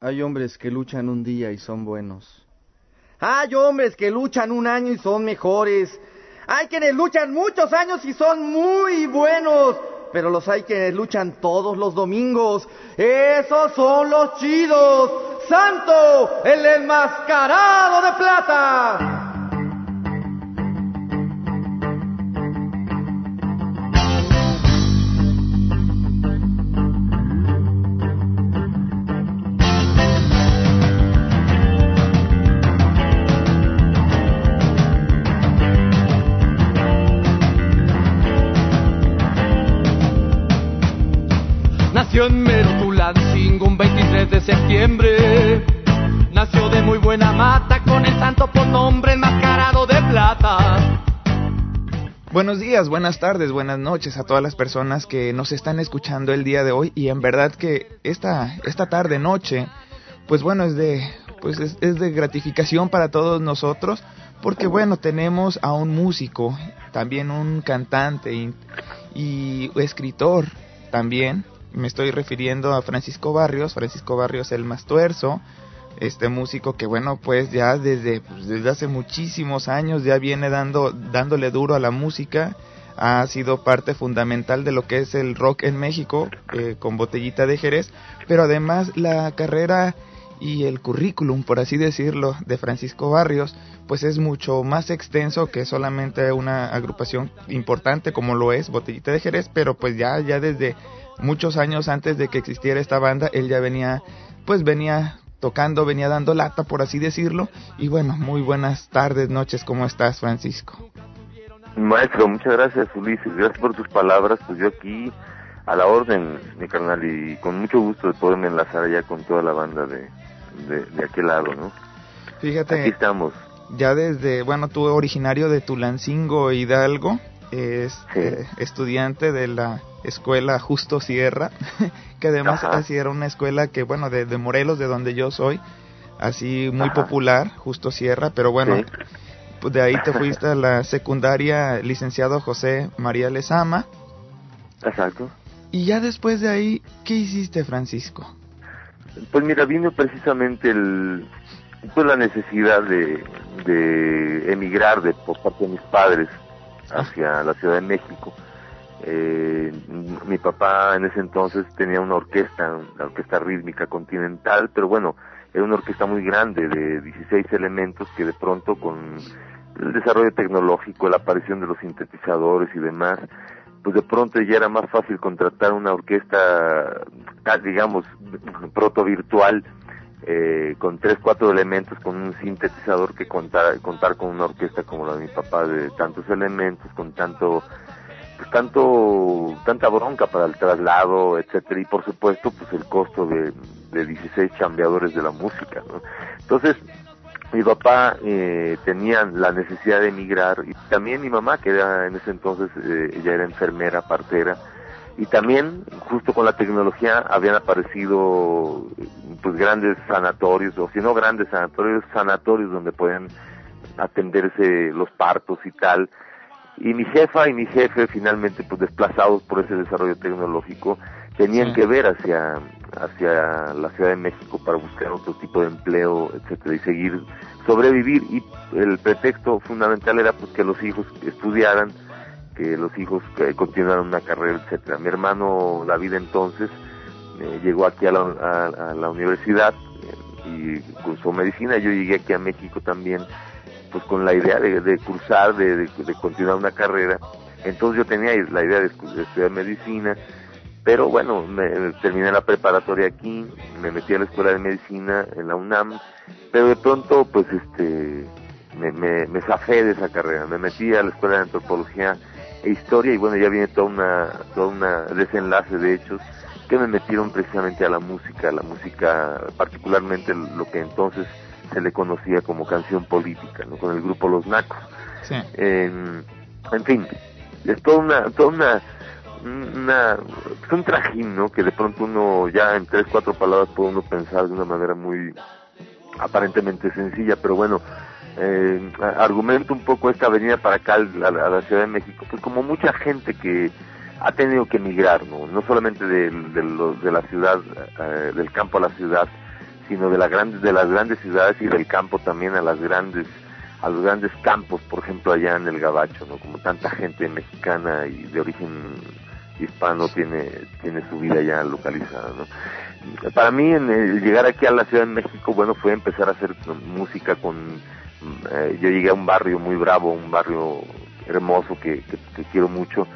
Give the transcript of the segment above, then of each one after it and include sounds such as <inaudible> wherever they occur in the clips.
Hay hombres que luchan un día y son buenos. Hay hombres que luchan un año y son mejores. Hay quienes luchan muchos años y son muy buenos. Pero los hay quienes luchan todos los domingos. Esos son los chidos. Santo, el enmascarado de plata. En Merotulancingo un 23 de septiembre. Nació de muy buena mata con el santo por nombre enmascarado de plata. Buenos días, buenas tardes, buenas noches a todas las personas que nos están escuchando el día de hoy y en verdad que esta esta tarde noche pues bueno es de pues es, es de gratificación para todos nosotros porque bueno tenemos a un músico también un cantante y, y escritor también me estoy refiriendo a Francisco Barrios, Francisco Barrios el Mastuerzo, este músico que bueno pues ya desde, pues, desde hace muchísimos años ya viene dando, dándole duro a la música, ha sido parte fundamental de lo que es el rock en México eh, con Botellita de Jerez, pero además la carrera y el currículum, por así decirlo, de Francisco Barrios, pues es mucho más extenso que solamente una agrupación importante como lo es Botellita de Jerez, pero pues ya, ya desde muchos años antes de que existiera esta banda, él ya venía, pues venía tocando, venía dando lata, por así decirlo. Y bueno, muy buenas tardes, noches, ¿cómo estás, Francisco? Maestro, muchas gracias, Ulises, gracias por tus palabras, pues yo aquí a la orden, mi carnal, y con mucho gusto de poderme enlazar allá con toda la banda de, de, de aquel lado, ¿no? Fíjate, Aquí estamos. ya desde, bueno, tú originario de Tulancingo, Hidalgo, es Sí. eh, estudiante de la escuela Justo Sierra, <laughs> que además Ajá. así era una escuela que, bueno, de, de Morelos, de donde yo soy, así muy Ajá. popular, Justo Sierra, pero bueno, Sí. pues de ahí te fuiste a la secundaria licenciado José María Lezama, Exacto. y ya después de ahí, ¿qué hiciste, Francisco? Pues mira, vino precisamente el, pues la necesidad de, de emigrar de, por parte de mis padres hacia la Ciudad de México. Eh, mi papá en ese entonces tenía una orquesta, la orquesta rítmica continental, pero bueno, era una orquesta muy grande de 16 elementos que de pronto con el desarrollo tecnológico, la aparición de los sintetizadores y demás, pues de pronto ya era más fácil contratar una orquesta, digamos, proto virtual, eh, con tres, cuatro elementos, con un sintetizador que contar, contar con una orquesta como la de mi papá de tantos elementos, con tanto, pues tanto, tanta bronca para el traslado, etcétera, y por supuesto, pues el costo de, de 16 chambeadores de la música. Entonces, mi papá eh, tenía la necesidad de emigrar y también mi mamá que era en ese entonces eh, ella era enfermera partera y también justo con la tecnología habían aparecido pues grandes sanatorios o si no grandes sanatorios sanatorios donde podían atenderse los partos y tal y mi jefa y mi jefe finalmente pues desplazados por ese desarrollo tecnológico tenían Sí. que ver hacia hacia la Ciudad de México para buscar otro tipo de empleo etcétera y seguir sobrevivir. Y el pretexto fundamental era pues que los hijos estudiaran que los hijos continuaran una carrera etcétera. Mi hermano David entonces eh, llegó aquí a la, a- a la universidad eh, y cursó medicina. Yo llegué aquí a México también pues con la idea de, de cursar, de, continuar una carrera. Entonces yo tenía la idea de, estudiar medicina, pero bueno, me, terminé la preparatoria aquí, me metí a la escuela de medicina en la UNAM, pero de pronto pues este me, me, zafé de esa carrera, me metí a la escuela de antropología e historia y bueno ya viene toda una, toda una desenlace de hechos que me metieron precisamente a la música, la música particularmente lo que entonces se le conocía como canción política, ¿no? con el grupo Los Nacos. Sí. En, en fin, es toda una, toda una, una, es un trajín, ¿no? Que de pronto uno ya en tres, cuatro palabras puede uno pensar de una manera muy aparentemente sencilla, pero bueno, eh, argumento un poco esta venida para acá a, la- a la Ciudad de México, pues como mucha gente que ha tenido que emigrar, ¿no? No solamente de, de, de la ciudad, eh, del campo a la ciudad, sino de, la grandes, de las grandes ciudades y del campo también a las grandes a los grandes campos, por ejemplo allá en el Gabacho, ¿no? Como tanta gente mexicana y de origen hispano tiene tiene su vida ya localizada, ¿no? Para mí en el llegar aquí a la Ciudad de México, bueno, fue empezar a hacer música con eh, yo llegué a un barrio muy bravo, un barrio hermoso que, que, quiero mucho,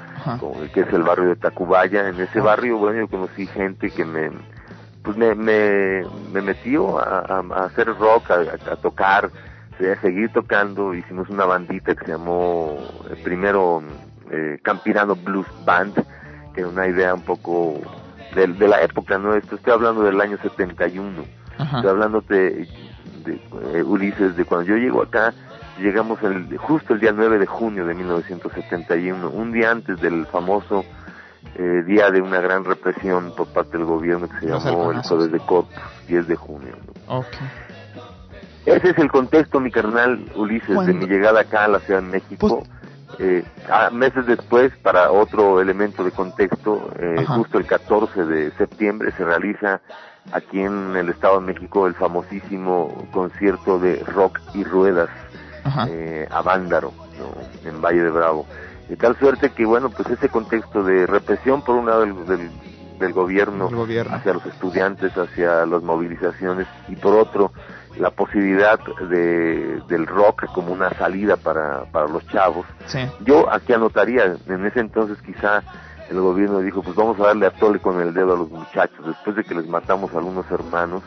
que es el barrio de Tacubaya. En ese barrio, bueno, yo conocí gente que me pues me, me, me metió a, a, hacer rock, a, a tocar, a seguir tocando. Hicimos una bandita que se llamó eh, primero eh, Campirano Blues Band, que era una idea un poco de, de la época, ¿no? Esto estoy hablando del año 71. Estoy hablando de, de eh, Ulises, de cuando yo llego acá, llegamos el, justo el día 9 de junio de 1971, un día antes del famoso eh, día de una gran represión por parte del gobierno que se llamó el Jueves de Corpus, 10 de junio. Ese es el contexto, mi carnal Ulises, de mi llegada acá a la Ciudad de México. Pues- eh, meses después, para otro elemento de contexto, eh, justo el 14 de septiembre se realiza aquí en el Estado de México el famosísimo concierto de rock y ruedas eh, a Vándaro, en Valle de Bravo. De tal suerte que, bueno, pues ese contexto de represión por un lado del, del, gobierno, hacia los estudiantes, hacia las movilizaciones, y por otro, la posibilidad de, del rock como una salida para, para los chavos. Yo aquí anotaría, en ese entonces quizá el gobierno dijo, pues vamos a darle a tole con el dedo a los muchachos, después de que les matamos a algunos hermanos,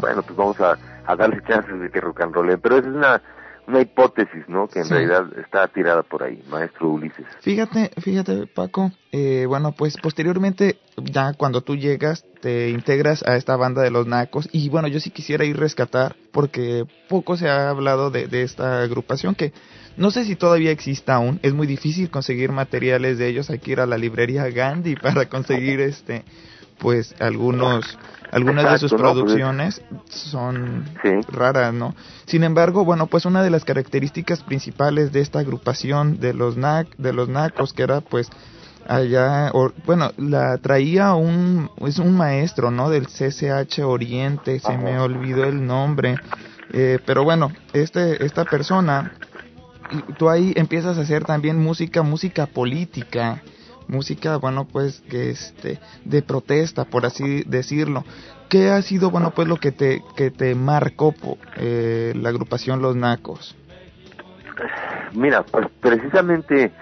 bueno, pues vamos a, a darles <laughs> chances de que rock and roll. Pero esa es una una hipótesis, ¿no? Que en realidad está tirada por ahí, maestro Ulises. Fíjate, fíjate, Paco. Eh, bueno, pues posteriormente, ya cuando tú llegas, te integras a esta banda de los Nacos. Y bueno, yo sí quisiera ir a rescatar, porque poco se ha hablado de, de esta agrupación que no sé si todavía exista aún. Es muy difícil conseguir materiales de ellos. Hay que ir a la librería Gandhi para conseguir este, pues algunos algunas de sus pues, producciones son raras, ¿no? Sin embargo, bueno, pues una de las características principales de esta agrupación de los NAC, de los NACOS, que era pues allá, bueno, la traía un, es un maestro, ¿no? Del CCH Oriente, se me olvidó el nombre, eh, pero bueno, este, esta persona, tú ahí empiezas a hacer también música, música política, música, bueno, pues que este de protesta, por así decirlo. ¿Qué ha sido, bueno, pues lo que te que te marcó eh, la agrupación Los Nacos? Mira, pues precisamente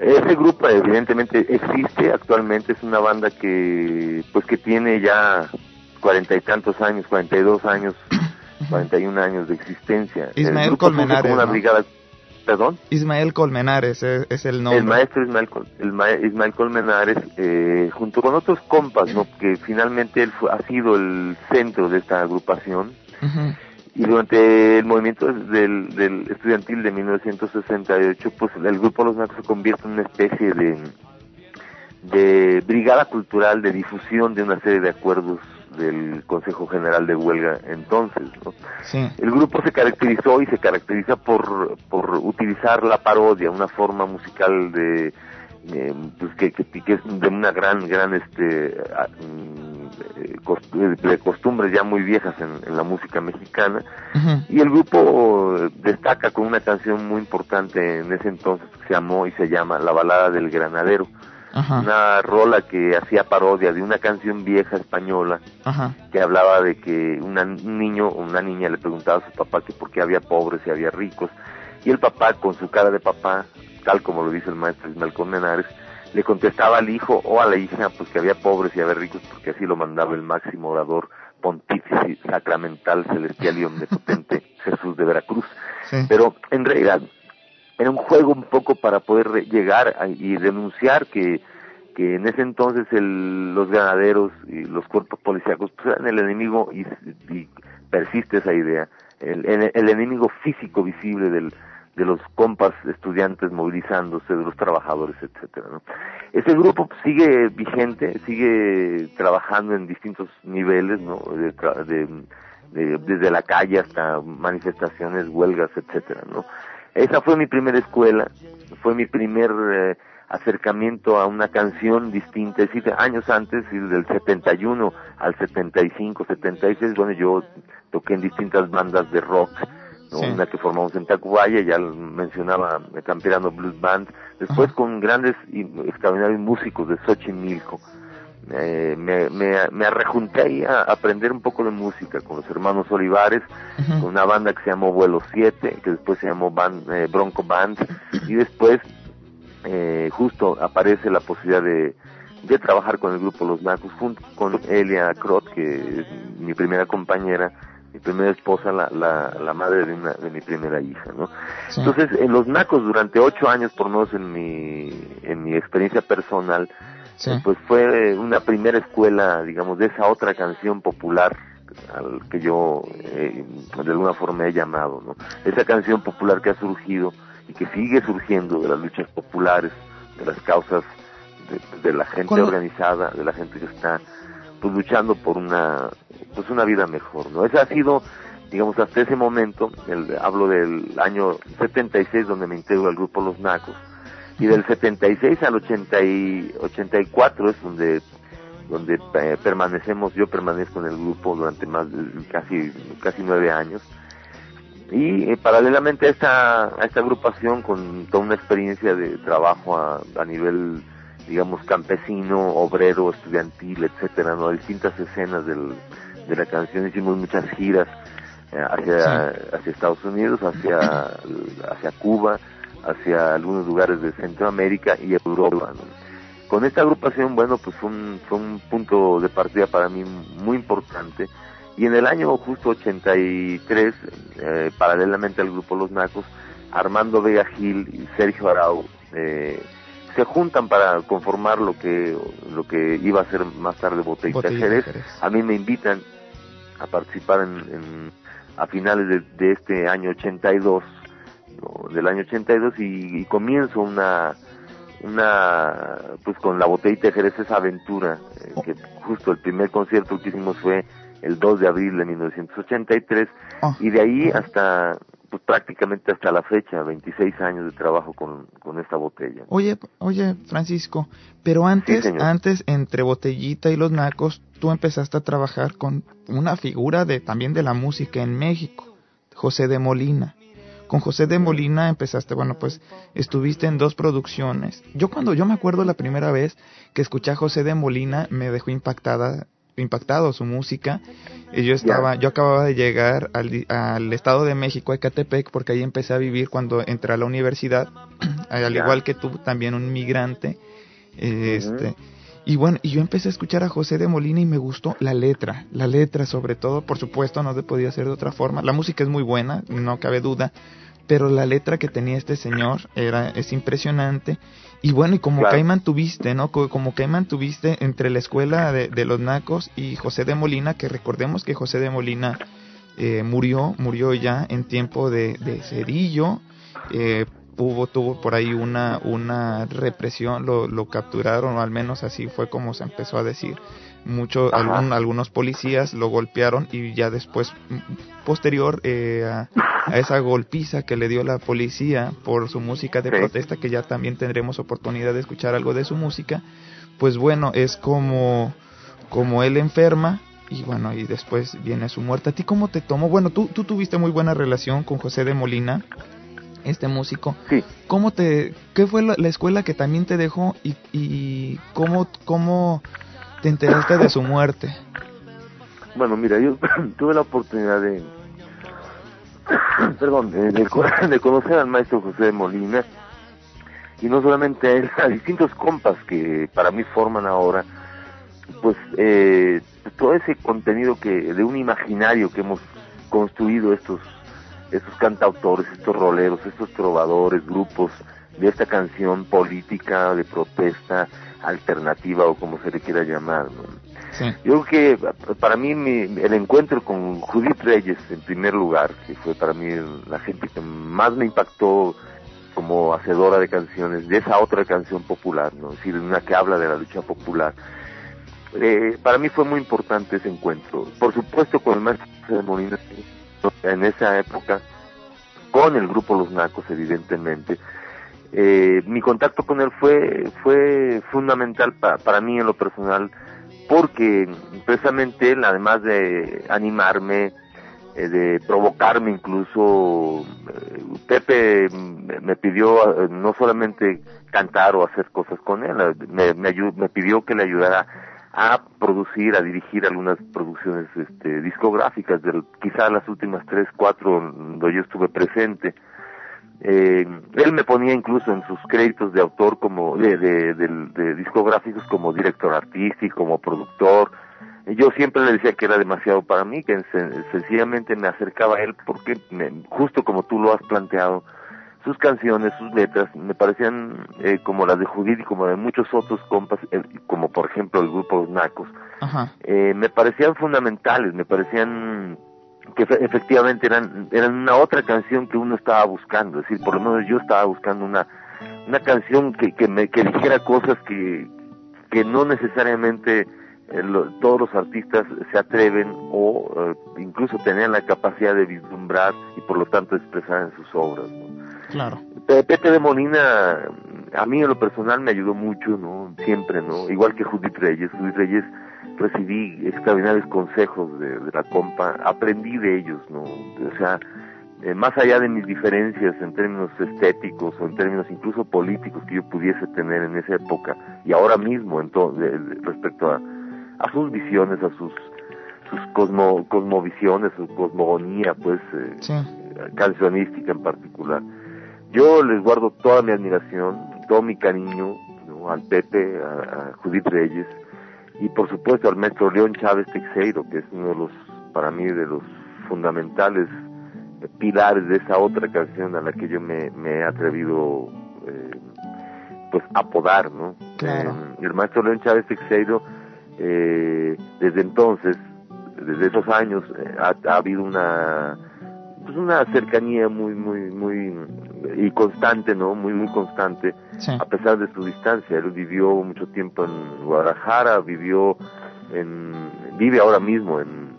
ese grupo evidentemente existe actualmente, es una banda que pues que tiene ya cuarenta y tantos años, cuarenta y dos años, <coughs> cuarenta y un años de existencia. Ismael Colmenares. Una brigada ¿Perdón? Ismael Colmenares es, el nombre. El maestro Ismael, el Ismael Colmenares, eh, junto con otros compas, ¿no? que finalmente él ha sido el centro de esta agrupación. Y durante el movimiento del, del estudiantil de 1968, pues el grupo Los Nacos se convierte en una especie de, de brigada cultural de difusión de una serie de acuerdos del Consejo General de Huelga entonces. ¿no? El grupo se caracterizó y se caracteriza por, por utilizar la parodia, una forma musical de eh, pues que, que, es de una gran gran este mm, de costumbres ya muy viejas en, la música mexicana y el grupo destaca con una canción muy importante en ese entonces que se llamó y se llama La balada del granadero una rola que hacía parodia de una canción vieja española que hablaba de que un niño o una niña le preguntaba a su papá que por qué había pobres y había ricos y el papá con su cara de papá, tal como lo dice el maestro Ismael Menares, le contestaba al hijo o a la hija pues que había pobres y había ricos porque así lo mandaba el máximo orador pontífice sacramental celestial y omnipotente <laughs> Jesús de Veracruz. Pero en realidad era un juego un poco para poder llegar y denunciar que, que en ese entonces el, los ganaderos y los cuerpos policíacos pues, eran el enemigo y, persiste esa idea, el, el, enemigo físico visible del, de los compas estudiantes movilizándose, de los trabajadores, etcétera. ¿no? Ese grupo sigue vigente, sigue trabajando en distintos niveles, ¿no? de, desde la calle hasta manifestaciones, huelgas, etcétera, ¿no? Esa fue mi primera escuela, fue mi primer eh, acercamiento a una canción distinta, es decir, años antes, del 71 al 75, 76, bueno, yo toqué en distintas bandas de rock, una que formamos en Tacubaya, ya mencionaba Camperano Blues Band, después con grandes y extraordinarios músicos de Xochimilco. Eh, me, me, me arrejunté ahí a aprender un poco de música con los hermanos Olivares, con una banda que se llamó Vuelo 7, que después se llamó band, eh, Bronco Band, y después eh, justo aparece la posibilidad de, de trabajar con el grupo Los Nacos, junto con Elia Crot, que es mi primera compañera, mi primera esposa, la, la, la madre de, una, de mi primera hija, ¿no? Entonces, en Los Nacos, durante ocho años, por lo menos en mi, en mi experiencia personal, pues fue una primera escuela, digamos, de esa otra canción popular al que yo eh, de alguna forma he llamado, ¿no? Esa canción popular que ha surgido y que sigue surgiendo de las luchas populares, de las causas de, la gente organizada, de la gente que está pues luchando por una pues una vida mejor, ¿no? Ese ha sido digamos hasta ese momento, el, hablo del año 76 donde me integro al grupo Los Nacos y del 76 al 80 y 84 es donde donde eh, permanecemos, yo permanezco en el grupo durante más de casi casi nueve años. Y eh, paralelamente a esta, a esta agrupación con toda una experiencia de trabajo a, a nivel digamos campesino, obrero, estudiantil, etcétera, no distintas escenas del, de la canción. Hicimos muchas giras eh, hacia hacia Estados Unidos, hacia hacia Cuba, hacia algunos lugares de Centroamérica y Europa. Con esta agrupación, bueno, pues fue un, fue un punto de partida para mí muy importante. Y en el año justo 83, eh, paralelamente al grupo Los Nacos, Armando Vega Gil y Sergio Arau eh, se juntan para conformar lo que lo que iba a ser más tarde Botellita, Jerez. A mí me invitan a participar en, a finales de, de, este año 82 del año 82 y, y comienzo una una pues con la botellita de Jerez esa aventura eh, oh. que justo el primer concierto que hicimos fue el 2 de abril de 1983 oh. y de ahí hasta pues prácticamente hasta la fecha 26 años de trabajo con, con esta botella. Oye oye Francisco pero antes antes entre botellita y los nacos tú empezaste a trabajar con una figura de también de la música en México José de Molina con José de Molina empezaste, bueno, pues estuviste en dos producciones. Yo cuando yo me acuerdo la primera vez que escuché a José de Molina me dejó impactada impactado su música. Y yo estaba, yo acababa de llegar al, al, Estado de México, a Ecatepec, porque ahí empecé a vivir cuando entré a la universidad, <clears throat> al igual que tú, también un migrante. Este, y bueno, y yo empecé a escuchar a José de Molina y me gustó la letra, la letra sobre todo, por supuesto, no se podía hacer de otra forma. La música es muy buena, no cabe duda, pero la letra que tenía este señor era es impresionante. Y bueno y como Caimán tuviste no como Caimán tuviste entre la escuela de, los nacos y José de Molina que recordemos que José de Molina eh, murió murió ya en tiempo de, de Cerillo eh, hubo tuvo por ahí una una represión lo, lo capturaron o al menos así fue como se empezó a decir mucho algunos policías lo golpearon y ya después posterior eh, a, esa golpiza que le dio la policía por su música de protesta que ya también tendremos oportunidad de escuchar algo de su música pues bueno es como como él enferma y bueno y después viene su muerte. A ti cómo te tomó bueno tú tú tuviste muy buena relación con José de Molina este músico. Sí. cómo te qué fue la, la escuela que también te dejó y, y cómo cómo te enteraste de su muerte? Bueno, mira, yo <clears throat> tuve la oportunidad de, <clears throat> perdón, <laughs> de, conocer al maestro José de Molina y no solamente a él, a distintos compas que para mí forman ahora, pues eh, todo ese contenido que de un imaginario que hemos construido estos estos cantautores, estos roleros, estos trovadores, grupos de esta canción política de protesta, alternativa o como se le quiera llamar. Yo creo que para mí el encuentro con Judith Reyes en primer lugar, que fue para mí la gente que más me impactó como hacedora de canciones, de esa otra canción popular, ¿no? es decir, una que habla de la lucha popular. Eh, para mí fue muy importante ese encuentro. Por supuesto, con el maestro de Molina, en esa época, con el grupo Los Nacos, evidentemente. Eh, mi contacto con él fue, fue fundamental para mí en lo personal, porque precisamente él, además de animarme, eh, de provocarme incluso, eh, Pepe me pidió no solamente cantar o hacer cosas con él, me, me, me pidió que le ayudara a producir, a dirigir algunas producciones este, discográficas, de, quizá las últimas tres, cuatro donde yo estuve presente. Eh, él me ponía incluso en sus créditos de autor como de, de, de, discográficos como director artístico, como productor. Yo siempre le decía que era demasiado para mí, que sencillamente me acercaba a él porque justo como tú lo has planteado, sus canciones, sus letras, me parecían eh, como las de Judith y como de muchos otros compas, eh, como por ejemplo el grupo Los Nacos, eh, me parecían fundamentales, me parecían que efectivamente eran, eran una otra canción que uno estaba buscando, es decir, por lo menos yo estaba buscando una, una canción que, que me que dijera cosas que, que no necesariamente todos los artistas se atreven o incluso tenían la capacidad de vislumbrar y por lo tanto expresar en sus obras. Claro. Pepe de Molina, a mí en lo personal me ayudó mucho, ¿no? Siempre, ¿no? Igual que Judith Reyes. Judith Reyes recibí extraordinarios consejos de, la compa, aprendí de ellos, ¿no? O sea, eh, más allá de mis diferencias en términos estéticos o en términos incluso políticos que yo pudiese tener en esa época y ahora mismo en respecto a, a sus visiones, a sus sus cosmo, cosmovisiones, su cosmogonía, pues, eh, cancionística en particular. Yo les guardo toda mi admiración, todo mi cariño al Pepe, a, Judith Reyes y por supuesto al maestro León Chávez Teixeiro, que es uno de los, para mí, de los fundamentales eh, pilares de esa otra canción a la que yo me, he atrevido eh, pues apodar, ¿no? Claro. Eh, el maestro León Chávez Teixeiro, desde entonces, desde esos años, ha, ha habido una pues una cercanía muy muy muy y constante, ¿no? Muy, muy constante, a pesar de su distancia. Él vivió mucho tiempo en Guadalajara, vivió en, vive ahora mismo en,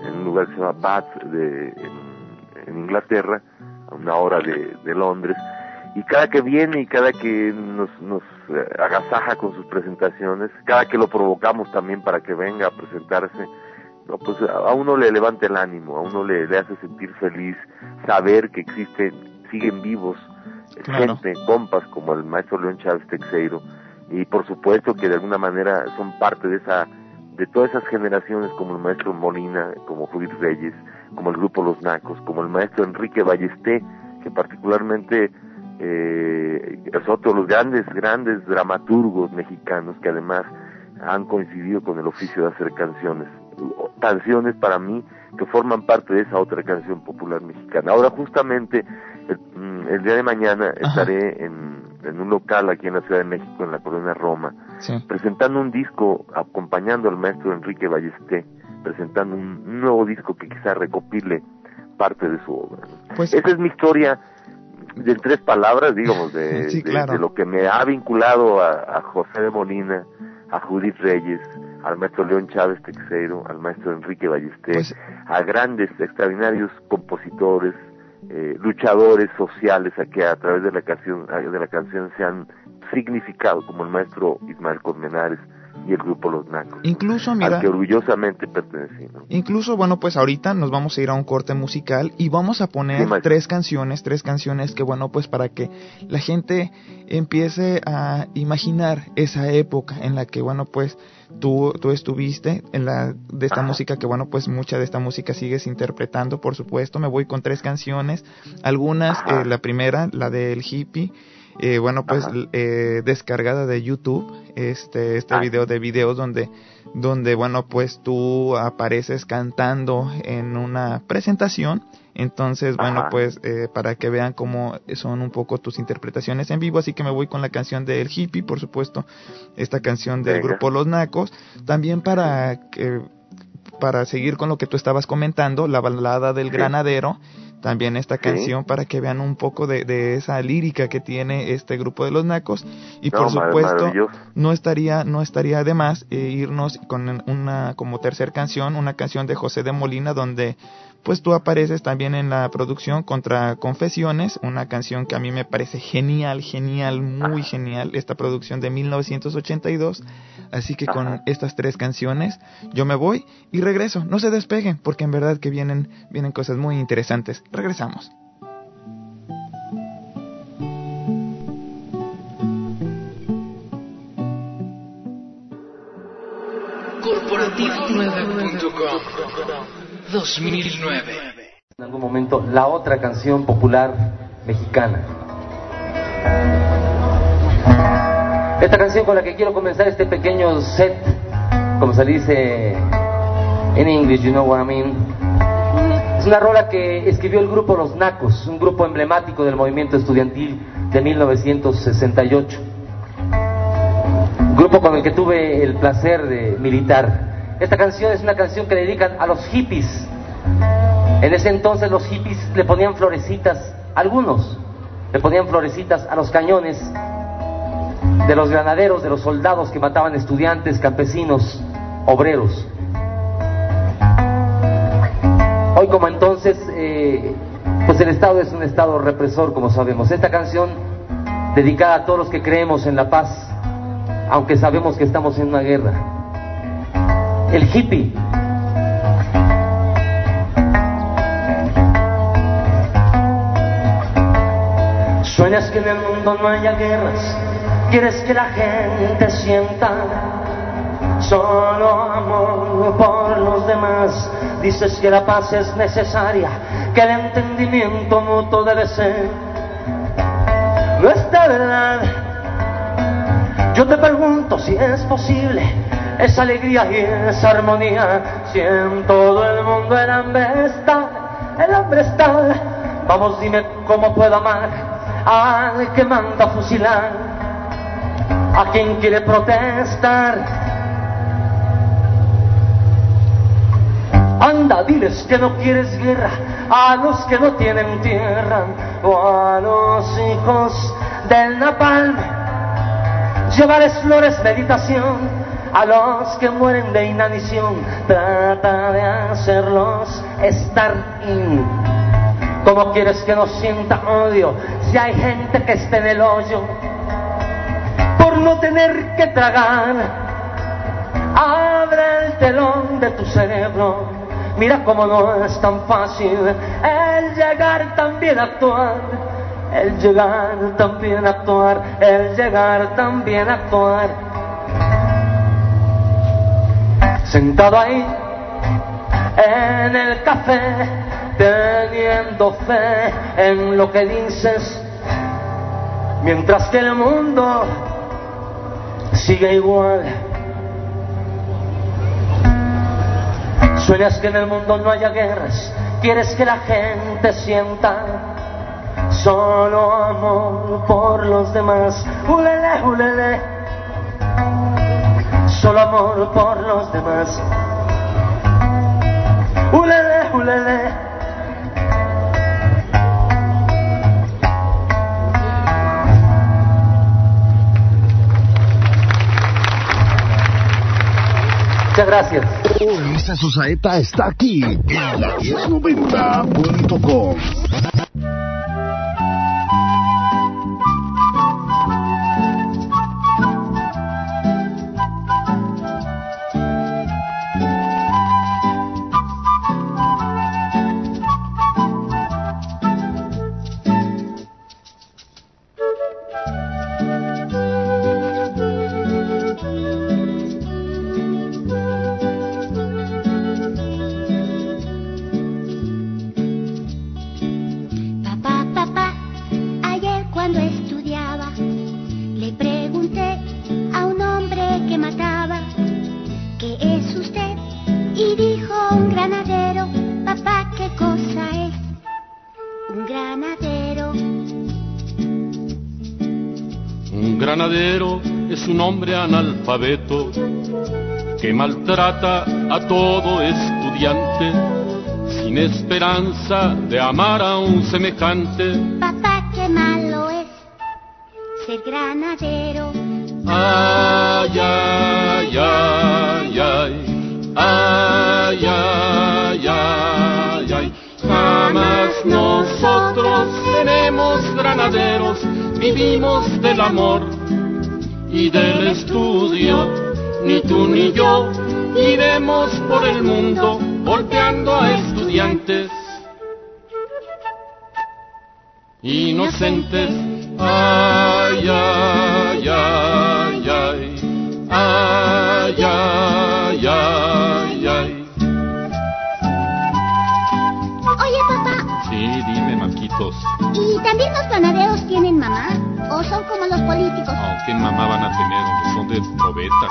en, un lugar que se llama Bath, de, en, Inglaterra, a una hora de, de Londres. Y cada que viene y cada que nos, nos eh, agasaja con sus presentaciones, cada que lo provocamos también para que venga a presentarse, no, pues a uno le levanta el ánimo, a uno le, le hace sentir feliz saber que existe siguen vivos, gente, compas como el maestro León Chávez Texeiro, y por supuesto que de alguna manera son parte de esa de todas esas generaciones como el maestro Molina, como Judith Reyes, como el grupo Los Nacos, como el maestro Enrique Ballesté, que particularmente eh, es otro de los grandes, grandes dramaturgos mexicanos que además han coincidido con el oficio de hacer canciones. Canciones para mí que forman parte de esa otra canción popular mexicana. Ahora justamente Mm, el, día de mañana estaré en, un local aquí en la Ciudad de México, en la colonia Roma, presentando un disco, acompañando al maestro Enrique Ballesté, presentando un, nuevo disco que quizá recopile parte de su obra. Pues, Esa es mi historia de tres palabras, digamos, de, <laughs> de, lo que me ha vinculado a, José de Molina, a Judith Reyes, al maestro León Chávez Texeiro, al maestro Enrique Ballesté, pues a grandes, extraordinarios compositores, eh, luchadores sociales a que a través de la canción de la canción se han significado como el maestro Ismael Colmenares y el grupo Los Nacos. Incluso, mira, al que orgullosamente pertenecí. Incluso, bueno, pues ahorita nos vamos a ir a un corte musical y vamos a poner tres canciones, tres canciones que, bueno, pues para que la gente empiece a imaginar esa época en la que, bueno, pues tú, tú estuviste en la, de esta música que, bueno, pues mucha de esta música sigues interpretando, por supuesto. Me voy con tres canciones, algunas, eh, la primera, la del hippie, eh, bueno, pues eh, descargada de YouTube, este, este ah. video de videos donde, donde, bueno, pues tú apareces cantando en una presentación. Entonces, bueno, pues eh, para que vean cómo son un poco tus interpretaciones en vivo, así que me voy con la canción del hippie, por supuesto, esta canción del grupo Los Nacos, también para que para seguir con lo que tú estabas comentando, la balada del granadero, también esta canción para que vean un poco de, de, esa lírica que tiene este grupo de los Nacos. Y por supuesto no estaría no estaría de más eh, irnos con una como tercer canción una canción de José de Molina donde pues tú apareces también en la producción contra Confesiones, una canción que a mí me parece genial, genial, muy genial, esta producción de 1982. Así que con estas tres canciones yo me voy y regreso. No se despeguen porque en verdad que vienen, vienen cosas muy interesantes. Regresamos. Corporativo9.com 2009. En algún momento, la otra canción popular mexicana. Esta canción con la que quiero comenzar este pequeño set, como se dice en inglés, you know what I mean. Es una rola que escribió el grupo Los Nacos, un grupo emblemático del movimiento estudiantil de 1968. Grupo con el que tuve el placer de militar. Esta canción es una canción que dedican a los hippies. En ese entonces los hippies le ponían florecitas, algunos le ponían florecitas a los cañones de los granaderos, de los soldados que mataban estudiantes, campesinos, obreros. Hoy como entonces, eh, pues el Estado es un Estado represor, como sabemos. Esta canción dedicada a todos los que creemos en la paz, aunque sabemos que estamos en una guerra el hippie. Sueñas que en el mundo no haya guerras, quieres que la gente sienta solo amor por los demás. Dices que la paz es necesaria, que el entendimiento mutuo debe ser nuestra verdad. Yo te pregunto si es posible esa alegría y esa armonía. Si en todo el mundo el hambre está, el hambre está. Vamos, dime cómo puedo amar al que manda fusilar, a quien quiere protestar. Anda, diles que no quieres guerra a los que no tienen tierra o a los hijos del napalm. Llevarles flores, meditación a los que mueren de inanición, trata de hacerlos estar in. ¿Cómo quieres que no sienta odio si hay gente que esté en el hoyo por no tener que tragar? Abre el telón de tu cerebro, mira cómo no es tan fácil el llegar también a actuar, el llegar también a actuar, el llegar también a actuar sentado ahí en el café, teniendo fe en lo que dices, mientras que el mundo sigue igual. Sueñas que en el mundo no haya guerras, quieres que la gente sienta solo amor por los demás. Ulele, ulele solo amor por los demás. Ulele, ulele. Muchas gracias. Esta Susaeta está aquí en la 1090.com. que maltrata a todo estudiante sin esperanza de amar a un semejante. Papá, qué malo es ser granadero. Ay, ay, ay, ay, ay, ay, ay, ay. Jamás nosotros seremos granaderos, vivimos del amor y del estudio. Ni tú ni yo iremos por el mundo golpeando a estudiantes inocentes. Ay, ay, ay, ay, ay, ay, ay, ay. Oye, papá, Sí, dime, Marquitos. ¿y también los ganaderos tienen mamá? ¿O son como los políticos? ¿Qué mamá van a tener? Son de probeta.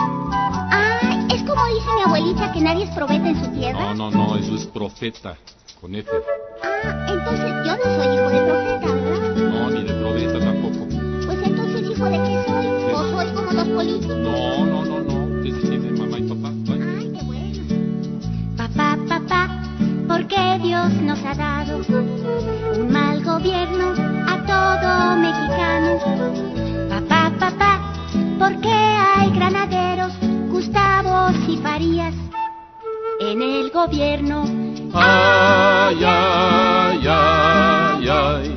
Ah, es como dice mi abuelita que nadie es probeta en su tierra. No, no, no, eso es profeta. Con F. Ah, entonces yo no soy hijo de profeta, ¿verdad? No, ni de probeta tampoco. Pues entonces hijo de qué soy? ¿O soy como los políticos? No, no, no, ¿por qué Dios nos ha dado un mal gobierno a todo mexicano? Papá, papá, ¿por qué hay granaderos, Gustavos y Farías en el gobierno? Ay, ay, ay, ay,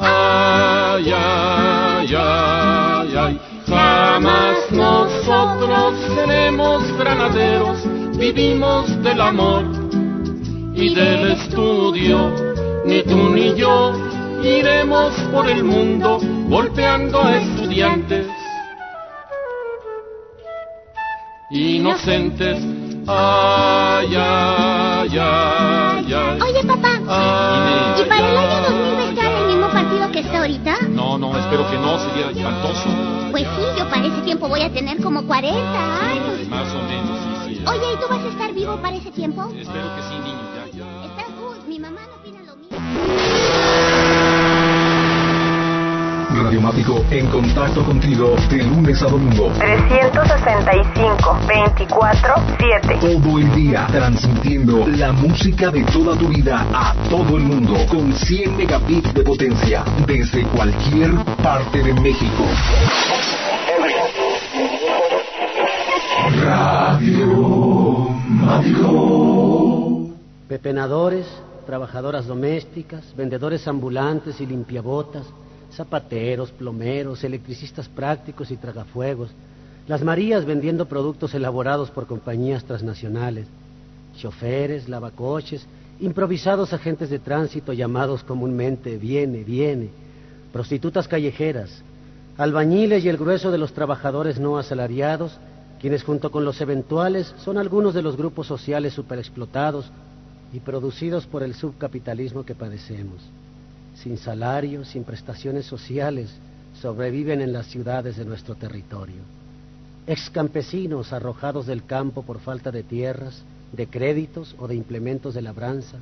ay, ay, ay, ay. Jamás nosotros seremos granaderos, vivimos del amor y del estudio. Ni tú ni yo iremos por el mundo golpeando a estudiantes inocentes. Ay, ay, ay, ay. Oye, papá, Ay, ¿y para el año ay, 2000 va a estar en el mismo partido que está ahorita? No, no, espero que no, sería espantoso. Pues sí, yo para ese tiempo voy a tener como 40 años. Más o menos, sí, sí. Oye, ¿y tú vas a estar vivo para ese tiempo? Espero que sí, niño, ya, ya. Está good, mi mamá no opina lo mismo. Radiomático en contacto contigo de lunes a domingo. 365, 24, 7. Todo el día transmitiendo la música de toda tu vida a todo el mundo con 100 megabits de potencia desde cualquier parte de México. Radio Pepenadores, trabajadoras domésticas, vendedores ambulantes y limpiabotas, zapateros, plomeros, electricistas prácticos y tragafuegos, las Marías vendiendo productos elaborados por compañías transnacionales, choferes, lavacoches, improvisados agentes de tránsito llamados comúnmente viene, viene, prostitutas callejeras, albañiles y el grueso de los trabajadores no asalariados, quienes junto con los eventuales son algunos de los grupos sociales superexplotados y producidos por el subcapitalismo que padecemos. Sin salario, sin prestaciones sociales, sobreviven en las ciudades de nuestro territorio. Excampesinos arrojados del campo por falta de tierras, de créditos o de implementos de labranza,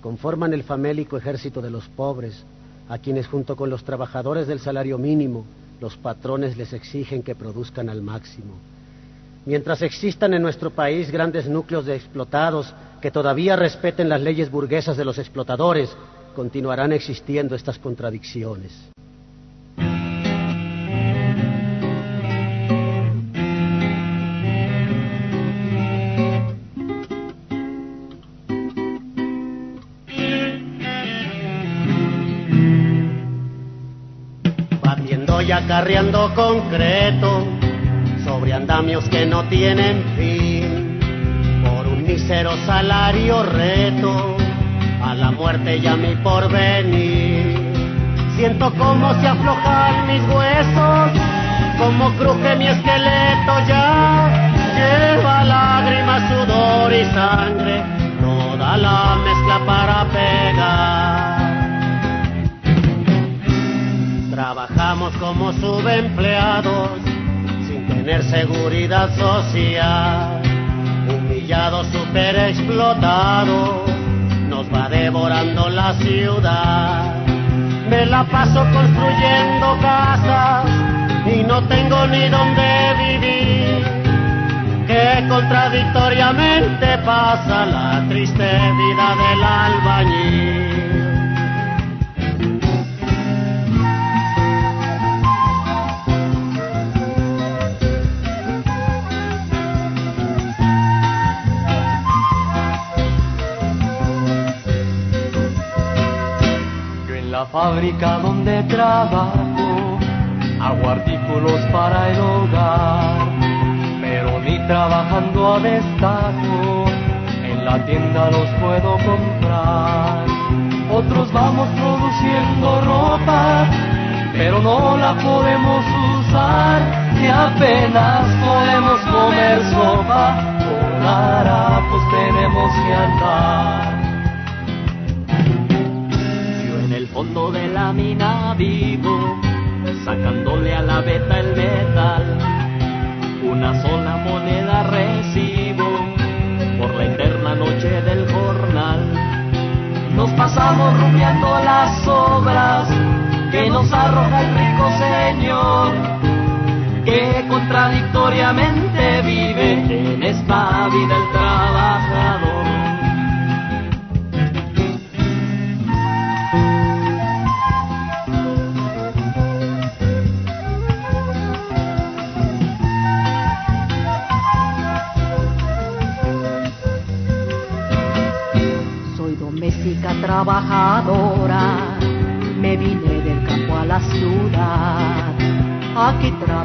conforman el famélico ejército de los pobres, a quienes junto con los trabajadores del salario mínimo, los patrones les exigen que produzcan al máximo. Mientras existan en nuestro país grandes núcleos de explotados que todavía respeten las leyes burguesas de los explotadores, continuarán existiendo estas contradicciones. Batiendo y acarreando concreto sobre andamios que no tienen fin, por un mísero salario reto a la muerte y a mi porvenir. Siento como se aflojan mis huesos, como cruje mi esqueleto ya. Lleva lágrimas, sudor y sangre, toda la mezcla para pegar. Trabajamos como subempleados, tener seguridad social, humillados, super explotados nos va devorando la ciudad. Me la paso construyendo casas y no tengo ni dónde vivir. que contradictoriamente pasa la triste vida del albañil. Fábrica donde trabajo hago artículos para el hogar, pero ni trabajando a destajo en la tienda los puedo comprar. Otros vamos produciendo ropa, pero no la podemos usar y apenas podemos comer sopa. Con harapos tenemos que andar. Fondo de la mina vivo, sacándole a la beta el metal. Una sola moneda recibo por la eterna noche del jornal. Nos pasamos rumiando las obras que nos arroja el rico señor, que contradictoriamente vive en esta vida el trabajador.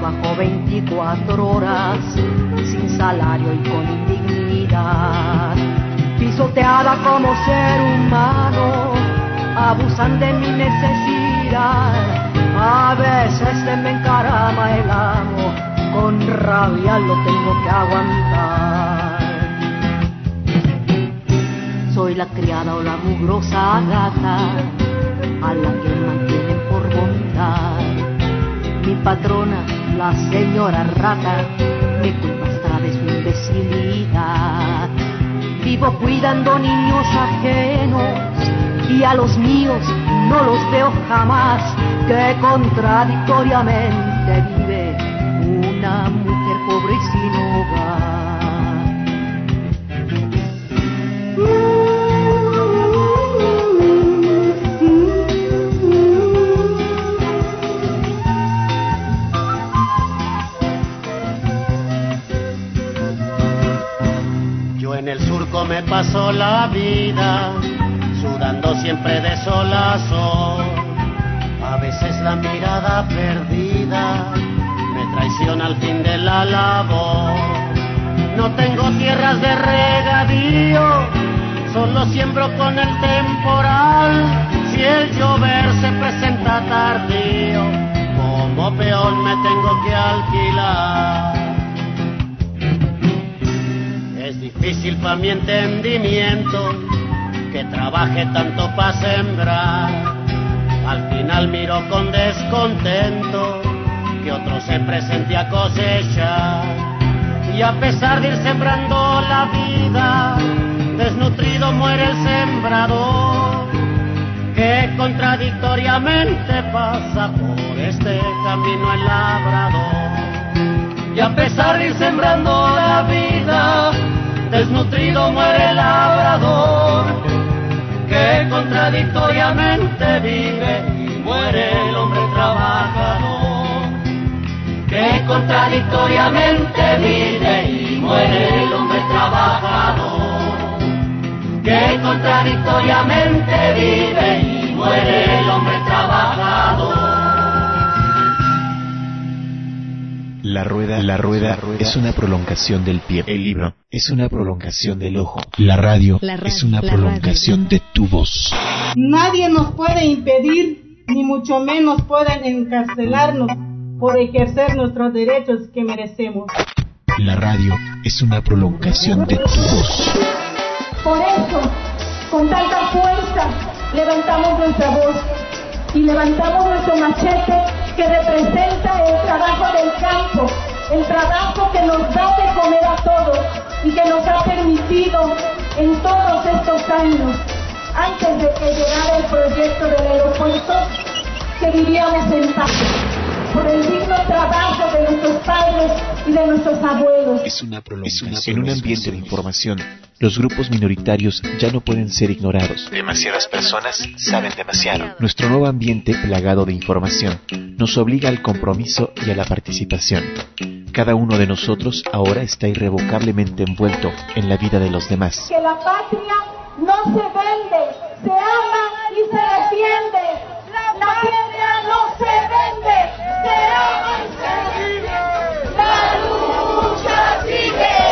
Aquí trabajo 24 horas, sin salario y con indignidad. Pisoteada como ser humano, abusan de mi necesidad. A veces se me encarama el amo, con rabia lo tengo que aguantar. Soy la criada o la mugrosa gata a la que mantienen por bondad. Mi patrona, la señora rata, me culpa hasta de su imbecilidad. Vivo cuidando niños ajenos y a los míos no los veo jamás. Que contradictoriamente regadío, solo siembro con el temporal. Si el llover se presenta tardío, como peón me tengo que alquilar. Es difícil para mi entendimiento que trabaje tanto para sembrar. Al final miro con descontento que otro se presente a cosechar. Y a pesar de ir sembrando la vida, desnutrido muere el sembrador, que contradictoriamente pasa por este camino el labrador. Y a pesar de ir sembrando la vida, desnutrido muere el labrador, que contradictoriamente vive y muere el hombre trabajador. Que contradictoriamente vive y muere el hombre trabajador. Que contradictoriamente vive y muere el hombre trabajador. La rueda, la rueda, es una prolongación del pie. El libro es una prolongación del ojo. La radio, La ra- es una la prolongación de tu voz. Nadie nos puede impedir, ni mucho menos pueden encarcelarnos por ejercer nuestros derechos que merecemos. La radio es una prolongación de tu voz. Por eso, con tanta fuerza, levantamos nuestra voz y levantamos nuestro machete que representa el trabajo del campo, el trabajo que nos da de comer a todos y que nos ha permitido en todos estos años, antes de que llegara el proyecto del aeropuerto, que vivíamos en paz. Por el digno trabajo de nuestros padres y de nuestros abuelos. Es una prolongación. En un ambiente de información, los grupos minoritarios ya no pueden ser ignorados. Demasiadas personas saben demasiado. Nuestro nuevo ambiente plagado de información nos obliga al compromiso y a la participación. Cada uno de nosotros ahora está irrevocablemente envuelto en la vida de los demás. Que la patria no se vende, se ama y se defiende. La patria no se vende,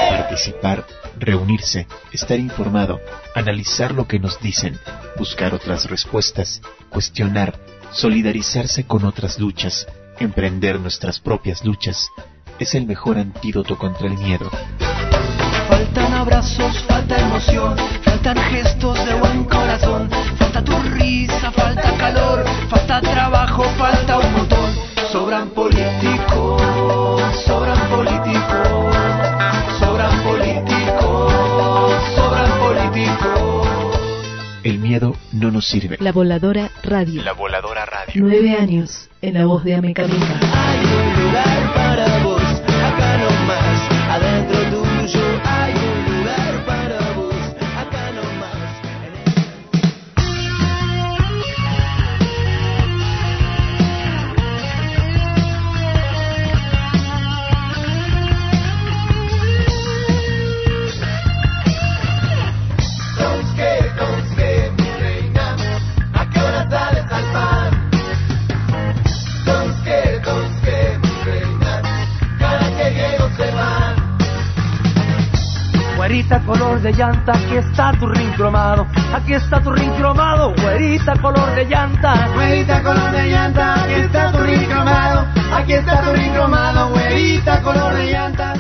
Participar, reunirse, estar informado, analizar lo que nos dicen, buscar otras respuestas, cuestionar, solidarizarse con otras luchas, emprender nuestras propias luchas, es el mejor antídoto contra el miedo. Faltan abrazos, falta emoción, faltan gestos de buen corazón, falta tu risa, falta calor, falta trabajo, falta un montón. Sobran políticos, sobran políticos, sobran políticos, sobran políticos. El miedo no nos sirve. La Voladora Radio. La Voladora Radio. Nueve años en la voz de Amecamina. Hay un lugar para vos, Güerita color de llanta, aquí está tu ring cromado, aquí está tu ring cromado, güerita color de llanta. Güerita color de llanta, aquí está tu ring cromado, aquí está tu ring cromado, güerita color de llanta.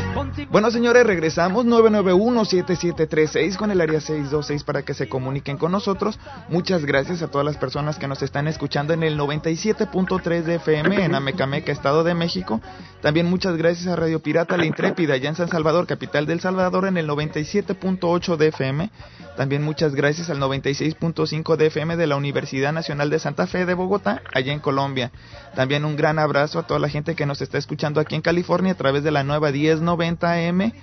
Bueno, señores, regresamos 991-7736 con el área 626 para que se comuniquen con nosotros. Muchas gracias a todas las personas que nos están escuchando en el 97.3 de FM en Amecameca, Estado de México. También muchas gracias a Radio Pirata La Intrépida, allá en San Salvador, capital del Salvador, en el 97.8 de FM. También muchas gracias al 96.5 de FM de la Universidad Nacional de Santa Fe de Bogotá, allá en Colombia. También un gran abrazo a toda la gente que nos está escuchando aquí en California a través de la nueva 1090 AM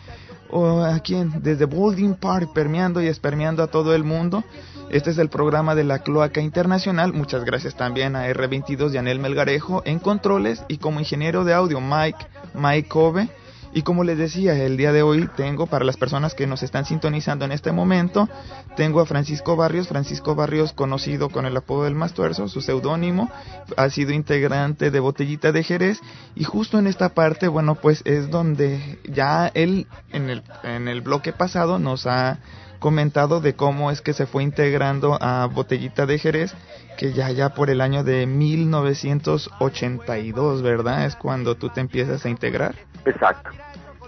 o aquí en- desde Boulding Park, permeando y espermeando a todo el mundo. Este es el programa de la Cloaca Internacional. Muchas gracias también a R22 Yanel Melgarejo en controles y como ingeniero de audio Mike Mike Kobe. Y como les decía, el día de hoy tengo, para las personas que nos están sintonizando en este momento, tengo a Francisco Barrios. Francisco Barrios, conocido con el apodo del Mastuerzo, su seudónimo, ha sido integrante de Botellita de Jerez. Y justo en esta parte, bueno, pues es donde ya él, en el, en el bloque pasado, nos ha comentado de cómo es que se fue integrando a Botellita de Jerez, que ya ya por el año de 1982, ¿verdad? Es cuando tú te empiezas a integrar. Exacto,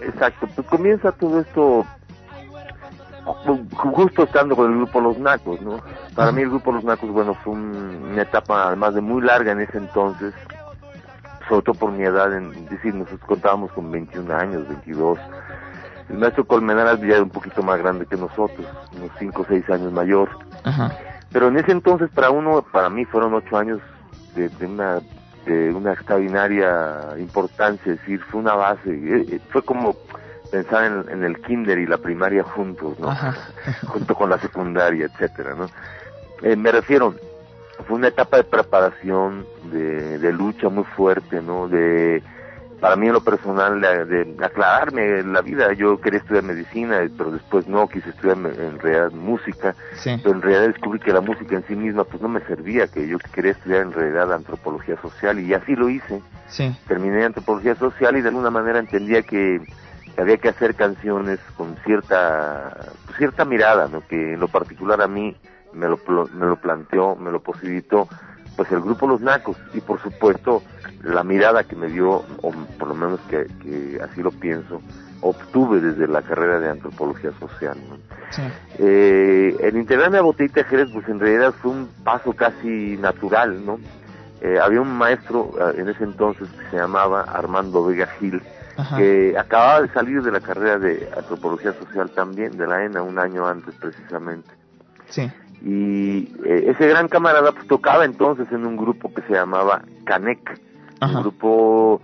exacto. Pues comienza todo esto ju- justo estando con el grupo Los Nacos, ¿no? Para mí el grupo Los Nacos, bueno, fue un- una etapa además de muy larga en ese entonces, sobre todo por mi edad, en, es decir, nosotros contábamos con 21 años, 22. El maestro Colmenares ya era un poquito más grande que nosotros, unos 5 o 6 años mayor. Ajá. Pero en ese entonces para uno, para mí fueron ocho años de, de una de una extraordinaria importancia, es decir, fue una base, eh, eh, fue como pensar en, en el kinder y la primaria juntos, ¿no? <laughs> Junto con la secundaria, etcétera, ¿no? Eh, me refiero, fue una etapa de preparación, de, de lucha muy fuerte, ¿no? De, para mí en lo personal, de, de aclararme la vida. Yo quería estudiar medicina, pero después no, quise estudiar en realidad música, Sí. pero en realidad descubrí que la música en sí misma pues no me servía, que yo quería estudiar en realidad antropología social y así lo hice. Sí. Terminé antropología social y de alguna manera entendía que, había que hacer canciones con cierta pues, cierta mirada, ¿no? que en lo particular a mí me lo, me lo planteó, me lo posibilitó pues el grupo Los Nacos y por supuesto la mirada que me dio, o por lo menos que, que así lo pienso, obtuve desde la carrera de antropología social. ¿no? Eh, el integrarme a Botellita de Jerez, pues en realidad fue un paso casi natural, ¿no? Eh, había un maestro eh, en ese entonces que se llamaba Armando Vega Gil, Ajá. que acababa de salir de la carrera de antropología social también, de la ENA, un año antes precisamente. Sí. Y eh, ese gran camarada pues, tocaba entonces en un grupo que se llamaba Canec, Un grupo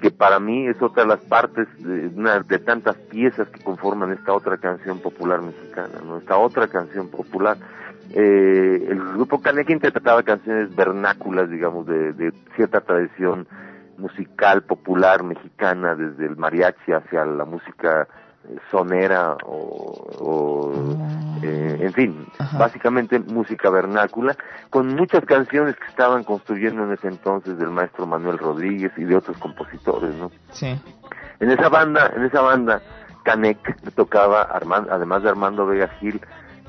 que para mí es otra de las partes de, una de tantas piezas que conforman esta otra canción popular mexicana, ¿no? Esta otra canción popular. Eh, el grupo Caneca interpretaba canciones vernáculas, digamos, de, de cierta tradición musical popular mexicana, desde el mariachi hacia la música sonera o, eh, en fin, básicamente música vernácula, con muchas canciones que estaban construyendo en ese entonces del maestro Manuel Rodríguez y de otros compositores, ¿no? Sí. En esa banda, en esa banda, Canek tocaba, Armando, además de Armando Vega Gil,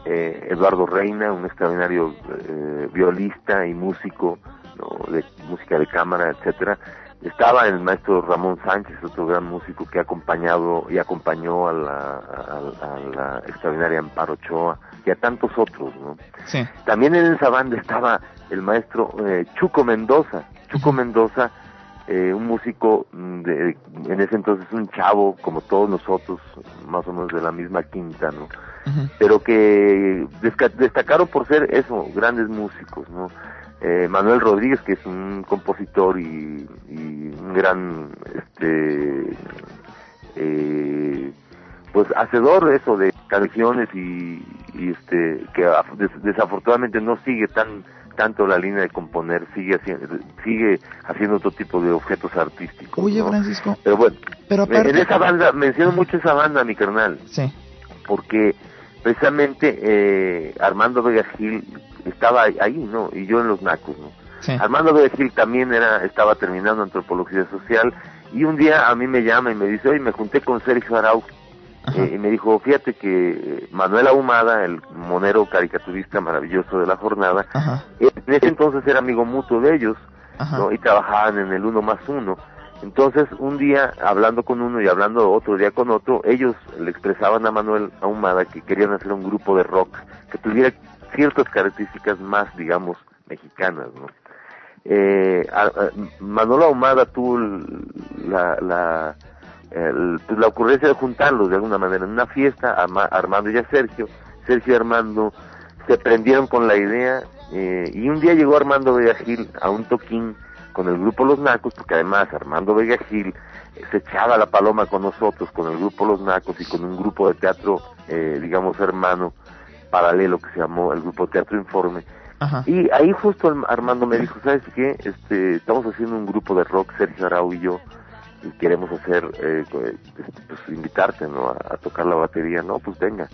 eh, Eduardo Reina, un extraordinario eh, violista y músico, ¿no? de música de cámara, etcétera, estaba el maestro Ramón Sánchez, otro gran músico que ha acompañado y acompañó a la, a, a la extraordinaria Amparo Ochoa y a tantos otros, ¿no? Sí. También en esa banda estaba el maestro eh, Chuco Mendoza. Chuco Mendoza, eh, un músico de, en ese entonces un chavo como todos nosotros, más o menos de la misma quinta, ¿no? Pero que desca- destacaron por ser eso, grandes músicos, ¿no? Eh, Manuel Rodríguez, que es un compositor y, y un gran, este, eh, pues hacedor de eso de canciones y, y este que af- des- desafortunadamente no sigue tan tanto la línea de componer sigue haciendo sigue haciendo otro tipo de objetos artísticos Oye, ¿no? Francisco, pero bueno pero en aparte... esa banda menciono mucho esa banda mi carnal Sí. porque precisamente eh, Armando Vega Gil estaba ahí no y yo en los nacos no Sí. Armando Vega Gil también era estaba terminando antropología social y un día a mí me llama y me dice oye me junté con Sergio Arau eh, y me dijo fíjate que eh, Manuel Ahumada el monero caricaturista maravilloso de la jornada en ese entonces era amigo mutuo de ellos ¿no? y trabajaban en el uno más uno. Entonces un día hablando con uno y hablando otro día con otro ellos le expresaban a Manuel Ahumada que querían hacer un grupo de rock que tuviera ciertas características más digamos mexicanas no eh, Manolo Ahumada tuvo la, la, pues, la ocurrencia de juntarlos de alguna manera en una fiesta, Armando y a Sergio, Sergio y Armando se prendieron con la idea eh, y un día llegó Armando Vega Gil a un toquín con el grupo Los Nacos, porque además Armando Vega Gil eh, se echaba la paloma con nosotros, con el grupo Los Nacos y con un grupo de teatro, eh, digamos, hermano, paralelo que se llamó el grupo Teatro Informe. Y ahí justo Armando me dijo, ¿sabes qué? Este, estamos haciendo un grupo de rock, Sergio Arau y yo, y queremos hacer, eh, eh, pues invitarte, ¿no? A, a tocar la batería. No, pues venga.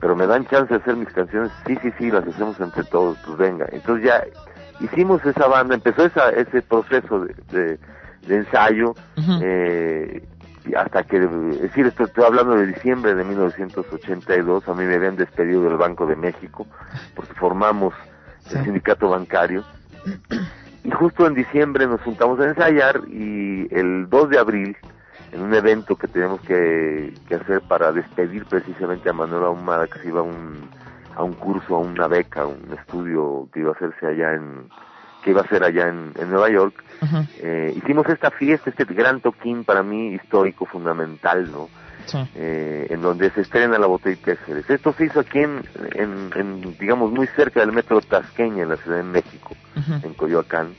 Pero me dan chance de hacer mis canciones. Sí, sí, sí, las hacemos entre todos, pues venga. Entonces ya hicimos esa banda, empezó esa, ese proceso de, de, de ensayo, eh, y hasta que, es decir, esto estoy hablando de diciembre de 1982, a mí me habían despedido del Banco de México, porque formamos el sindicato bancario, y justo en diciembre nos juntamos a ensayar y el 2 de abril, en un evento que tenemos que, que hacer para despedir precisamente a Manuel Ahumada, que se iba a un, a un curso, a una beca, a un estudio que iba a hacerse allá en, que iba a ser allá en, en Nueva York, eh, hicimos esta fiesta, este gran toquín para mí histórico, fundamental, ¿no? Eh, en donde se estrena la botellita de Jerez. Esto se hizo aquí en, en, en, digamos, muy cerca del metro Tasqueña, en la Ciudad de México, en Coyoacán.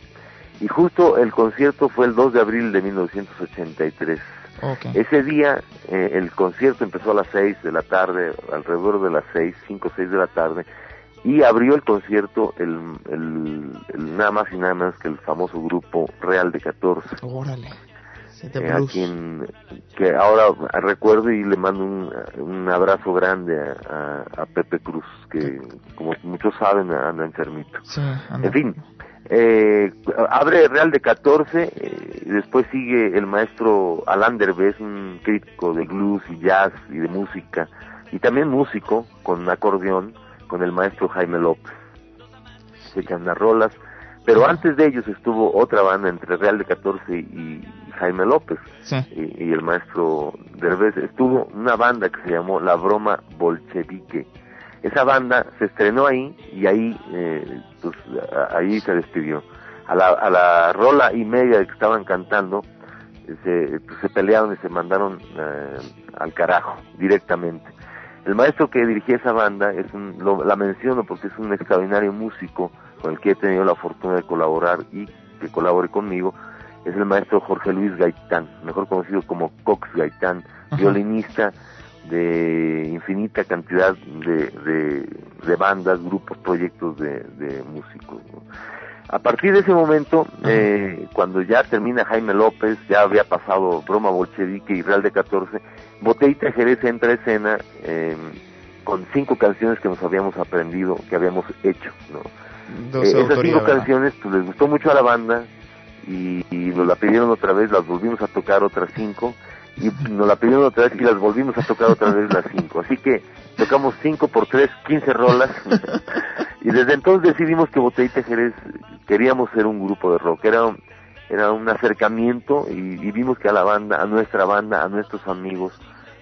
Y justo el concierto fue el 2 de abril de 1983. Ok. Ese día eh, el concierto empezó a las 6 de la tarde, alrededor de las 6, 5 o 6 de la tarde, y abrió el concierto el, el, el nada más y nada menos que el famoso grupo Real de 14. Órale. Eh, a quien que ahora recuerdo y le mando un, un abrazo grande a, a- a Pepe Cruz, que como muchos saben anda enfermito. Sí, anda. En fin, eh, abre Real de 14, eh, y después sigue el maestro Alain Derbez, un crítico de blues y jazz y de música, y también músico con acordeón, con el maestro Jaime López. Se echan las rolas, pero antes de ellos estuvo otra banda entre Real de 14 y Jaime López Sí. y, y el maestro Derbez. Estuvo una banda que se llamó La Broma Bolchevique. Esa banda se estrenó ahí y ahí, eh, pues, ahí se despidió. A la, a la rola y media que estaban cantando, eh, se, pues, se pelearon y se mandaron eh, al carajo directamente. El maestro que dirigía esa banda, es un, lo- la menciono porque es un extraordinario músico con el que he tenido la fortuna de colaborar y que colabore conmigo, es el maestro Jorge Luis Gaitán, mejor conocido como Cox Gaitán, violinista de infinita cantidad de, de, bandas, grupos, proyectos de, de músicos. A partir de ese momento, eh, cuando ya termina Jaime López, ya había pasado Broma Bolchevique y Real de 14, Botellita Jerez entra a escena eh, con cinco canciones que nos habíamos aprendido, que habíamos hecho. ¿no? Eh, esas cinco canciones pues, les gustó mucho a la banda y, y nos la pidieron otra vez, las volvimos a tocar otras cinco y nos la pidieron otra vez y las volvimos a tocar otra vez las cinco. Así que tocamos cinco por tres, quince rolas <laughs> y desde entonces decidimos que Botellita Jerez queríamos ser un grupo de rock. Era un, era un acercamiento y, y vimos que a la banda, a nuestra banda, a nuestros amigos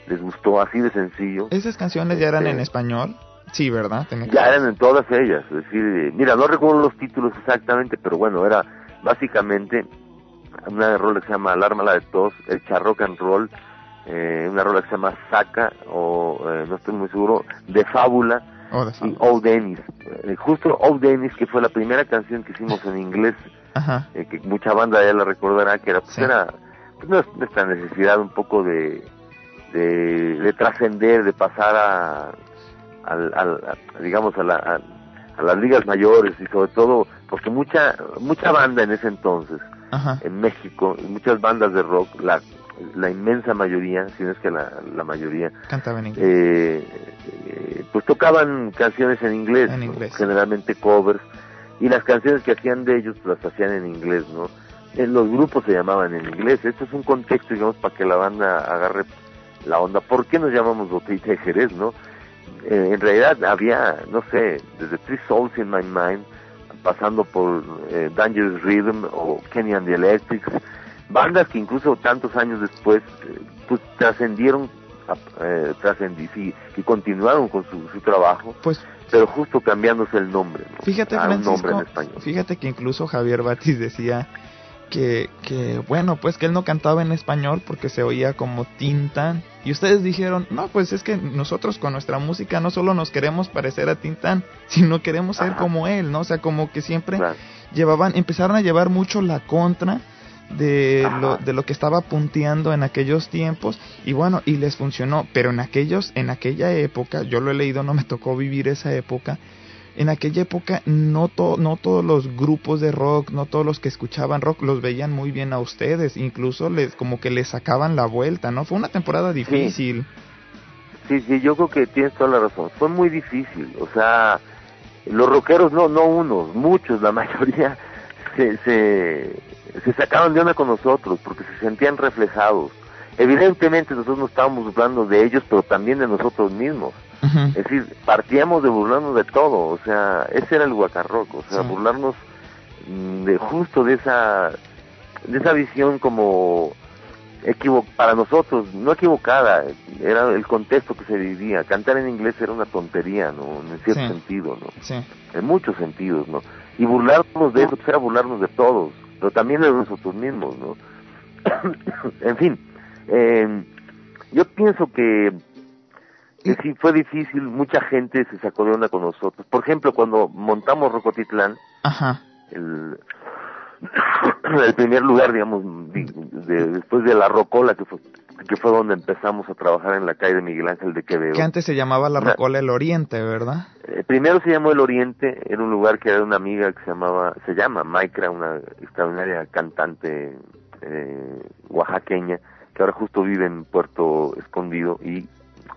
les gustó así de sencillo. ¿Esas canciones ya eran en español? Sí, ¿verdad? Tenía que- Ya eran en todas ellas, es decir, eh, mira, no recuerdo los títulos exactamente, pero bueno, era básicamente una rola que se llama Alarma de Tos, el Rock and Roll, eh, una rola que se llama Saca, o eh, no estoy muy seguro, de Fábula, Oh, de y Oh Dennis. Eh, justo Oh Dennis, que fue la primera canción que hicimos en inglés, Ajá. eh, que mucha banda ya la recordará, que era, pues, Sí. era pues, nues- nuestra necesidad un poco de, de, de trascender, de pasar a, al, al- a- digamos, a, la, a, a las ligas mayores y sobre todo, porque mucha, mucha banda en ese entonces, Ajá. en México, y muchas bandas de rock, la, la inmensa mayoría, si no es que la, la mayoría, Cantaba en inglés. eh, eh, pues tocaban canciones en inglés, En ¿no? inglés. generalmente covers, y las canciones que hacían de ellos pues, las hacían en inglés, ¿no? En los grupos se llamaban en inglés. Esto es un contexto, digamos, para que la banda agarre la onda. ¿Por qué nos llamamos Botellita de Jerez, no? Eh, en realidad había, no sé, desde Three Souls in My Mind, pasando por eh, Dangerous Rhythm o Kenny and the Electrics, bandas que incluso tantos años después eh, pues trascendieron eh, sí, y continuaron con su, su trabajo Pues pero justo cambiándose el nombre ¿no? Fíjate, a un nombre en español fíjate que incluso Javier Batis decía que, que, bueno, pues que él no cantaba en español porque se oía como Tintán. Y ustedes dijeron, no, pues es que nosotros con nuestra música no solo nos queremos parecer a Tintán, <laughs> sino queremos ser como él, ¿no? O sea, como que siempre Claro. llevaban, empezaron a llevar mucho la contra de lo, de lo que estaba punteando en aquellos tiempos y bueno y les funcionó pero en aquellos en aquella época yo lo he leído no me tocó vivir esa época en aquella época no to- no todos los grupos de rock no todos los que escuchaban rock los veían muy bien a ustedes incluso les como que les sacaban la vuelta no fue una temporada difícil Sí, sí, yo creo que tienes toda la razón. Fue muy difícil, o sea, los rockeros, no, no unos, muchos, la <laughs> mayoría, se, se, se sacaban de onda con nosotros porque se sentían reflejados. Evidentemente nosotros no estábamos burlando de ellos, pero también de nosotros mismos. Es decir, partíamos de burlarnos de todo, o sea, ese era el guacarroc, o sea, Sí. burlarnos mm, de justo de esa, de esa visión como equivo para nosotros, no equivocada, era el contexto que se vivía. Cantar en inglés era una tontería, ¿no? En cierto Sí. sentido, ¿no? sí En muchos sentidos, ¿no? Y burlarnos de eso, pues era burlarnos de todos, pero también de nosotros mismos, ¿no? <coughs> en fin, eh, yo pienso que, que sí fue difícil, mucha gente se sacó de onda con nosotros. Por ejemplo, cuando montamos Rocotitlán, ajá el, <coughs> el primer lugar, digamos, di- de- después de la Rocola, que fue, que fue donde empezamos a trabajar en la calle de Miguel Ángel de Quevedo. que antes se llamaba la Rocola el Oriente verdad Eh, primero se llamó El Oriente, era un lugar que era una amiga que se llamaba, se llama Maikra, una extraordinaria cantante eh, oaxaqueña, que ahora justo vive en Puerto Escondido y,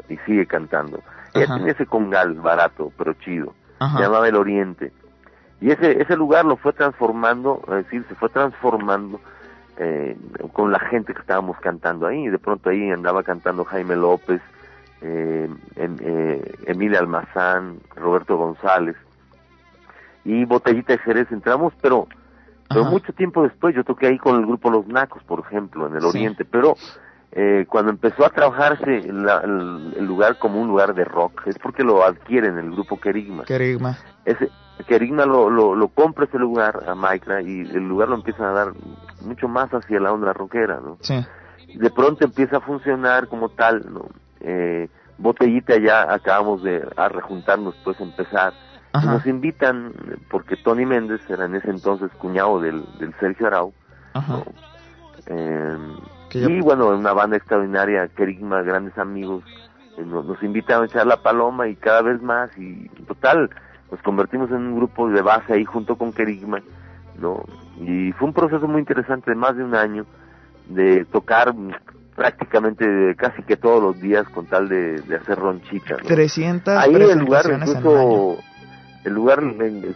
y sigue cantando. Ella Ajá. tiene ese congal barato, pero chido. Ajá. Se llamaba El Oriente. Y ese, ese lugar lo fue transformando, es decir, se fue transformando eh, con la gente que estábamos cantando ahí. De pronto ahí andaba cantando Jaime López, eh, em- eh, Emilia Almazán, Roberto González y Botellita de Jerez entramos, pero, pero Ajá. mucho tiempo después yo toqué ahí con el grupo Los Nacos, por ejemplo, en el Sí. Oriente, pero eh, cuando empezó a trabajarse la- el, el lugar como un lugar de rock, es porque lo adquieren el grupo Kerigma. Querigma Ese, Kerigma lo, lo, lo compra ese lugar a Maikra y el lugar lo empiezan a dar mucho más hacia la onda rockera, ¿no? sí de pronto empieza a funcionar como tal, ¿no? Eh, Botellita ya acabamos de a rejuntarnos, pues empezar. Ajá. nos invitan, porque Tony Méndez era en ese entonces cuñado del, del Sergio Arau, Ajá. Eh, Que ya- y bueno, una banda extraordinaria, Kerigma, grandes amigos, eh, nos, nos invitaron a echar la paloma y cada vez más y total, nos convertimos en un grupo de base ahí junto con Kerigma, ¿no? Y fue un proceso muy interesante de más de un año de tocar prácticamente casi que todos los días con tal de, de hacer ronchita, ¿no? 300 Ahí el lugar incluso el lugar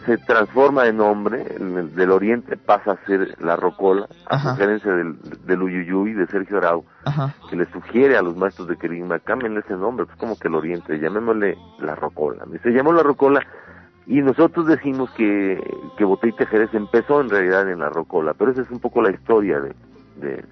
se transforma de nombre, el, el del oriente pasa a ser la Rocola, a Ajá. sugerencia del, del Uyuyuy de Sergio Arau, Ajá. que le sugiere a los maestros de Querigma, cámbienle ese nombre, pues como que el oriente, llamémosle la Rocola. Se llamó la Rocola y nosotros decimos que, que Botellita Jerez empezó en realidad en la Rocola, pero esa es un poco la historia de, de,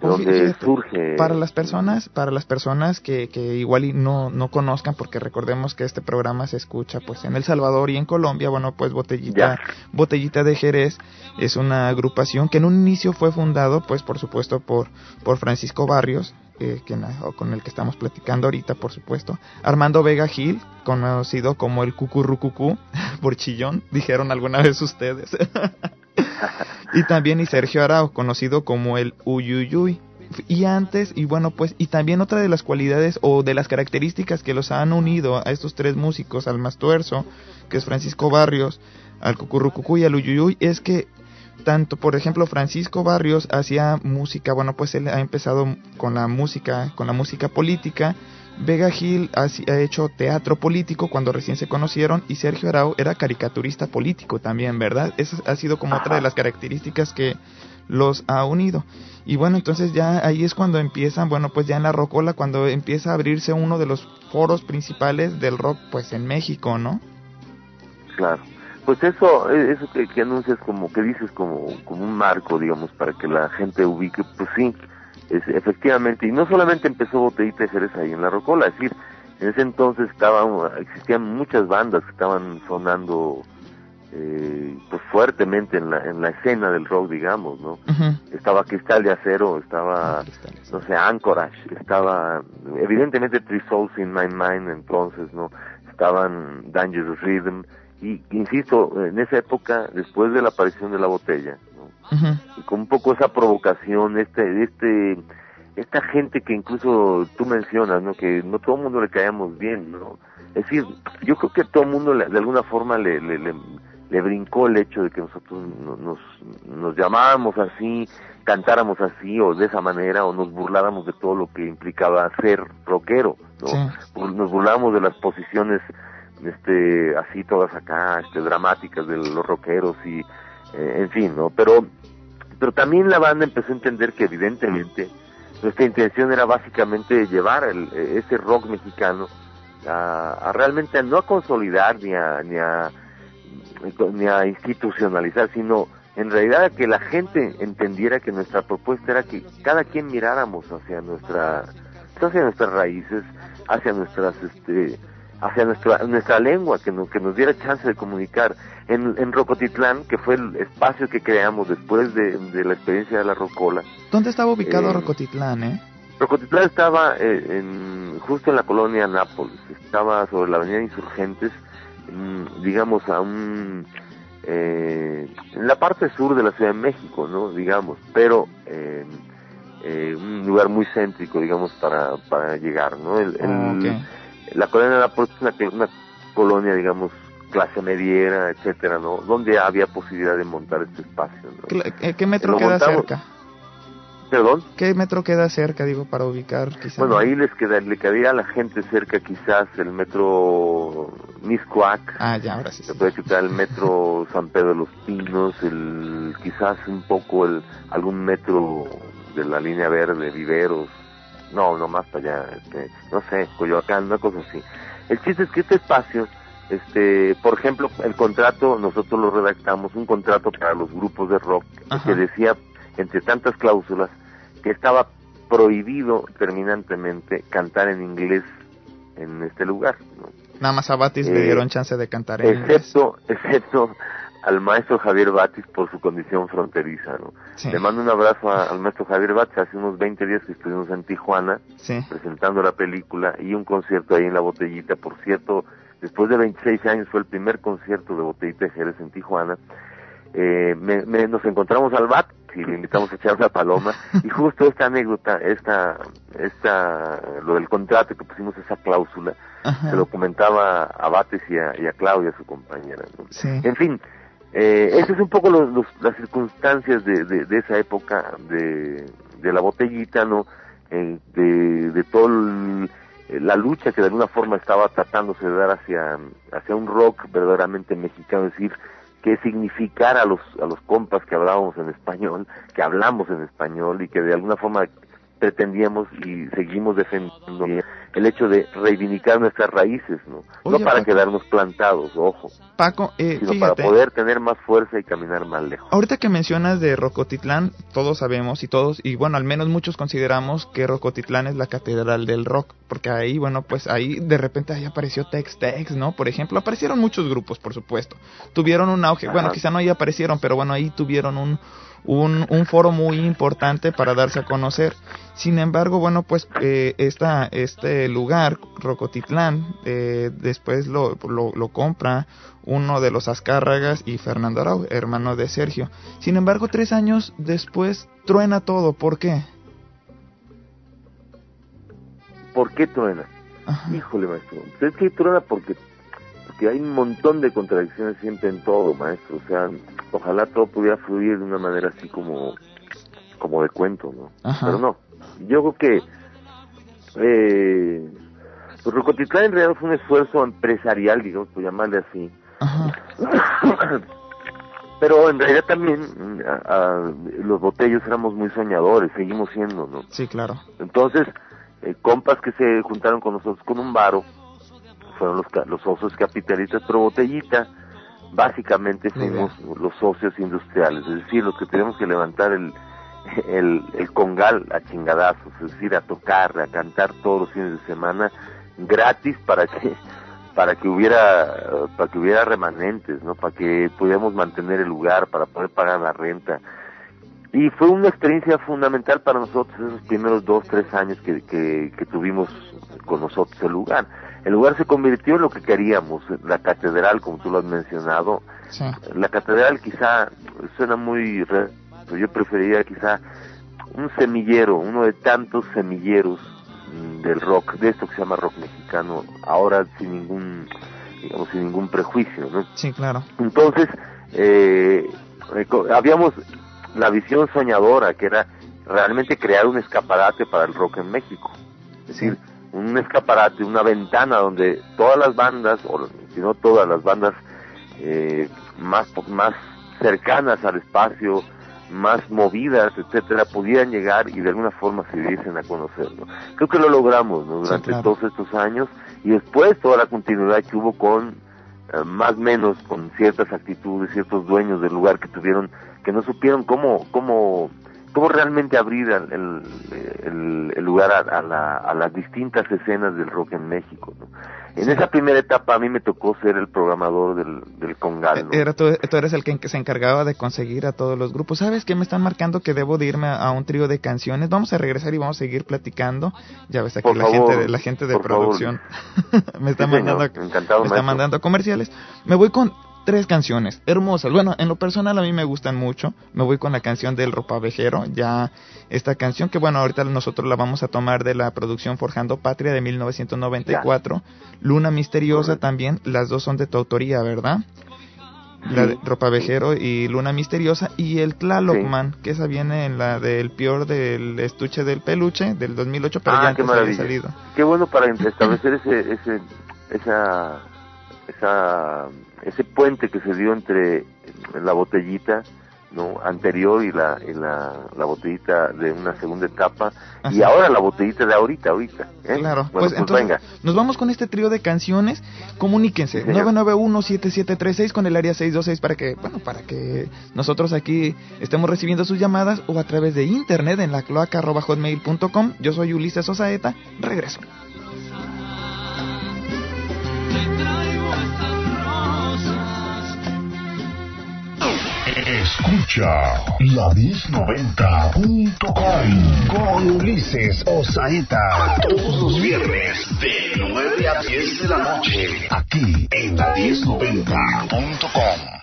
donde fíjate, surge... para las personas para las personas que, que igual y no, no conozcan porque recordemos que este programa se escucha pues en El Salvador y en Colombia bueno pues botellita botellita de Jerez es una agrupación que en un inicio fue fundado pues por supuesto por por Francisco Barrios eh, que na- o con el que estamos platicando ahorita por supuesto Armando Vega Gil conocido como el Cucurrucucú <laughs> por chillón dijeron alguna vez ustedes <laughs> y también y Sergio Arao, conocido como el Uyuyuy. Y antes, y bueno, pues, y también otra de las cualidades o de las características que los han unido a estos tres músicos, al Mastuerzo, que es Francisco Barrios, al Cucurrucucú y al Uyuyuy, es que tanto, por ejemplo, Francisco Barrios hacía música, bueno, pues él ha empezado con la música, con la música política, Vega Gil ha, hecho teatro político cuando recién se conocieron y Sergio Arau era caricaturista político también, ¿verdad? Esa ha sido como otra de las características que los ha unido. Y bueno, entonces ya ahí es cuando empiezan, bueno, pues ya en la Rocola, cuando empieza a abrirse uno de los foros principales del rock, pues en México, ¿no? Claro. Pues eso, eh, eso que, que anuncias como, que dices como, como un marco, digamos, para que la gente ubique, pues sí, es, efectivamente, y no solamente empezó Botellita de Jerez ahí en la Rocola, es decir, en ese entonces estaban, existían muchas bandas que estaban sonando eh, pues fuertemente en la, en la escena del rock, digamos, ¿no? Estaba Cristal de Acero, estaba, no sé, Anchorage, estaba, evidentemente Three Souls in My Mind entonces, ¿no? Estaban Dangerous Rhythm, y insisto, en esa época, después de la aparición de la botella, y con un poco esa provocación, este, este, esta gente que incluso tú mencionas, ¿no? Que no todo el mundo le caíamos bien, ¿no? Es decir, yo creo que todo el mundo le- de alguna forma le, le, le, le brincó el hecho de que nosotros no- nos, nos llamábamos así, cantáramos así o de esa manera o nos burláramos de todo lo que implicaba ser rockero, ¿no? Sí. Nos burlábamos de las posiciones este así todas acá este dramáticas de los rockeros y eh, en fin no pero pero también la banda empezó a entender que evidentemente nuestra intención era básicamente llevar el- eh, ese rock mexicano a, a realmente no a consolidar ni a ni a ni a institucionalizar sino en realidad a que la gente entendiera que nuestra propuesta era que cada quien miráramos hacia nuestra hacia nuestras raíces hacia nuestras este hacia nuestra nuestra lengua que nos, que nos diera chance de comunicar en, en Rocotitlán que fue el espacio que creamos después de, de la experiencia de la Rocola ¿Dónde estaba ubicado Eh, Rocotitlán, eh? Rocotitlán estaba eh, en, justo en la colonia Nápoles, estaba sobre la avenida Insurgentes, mm, digamos a un, eh, en la parte sur de la Ciudad de México, ¿no? Digamos, pero eh, eh, un lugar muy céntrico, digamos, para, para llegar, ¿no? El, el- ok. La colonia Nápoles es una, una colonia, digamos, clase mediera, etcétera, ¿no? Donde había posibilidad de montar este espacio, ¿no? ¿Qué, eh, qué metro Lo queda montamos- cerca? Perdón. ¿Qué metro queda cerca, digo, para ubicar quizás? Bueno, ahí les queda, le quedaría a la gente cerca quizás el metro Miscuac, Ah, ya, ahora sí. se puede quitar el metro <laughs> San Pedro de los Pinos, el quizás un poco el algún metro de la línea verde, Viveros, no, no más para allá, este, no sé, Coyoacán, una cosa así. El chiste es que este espacio, este, por ejemplo, el contrato nosotros lo redactamos, un contrato para los grupos de rock que decía entre tantas cláusulas que estaba prohibido terminantemente cantar en inglés en este lugar, ¿no? Nada más a Batis le Eh, dieron chance de cantar en inglés. excepto, <laughs> excepto al maestro Javier Batis por su condición fronteriza, ¿no? Sí. Le mando un abrazo a- al maestro Javier Batis, hace unos 20 días que estuvimos en Tijuana Sí. presentando la película y un concierto ahí en La Botellita, por cierto, después de 26 años fue el primer concierto de Botellita de Jerez en Tijuana, eh, me, me- nos encontramos al BAT y le invitamos a echar una paloma <laughs> y justo esta anécdota, esta, esta, lo del contrato que pusimos esa cláusula, se lo comentaba a Bates y a, y a Claudia, su compañera. ¿no? Sí. En fin, eh, esas son un poco los, los- las circunstancias de, de, esa época de, de la botellita, ¿no? De, de todo el- eh, la lucha que de alguna forma estaba tratándose de dar hacia, hacia un rock verdaderamente mexicano, es decir, que significara a los, a los compas que hablábamos en español, que hablamos en español y que de alguna forma pretendíamos y seguimos defendiendo el hecho de reivindicar nuestras raíces, ¿no? Oye, no para Paco. quedarnos plantados, ojo, Paco, eh, sino fíjate. para poder tener más fuerza y caminar más lejos. Ahorita que mencionas de Rocotitlán, todos sabemos y todos, y bueno, al menos muchos consideramos que Rocotitlán es la catedral del rock, porque ahí, bueno, pues ahí de repente ahí apareció Tex Tex, ¿no? Por ejemplo, aparecieron muchos grupos, por supuesto. Tuvieron un auge, bueno, quizá no ahí aparecieron, pero bueno, ahí tuvieron un, un, un foro muy importante para darse a conocer. Sin embargo, bueno, pues eh, esta, este lugar, Rocotitlán, eh, después lo, lo, lo compra uno de los Azcárragas y Fernando Arau, hermano de Sergio. Sin embargo, tres años después truena todo. ¿Por qué? ¿Por qué truena? Híjole, maestro. Es que truena porque, porque hay un montón de contradicciones siempre en todo, maestro. O sea, ojalá todo pudiera fluir de una manera así como, como de cuento, ¿no? Ajá. Pero no. Yo creo que eh, pues Rocotitlán en realidad fue un esfuerzo empresarial, digamos, por llamarle así. <coughs> Pero en realidad también a- a- los botellos éramos muy soñadores, seguimos siendo, ¿no? Sí, claro. Entonces, eh, compas que se juntaron con nosotros con un varo, fueron los, los socios capitalistas, pero Botellita, básicamente fuimos los socios industriales, es decir, los que tenemos que levantar el, el, el congal a chingadazos, es decir, a tocar, a cantar todos los fines de semana, gratis para que para que hubiera para que hubiera remanentes, ¿no? Para que pudiéramos mantener el lugar, para poder pagar la renta. Y fue una experiencia fundamental para nosotros esos primeros dos, tres años que, que, que tuvimos con nosotros el lugar. El lugar se convirtió en lo que queríamos, la catedral, como tú lo has mencionado. Sí. La catedral quizá suena muy... re- pero yo preferiría quizá un semillero, uno de tantos semilleros mm, del rock, de esto que se llama rock mexicano, ahora sin ningún, digamos, sin ningún prejuicio, ¿no? Sí, claro. Entonces, eh, habíamos la visión soñadora, que era realmente crear un escaparate para el rock en México. Es decir, un escaparate, una ventana donde todas las bandas, o si no todas las bandas eh, más, más cercanas al espacio, más movidas, etcétera, pudieran llegar y de alguna forma se diesen a conocer. ¿no? Creo que lo logramos ¿no? durante claro. todos estos años y después toda la continuidad que hubo con eh, más o menos con ciertas actitudes, ciertos dueños del lugar que tuvieron, que no supieron cómo, cómo, cómo realmente abrir el, el, el- el lugar a, a la- a las distintas escenas del rock en México. ¿no? En esa primera etapa a mí me tocó ser el programador del, del Congal. ¿no? Era, tú, tú eres el que, se encargaba de conseguir a todos los grupos. ¿Sabes qué? Me están marcando que debo de irme a, a un trío de canciones. Vamos a regresar y vamos a seguir platicando. Ya ves aquí Por la, favor, gente de, la gente de producción <laughs> me está Sí, mandando, me está mandando comerciales. Me voy con tres canciones hermosas. Bueno, en lo personal a mí me gustan mucho. Me voy con la canción del Ropavejero. Ya esta canción que bueno, ahorita nosotros la vamos a tomar de la producción Forjando Patria de 1994. Luna Misteriosa también. Las dos son de tu autoría, ¿verdad? La de Ropavejero y Luna Misteriosa y el Tlalocman, que esa viene en la del peor del estuche del peluche del 2008, pero ya ah, qué antes había salido. Qué bueno para establecer ese, ese, esa, esa, ese puente que se dio entre la botellita no anterior y la y la, la botellita de una segunda etapa y ahora la botellita de ahorita ahorita ¿eh? Claro, bueno pues, pues, entonces venga nos vamos con este trío de canciones. Comuníquense, Sí, señor. 991-7736 con el área 626 para que, bueno, para que nosotros aquí estemos recibiendo sus llamadas o a través de internet en la cloaca.hotmail.com. Yo soy Ulises Osaeta, regreso. Escucha la 1090.com con Ulises Osaeta. Todos los viernes de 9 a 10 de la noche. Aquí en la 1090.com.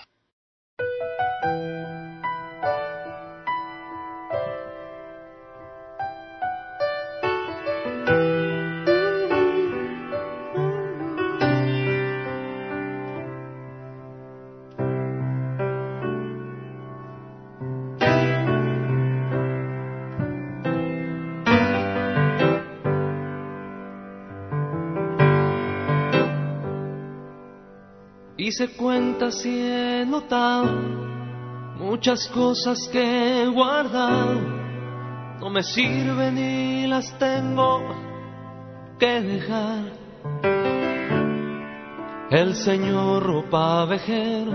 Hice cuentas y he notado muchas cosas que he guardado. No me sirven y las tengo que dejar. El señor ropa vejero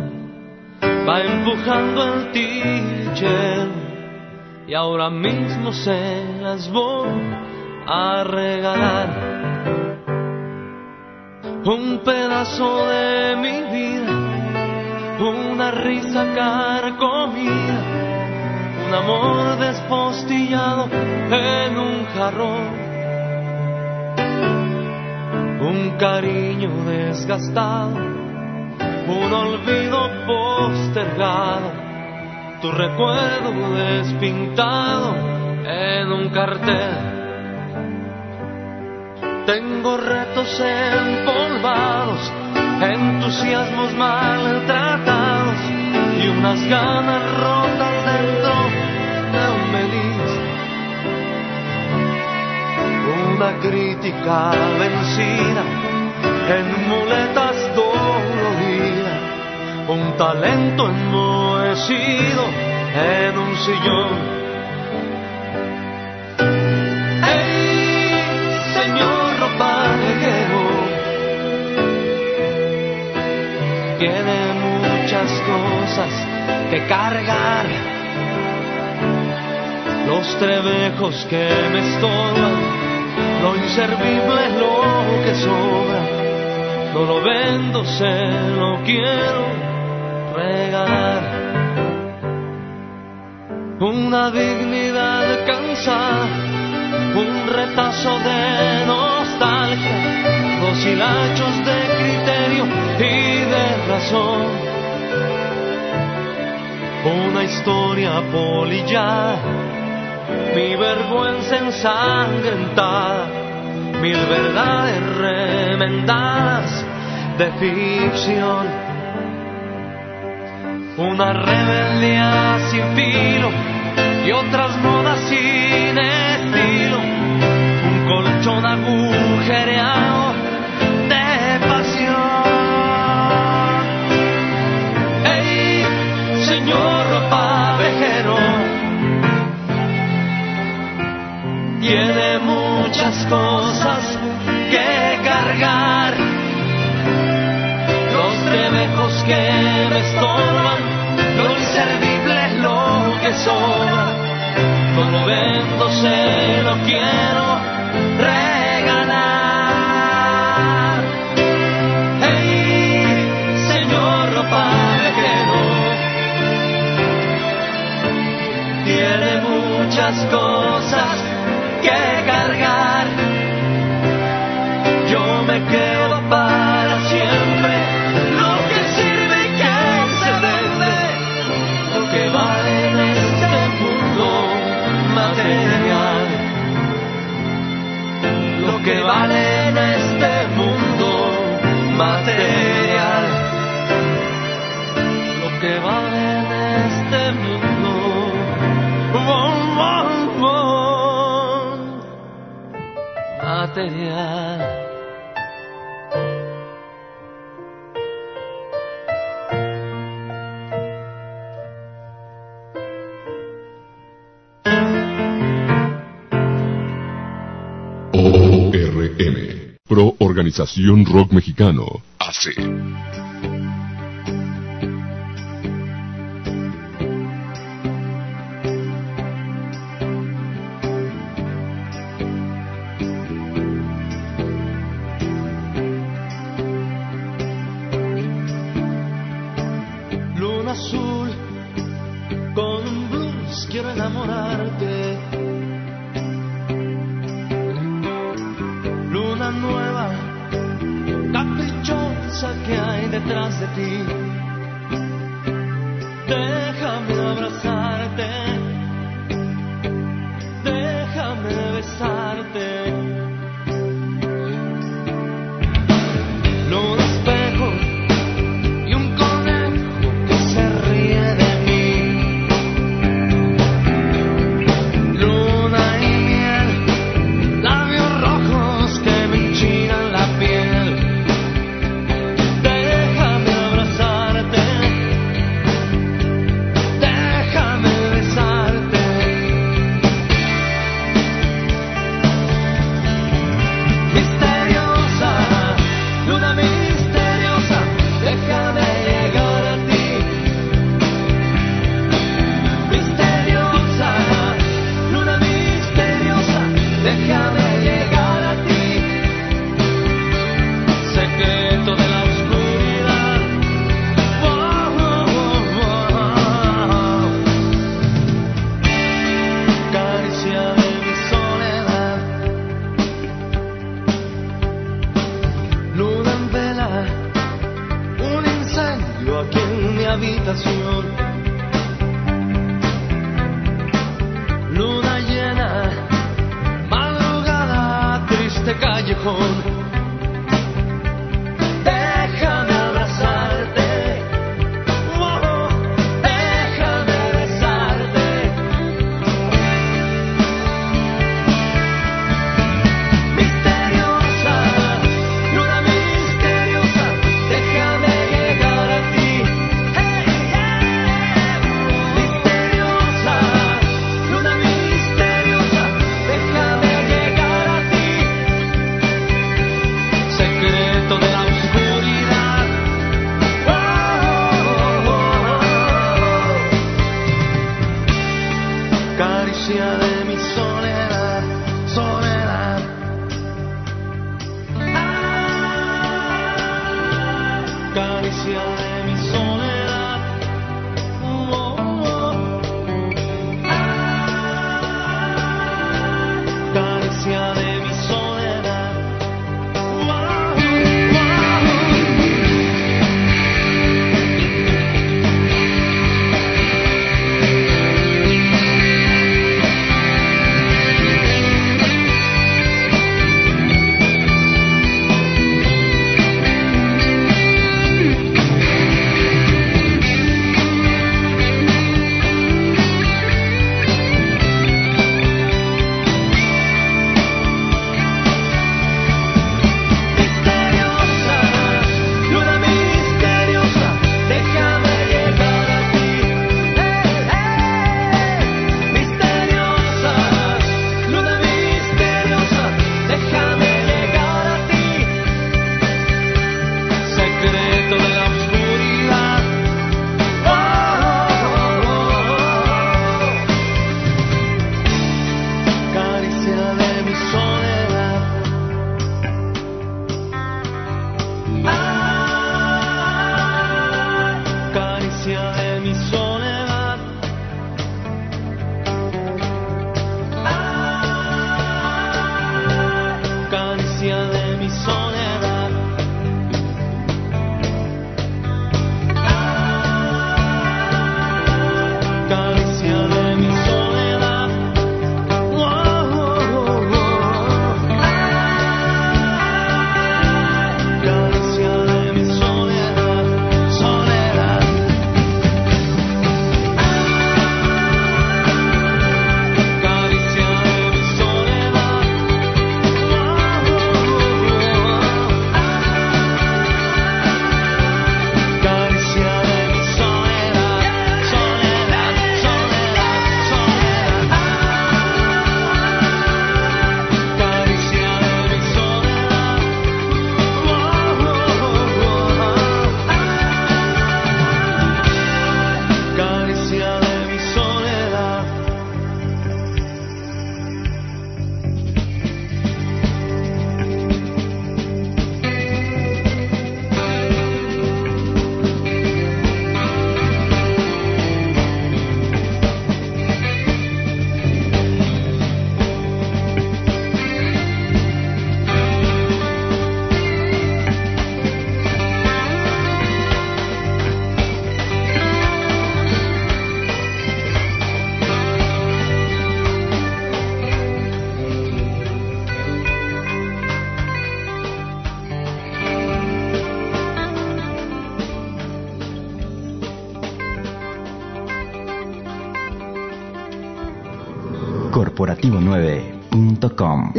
va empujando el tichero y ahora mismo se las voy a regalar. Un pedazo de mi vida, una risa carcomida, un amor despostillado en un jarrón un cariño desgastado, un olvido postergado, tu recuerdo despintado en un cartel. Tengo retos empolvados, entusiasmos maltratados y unas ganas rotas dentro de un beliz una crítica vencida en muletas doloridas, un talento enmohecido en un sillón. Tiene muchas cosas que cargar, los trebejos que me estorban lo inservible es lo que sobra, no lo vendo, se lo quiero regalar. Una dignidad cansada, un retazo de nostalgia, dos hilachos de Una historia polillada mi vergüenza ensangrentada, mil verdades remendadas de ficción. Una rebeldía sin filo y otras modas sin estilo, un colchón agujereado cosas que cargar. Los trebejos que me estorban, lo inservible lo que sobra. No lo vendo, se lo quiero regalar. ¡Hey, señor ropavejero! Tiene muchas cosas material. Lo que vale en este mundo. Bom, bom, bom material. Pro Organización Rock Mexicano, Posse.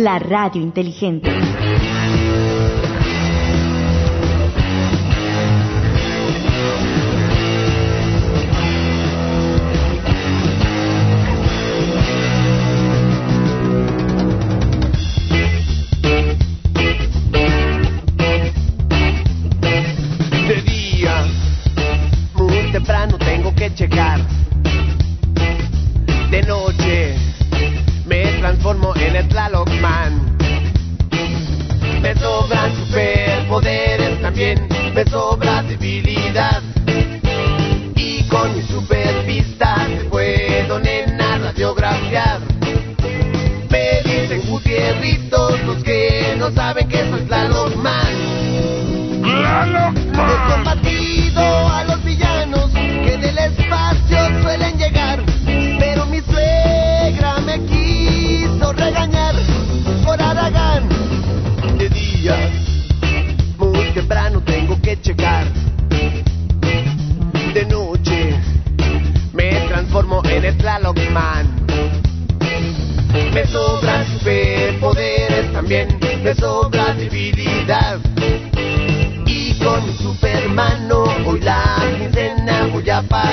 La radio inteligente.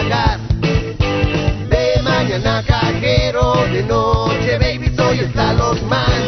De mañana cajero, de noche baby soy el Tlaloc Man.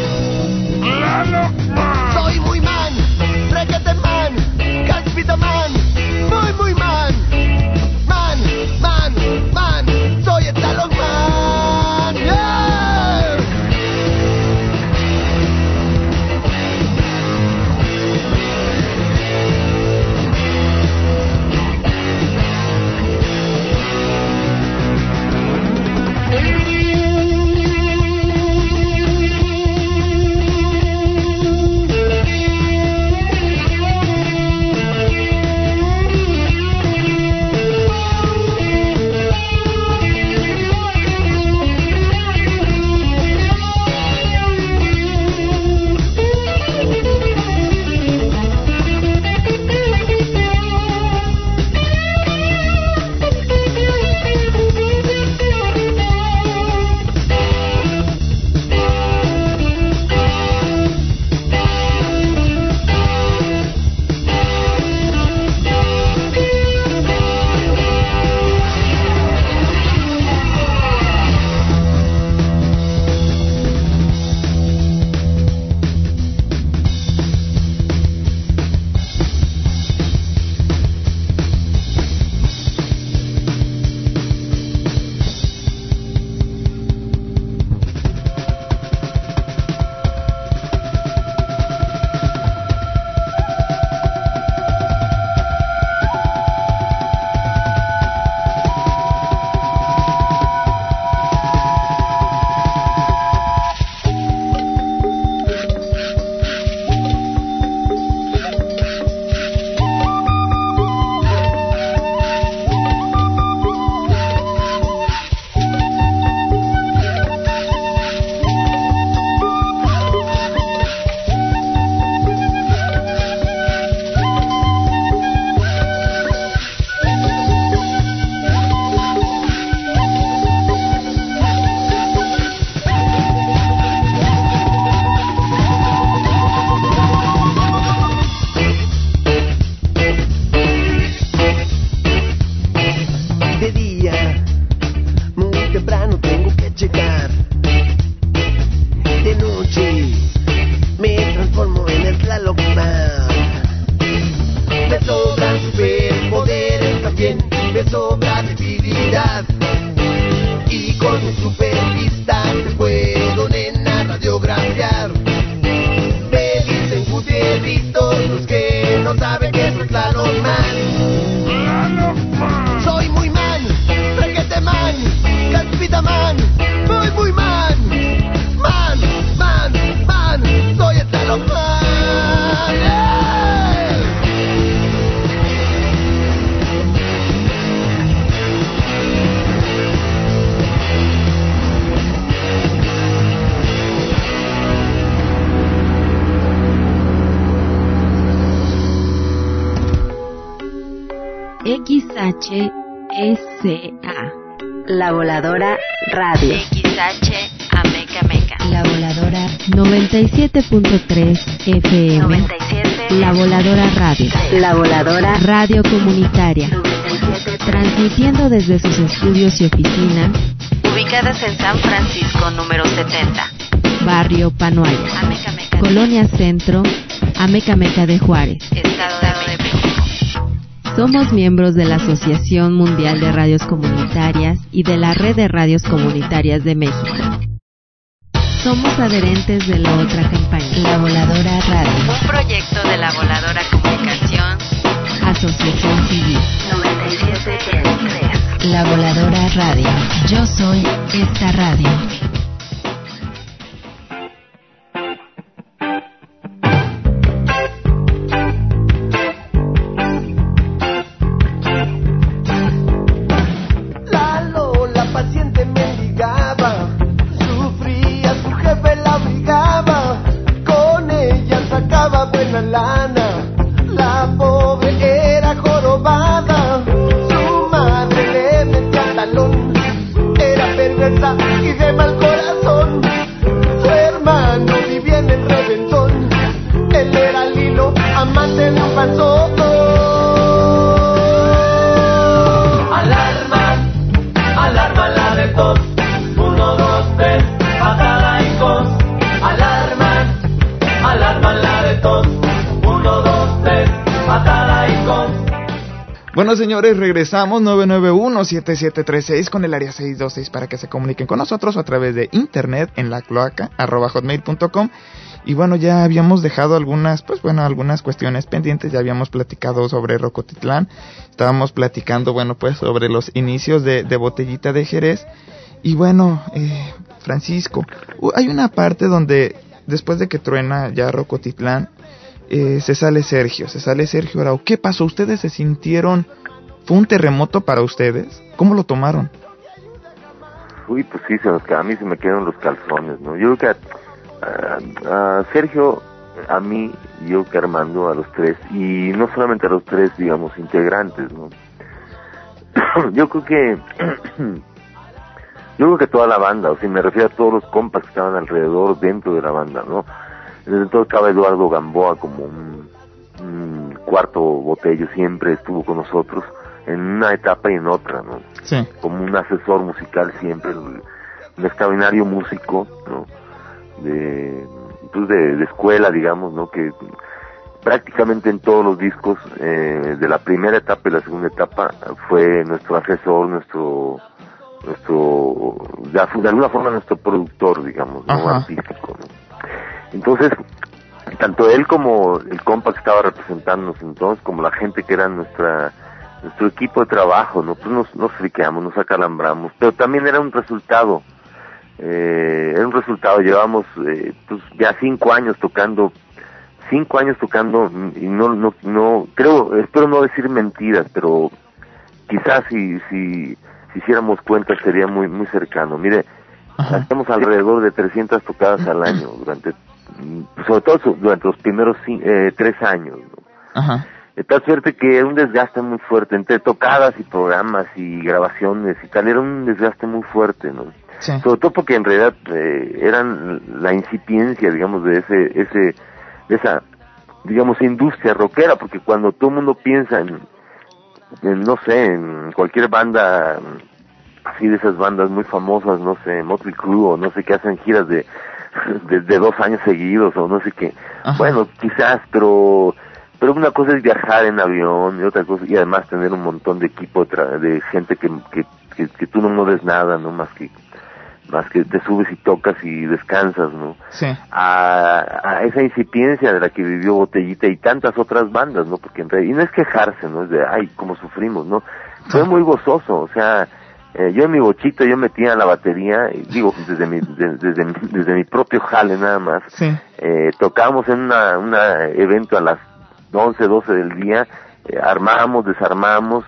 Estudios y oficinas. Ubicadas en San Francisco número 70. Barrio Panoaya. Colonia Centro. Ameca Meca de Juárez. Estado de México. Somos miembros de la Asociación Mundial de Radios Comunitarias y de la Red de Radios Comunitarias de México. Somos adherentes de la otra campaña, La Voladora Radio. Un proyecto de la Voladora Comunicación. Asociación Civil. 97.3. La Voladora Radio. Yo soy esta radio. Señores, regresamos 991-7736 con el área 626 para que se comuniquen con nosotros a través de internet en la cloaca arroba hotmail.com. Y bueno, ya habíamos dejado algunas, pues bueno, algunas cuestiones pendientes. Ya habíamos platicado sobre Rocotitlán. Estábamos platicando, bueno, pues sobre los inicios de, de Botellita de Jerez. Y bueno, eh, Francisco, hay una parte donde después de que truena ya Rocotitlán, eh, se sale Sergio, se sale Sergio Arau. ¿Qué pasó? ¿Ustedes se sintieron? ¿Fue un terremoto para ustedes? ¿Cómo lo tomaron? Uy, pues sí, se nos, a mí se me quedaron los calzones, ¿no? Yo creo que a, Sergio, a mí, yo que Armando, a los tres, y no solamente a los tres, digamos, integrantes, ¿no? <clears throat> yo creo que, <clears throat> yo creo que toda la banda, o sea, me refiero a todos los compas que estaban alrededor, dentro de la banda, ¿no? Todo estaba Eduardo Gamboa como un, un cuarto botello, siempre estuvo con nosotros, en una etapa y en otra, ¿no? Sí. Como un asesor musical siempre, un extraordinario músico, ¿no? de, pues de, de, escuela, digamos, ¿no? Que prácticamente en todos los discos eh, de la primera etapa y la segunda etapa fue nuestro asesor, nuestro, nuestro, de, de alguna forma nuestro productor, digamos, ¿no? Artístico, ¿no? Entonces, tanto él como el compa que estaba representándonos entonces, como la gente que era nuestra, nuestro equipo de trabajo, ¿no? Pues nos, nos friqueamos, nos acalambramos, pero también era un resultado, eh, era un resultado, llevamos eh, pues ya cinco años tocando, cinco años tocando y no, no, no, creo, espero no decir mentiras, pero quizás si, si, si hiciéramos cuenta sería muy, muy cercano. Mire, hacemos alrededor de 300 tocadas al año durante, sobre todo durante los primeros eh, tres años, ¿no? Ajá. De tal suerte que era un desgaste muy fuerte, entre tocadas y programas y grabaciones y tal, era un desgaste muy fuerte, ¿no? Sí. Sobre todo porque en realidad eh, eran la incipiencia, digamos, de ese, ese, de esa, digamos, industria rockera, porque cuando todo el mundo piensa en, en, no sé, en cualquier banda, así de esas bandas muy famosas, no sé, Motley Crue o no sé, que hacen giras de, de, de dos años seguidos o no sé qué, Ajá. bueno, quizás, pero pero una cosa es viajar en avión y otra cosa y además tener un montón de equipo de, tra- de gente que, que, que, que tú no mueves nada no más que más que te subes y tocas y descansas no Sí. a, a esa incipiencia de la que vivió Botellita y tantas otras bandas no porque en realidad y no es quejarse no es de ay cómo sufrimos no fue muy gozoso o sea eh, yo en mi bochito yo metía la batería y digo desde mi de- desde, mi- desde mi propio jale nada más. Sí. eh, tocábamos en una, una evento a las 11, 12 del día, eh, armábamos, desarmábamos,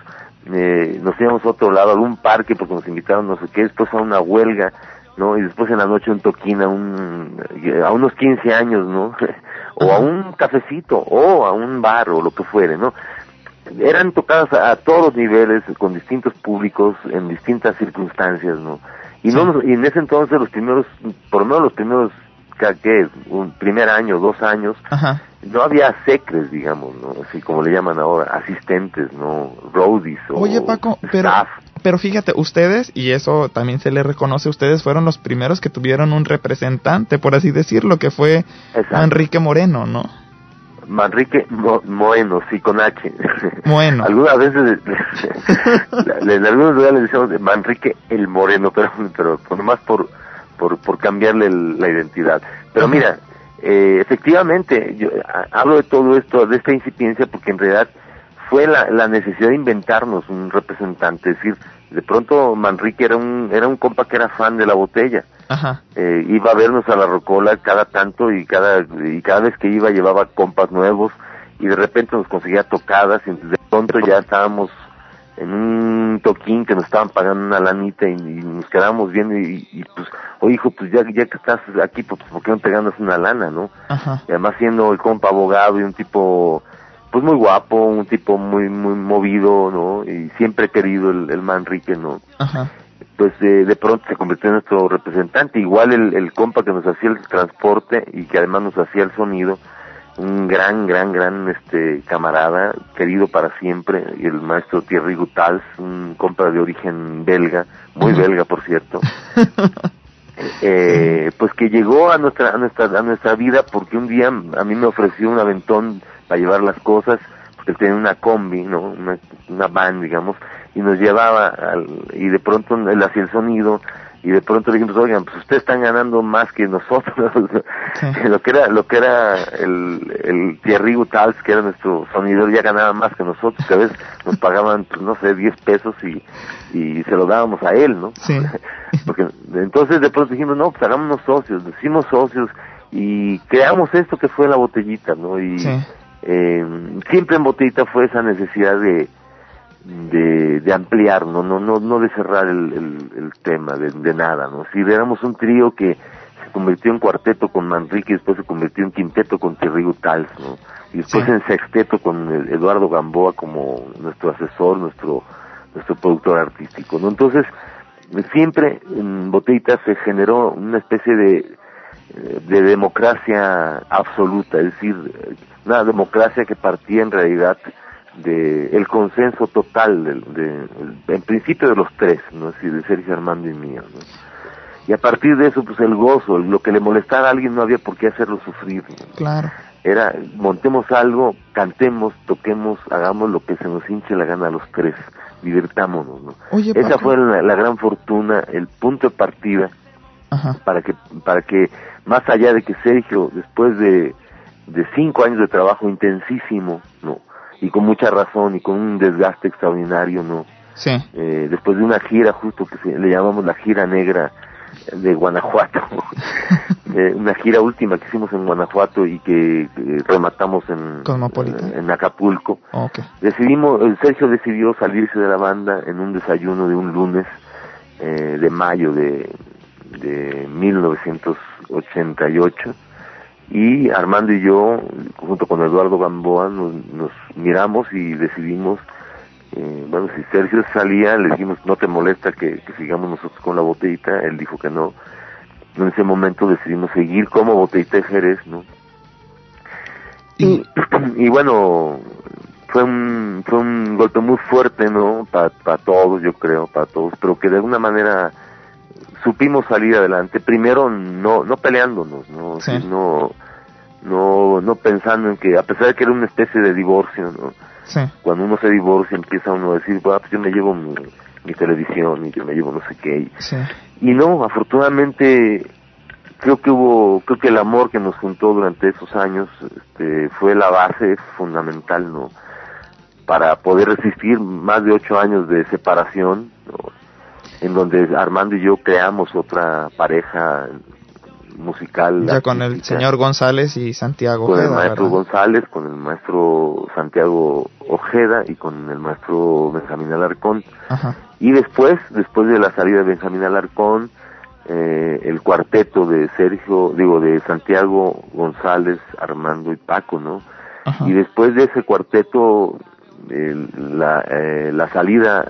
eh, nos íbamos a otro lado, a algún parque porque nos invitaron no sé qué, después a una huelga, ¿no? Y después en la noche un toquín a, un, a unos 15 años, ¿no? <laughs> o a un cafecito, o a un bar, o lo que fuere, ¿no? Eran tocadas a, a todos los niveles, con distintos públicos, en distintas circunstancias, ¿no? Y, no nos- y en ese entonces los primeros, por lo menos los primeros, qué? Un primer año, dos años, Ajá. no había secres, digamos, ¿no? Así como le llaman ahora, asistentes, ¿no? Roadies o Oye, Paco, pero, staff. pero fíjate, ustedes, y eso también se les reconoce, ustedes fueron los primeros que tuvieron un representante, por así decirlo, que fue Exacto. Enrique Moreno, ¿no? Manrique Mo- Moeno, sí, con H. Moeno. <laughs> Algunas veces, <laughs> le- en algunos lugares le decíamos de Manrique el Moreno, pero, pero nomás por, por, por cambiarle el- la identidad. Pero mira, eh, efectivamente, yo hablo de todo esto, de esta incipiencia, porque en realidad fue la, la necesidad de inventarnos un representante, es decir, de pronto Manrique era un, era un compa que era fan de la botella Ajá. eh, iba a vernos a la Rocola cada tanto y cada y cada vez que iba llevaba compas nuevos y de repente nos conseguía tocadas y de pronto ya estábamos en un toquín que nos estaban pagando una lanita y, y nos quedábamos viendo y, y, pues oye hijo pues ya ya que estás aquí pues por qué no te ganas una lana no Ajá. y además siendo el compa abogado y un tipo pues muy guapo un tipo muy muy movido no y siempre querido el, el Manrique no Ajá. pues eh, de pronto se convirtió en nuestro representante. Igual el, el compa que nos hacía el transporte y que además nos hacía el sonido, un gran, gran, gran este camarada, querido para siempre, el maestro Thierry Gutals, un compa de origen belga, muy belga por cierto, <laughs> eh, pues que llegó a nuestra, a nuestra, a nuestra vida porque un día a mí me ofreció un aventón para llevar las cosas, porque tenía una combi, ¿no? Una, una van, digamos, y nos llevaba al, y de pronto él hacía el sonido, y de pronto le dijimos, oigan, pues ustedes están ganando más que nosotros. <laughs> lo que era, lo que era el, el Thierry Gutals, que era nuestro sonidor, ya ganaba más que nosotros, que a veces nos pagaban, pues, no sé, 10 pesos y, y se lo dábamos a él, ¿no? <laughs> Porque entonces de pronto dijimos, no, pues hagámonos socios, decimos socios y creamos esto que fue la botellita, ¿no? Y eh, siempre en botellita fue esa necesidad de, de, de ampliar, no, no, no, no de cerrar el, el, el tema de, de nada, ¿no? Si éramos un trío que se convirtió en cuarteto con Manrique y después se convirtió en quinteto con Thierry Gutals, ¿no? Y después en sexteto con el Eduardo Gamboa como nuestro asesor, nuestro, nuestro productor artístico, ¿no? Entonces, siempre en Botellita se generó una especie de, de democracia absoluta, es decir, una democracia que partía en realidad de el consenso total de, de, en principio de los tres no es decir de Sergio Armando y mío ¿no? y a partir de eso pues el gozo lo que le molestara a alguien no había por qué hacerlo sufrir ¿no? Claro. era montemos algo cantemos toquemos hagamos lo que se nos hinche la gana a los tres divirtámonos ¿no? Oye, esa Paco. fue la, la gran fortuna el punto de partida Ajá. para que para que más allá de que Sergio después de de cinco años de trabajo intensísimo no y con mucha razón y con un desgaste extraordinario, ¿no? Sí. Eh, después de una gira justo que se, le llamamos la gira negra de Guanajuato, <laughs> eh, una gira última que hicimos en Guanajuato y que, que rematamos en, Cosmopolitan. en Acapulco. Ok. Decidimos, Sergio decidió salirse de la banda en un desayuno de un lunes eh, de mayo de, de 1988 y Armando y yo, junto con Eduardo Gamboa, nos, nos miramos y decidimos, eh, bueno, si Sergio salía, le dijimos, no te molesta que, que sigamos nosotros con la botellita, él dijo que no. En ese momento decidimos seguir como botellita de Jerez, ¿no? Y, y <clears throat> bueno, fue un, fue un golpe muy fuerte, ¿no? Para todos, yo creo, para todos, pero que de alguna manera supimos salir adelante. Primero, no, no peleándonos, ¿no? Sí. No, no, no pensando en que, a pesar de que era una especie de divorcio, ¿no? Sí. Cuando uno se divorcia empieza uno a decir, "Bueno, pues yo me llevo mi, mi televisión y yo me llevo no sé qué. Sí. y no, afortunadamente creo que hubo, creo que el amor que nos juntó durante esos años este, fue la base fundamental, ¿no? Para poder resistir más de ocho años de separación, ¿no? En donde Armando y yo creamos otra pareja musical. Ya con el señor González y Santiago con el maestro ¿verdad? González, con el maestro Santiago Ojeda y con el maestro Benjamín Alarcón. Ajá. Y después, después de la salida de Benjamín Alarcón, eh, el cuarteto de Sergio, digo, de Santiago, González, Armando y Paco, ¿no? Ajá. Y después de ese cuarteto, el- la, eh, la salida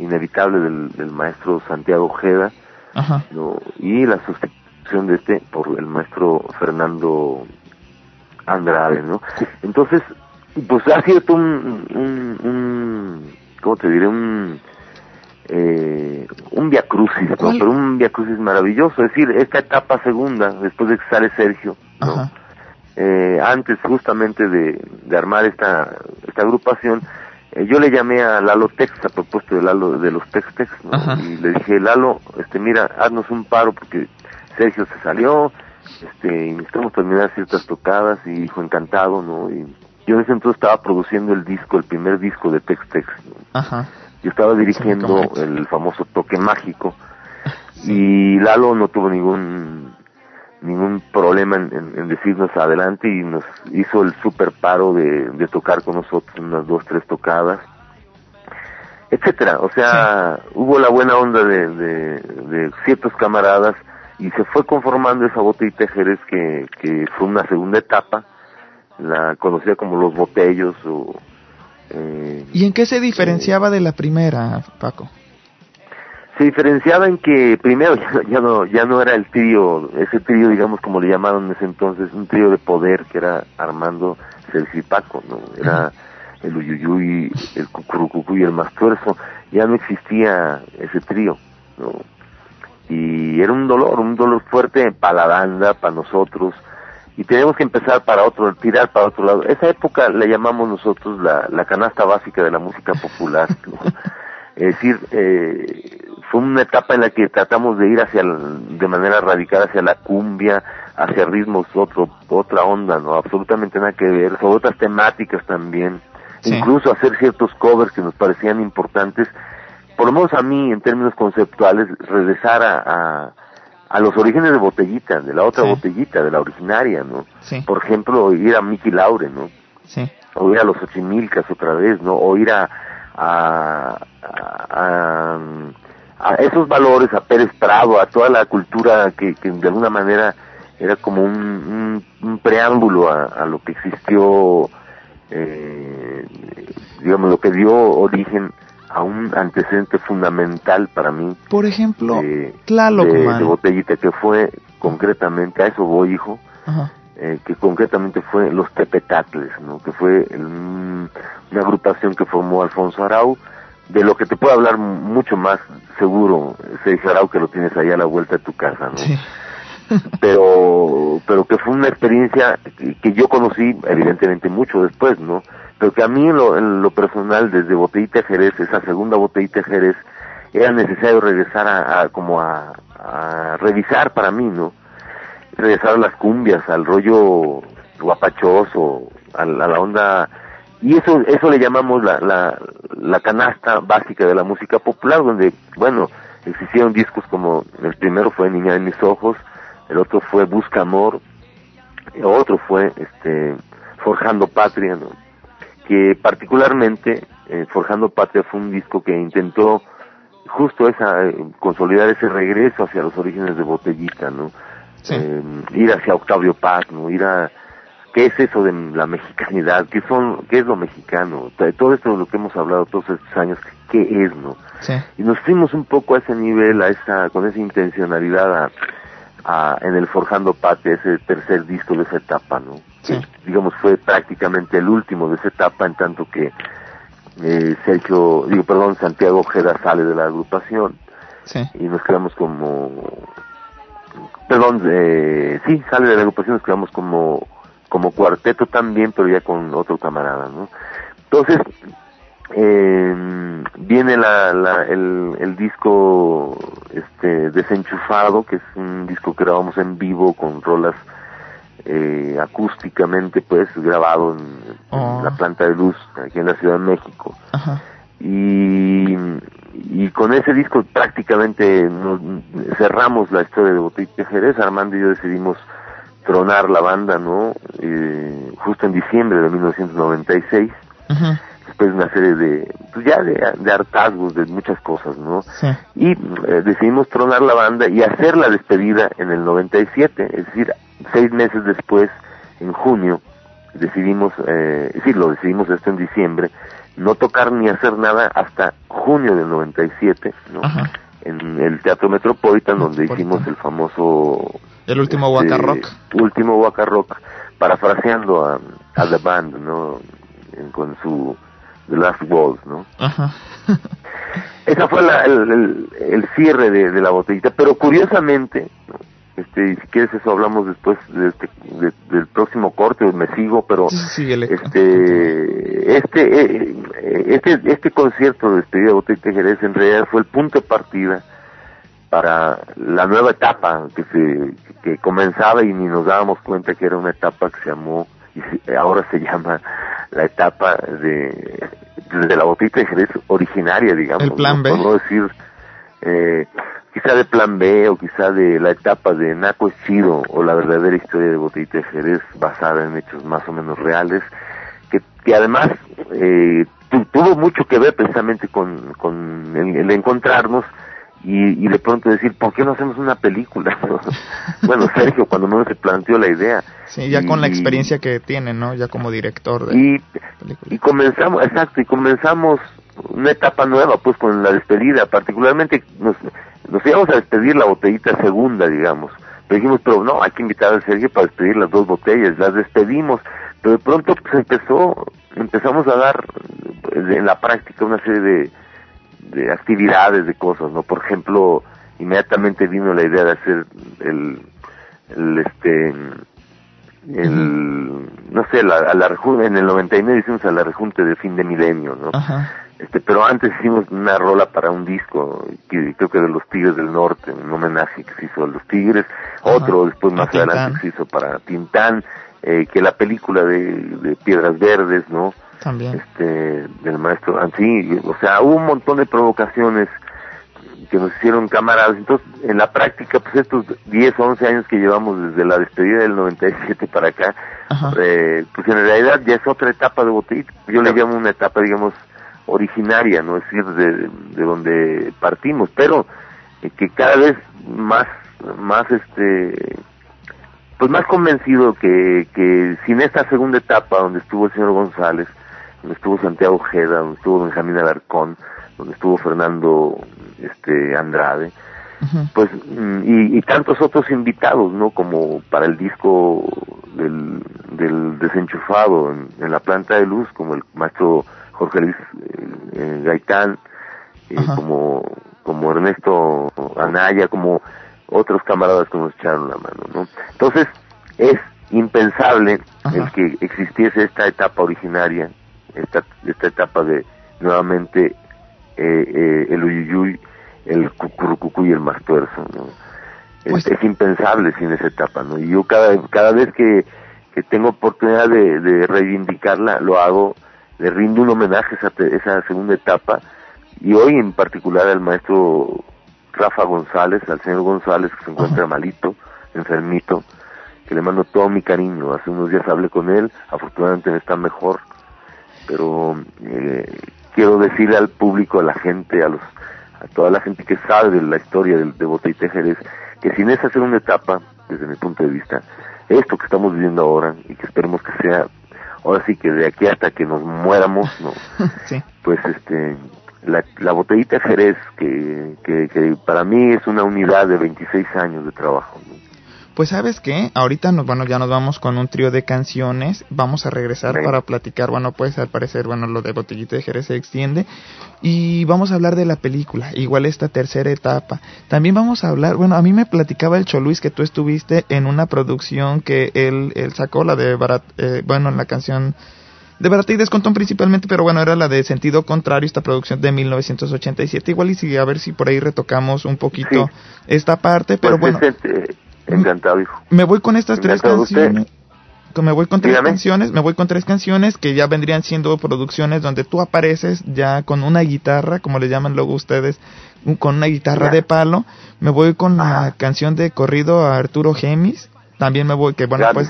inevitable del, del maestro Santiago Ojeda, Ajá. ¿no? Y la sustitución de este por el maestro Fernando Andrade, ¿no? Entonces, pues ha sido un, un, un ¿cómo te diré? Un, eh, un viacrucis, ¿no? Pero un viacrucis maravilloso. Es decir, esta etapa segunda, después de que sale Sergio, ¿no? Eh, antes justamente de, de armar esta, esta agrupación, eh, yo le llamé a Lalo Tex a propósito de Lalo de los Tex Tex, y le dije, Lalo, este, mira, haznos un paro porque Sergio se salió, este, y necesitamos terminar ciertas tocadas, y dijo encantado, ¿no? Y yo en ese entonces estaba produciendo el disco, el primer disco de Tex Tex, ¿no? Ajá. Yo estaba dirigiendo el famoso toque mágico <laughs> y Lalo no tuvo ningún ningún problema en, en- en decirnos adelante y nos hizo el super paro de, de tocar con nosotros unas dos tres tocadas etcétera. O sea hubo la buena onda de, de, de ciertos camaradas y se fue conformando esa botellita de Jerez que, que fue una segunda etapa. La conocida como los botellos o eh, ¿Y en qué se diferenciaba de la primera, Paco? Se diferenciaba en que primero <laughs> ya, ya no ya no era el trío ese trío digamos como le llamaron en ese entonces un trío de poder que era Armando Celsi y Paco no era el Uyuyuy el Cucurucucu y el Mastuerzo ya no existía ese trío no y era un dolor un dolor fuerte para la banda para nosotros. Y tenemos que empezar para otro tirar para otro lado. Esa época la llamamos nosotros la la canasta básica de la música popular ¿no? <laughs> Es decir, eh, fue una etapa en la que tratamos de ir hacia, el- de manera radical hacia la cumbia, hacia ritmos, otro, otra onda, ¿no? Absolutamente nada que ver, sobre otras temáticas también. Sí. Incluso hacer ciertos covers que nos parecían importantes. Por lo menos a mí, en términos conceptuales, regresar a, a, a los orígenes de Botellita, de la otra Sí. Botellita, de la originaria, ¿no? Sí. Por ejemplo, ir a Mickey Laure, ¿no? Sí. o ir a los Ochimilcas otra vez, ¿no? O ir a, a, a, a esos valores, a Pérez Prado, a toda la cultura que, que de alguna manera era como un, un, un preámbulo a, a lo que existió, eh, digamos, lo que dio origen a un antecedente fundamental para mí Por ejemplo, de, Tlaloc, de, Botellita, que fue concretamente, a eso voy, hijo, Ajá. eh, que concretamente fue los Tepetatles, ¿no? que fue el- un- una agrupación que formó Alfonso Arau, de lo que te puedo hablar mucho más seguro, Sergio Arau, que lo tienes allá a la vuelta de tu casa, ¿no? <laughs> pero pero que fue una experiencia que, yo conocí evidentemente mucho después, ¿no? Pero que a mí en lo, en lo personal, desde Botellita Jerez, esa segunda Botellita Jerez, era necesario regresar a, a- como a, a revisar para mí, ¿no? regresar a las cumbias, al rollo guapachoso, a la onda y eso eso le llamamos la, la, la canasta básica de la música popular donde bueno existieron discos como el primero fue Niña de mis ojos el otro fue Busca amor el otro fue este Forjando Patria ¿no? que particularmente eh, Forjando Patria fue un disco que intentó justo esa eh, consolidar ese regreso hacia los orígenes de Botellita no eh, ir hacia Octavio Paz, ¿no? Ir a qué es eso de la mexicanidad, qué son, qué es lo mexicano, todo esto de lo que hemos hablado todos estos años, qué es, ¿no? Sí. Y nos fuimos un poco a ese nivel, a esa, con esa intencionalidad a, a- en el Forjando Patria, ese tercer disco de esa etapa, ¿no? Sí. Digamos fue prácticamente el último de esa etapa en tanto que eh, Sergio, digo perdón, Santiago Ojeda sale de la agrupación Sí. y nos quedamos como perdón eh, sí sale de la agrupación nos quedamos como como cuarteto también pero ya con otro camarada no entonces eh, viene la, la el, el disco este desenchufado que es un disco que grabamos en vivo con rolas eh, acústicamente pues grabado en, en Oh. la planta de luz aquí en la Ciudad de México Ajá. y, y con ese disco prácticamente nos- cerramos la historia de Botellita Jerez. Armando y yo decidimos tronar la banda, ¿no? Eh, justo en diciembre de 1996, Ajá. después de una serie de, pues ya de, de hartazgos, de muchas cosas, ¿no? Sí. Y eh, decidimos tronar la banda y hacer la despedida en el 97, es decir, seis meses después, en junio, decidimos, eh, sí, lo decidimos esto en diciembre, no tocar ni hacer nada hasta junio del 97, ¿no? Ajá. En el Teatro Metropolitan, donde hicimos el famoso... El último este, Waka Rock. Último Waka Rock, parafraseando a, a The Band, ¿no? En- con su The Last Waltz, ¿no? Ajá. <laughs> Esa fue la- el, el- el cierre de, de la botellita, pero curiosamente, ¿no? este, y si quieres eso hablamos después de este- de- del próximo corte, me sigo, pero Síguele. este, este, eh, este, este concierto de despedida de Botellita Jerez en realidad fue el punto de partida para la nueva etapa que se que comenzaba y ni nos dábamos cuenta que era una etapa que se llamó y se- ahora se llama la etapa de de la botellita de Jerez originaria digamos El plan ¿no? B. por no decir eh, quizá de plan B o quizá de la etapa de Naco es chido o la verdadera historia de Botellita de Jerez basada en hechos más o menos reales que, que además eh, tu- tuvo mucho que ver precisamente con, con el, el encontrarnos y, y de pronto decir, ¿por qué no hacemos una película? <laughs> bueno, <laughs> Sergio cuando menos se planteó la idea. Sí, ya con la experiencia que tiene, ¿no? Ya como director de Y, y comenzamos, exacto, y comenzamos una etapa nueva, pues con la despedida, particularmente nos, nos íbamos a despedir la botellita segunda, digamos. Pero dijimos, pero no, hay que invitar al Sergio para despedir las dos botellas, las despedimos, pero de pronto pues empezó, empezamos a dar eh, en la práctica una serie de, de actividades, de cosas, ¿no? Por ejemplo, inmediatamente vino la idea de hacer el, el este, el, no sé, la, a la en el 99 hicimos a la rejunte de fin de milenio, ¿no? Este, pero antes hicimos una rola para un disco, que creo que de los Tigres del Norte, un homenaje que se hizo a los Tigres, otro después más adelante que se hizo para Tintán, eh, que la película de, de Piedras Verdes, ¿no? También. Este, del maestro, sí, o sea, hubo un montón de provocaciones que nos hicieron camaradas, entonces en la práctica, pues estos 10 o 11 años que llevamos desde la despedida del 97 para acá, eh, pues en realidad ya es otra etapa de botellita, yo le llamo una etapa, digamos, originaria, no es decir, de, de donde partimos, pero eh, que cada vez más, más este, pues más convencido que, que sin esta segunda etapa donde estuvo el señor González, donde estuvo Santiago Ojeda, donde estuvo Benjamín Alarcón, donde estuvo Fernando este Andrade, pues y, y tantos otros invitados, ¿no? Como para el disco del, del desenchufado en, en la planta de luz, como el maestro Jorge Luis eh, eh, Gaitán, eh, como como Ernesto Anaya, como otros camaradas que nos echaron la mano, ¿no? Entonces es impensable el que existiese esta etapa originaria, esta, esta etapa de nuevamente eh, eh, el uyuyuy, el cucurucucu y el mastuerzo, ¿no? Es, es impensable sin esa etapa, ¿no? Y yo cada, cada vez que, que tengo oportunidad de, de reivindicarla, lo hago, le rindo un homenaje a esa, esa segunda etapa, y hoy en particular al maestro Rafa González, al señor González que se encuentra malito, enfermito, que le mando todo mi cariño. Hace unos días hablé con él, afortunadamente está mejor, pero eh, quiero decirle al público, a la gente, a los a toda la gente que sabe de la historia del de Botellita Jerez, que sin esa segunda etapa, desde mi punto de vista, esto que estamos viviendo ahora y que esperemos que sea, ahora sí que de aquí hasta que nos muéramos, no, <laughs> Sí. pues este la, la botellita Jerez que, que, que para mí es una unidad de 26 años de trabajo ¿no? Pues sabes qué, ahorita nos, bueno, ya nos vamos con un trío de canciones, vamos a regresar para platicar, bueno, pues al parecer, bueno, lo de Botellita de Jerez se extiende. Y vamos a hablar de la película, igual esta tercera etapa. También vamos a hablar, bueno, a mí me platicaba el Choluis que tú estuviste en una producción que él, él sacó, la de Barat, eh, bueno, la canción de Barata y Descontón principalmente, pero bueno, era la de Sentido Contrario, esta producción de 1987, igual y si, a ver si por ahí retocamos un poquito esta parte, pero Pues, bueno. este, encantado hijo Me voy con estas tres usted. canciones. que Me voy con tres Dígame. canciones, me voy con tres canciones que ya vendrían siendo producciones donde tú apareces ya con una guitarra, como le llaman luego ustedes, un- con una guitarra Ya. de palo. Me voy con la canción de corrido a Arturo Gemis. También me voy, que bueno, Ya. pues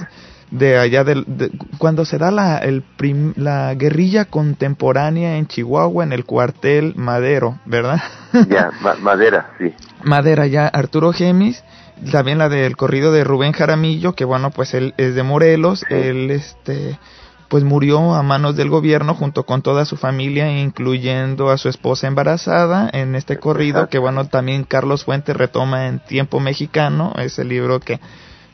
de allá del, de- cuando se da la, el prim- la guerrilla contemporánea en Chihuahua, en el cuartel Madero, ¿verdad? ya ma- madera sí <laughs> Madera ya Arturo Gemis, también la del corrido de Rubén Jaramillo, que bueno, pues él es de Morelos, él este pues murió a manos del gobierno junto con toda su familia, incluyendo a su esposa embarazada en este corrido, que bueno, también Carlos Fuentes retoma en Tiempo Mexicano, ese libro que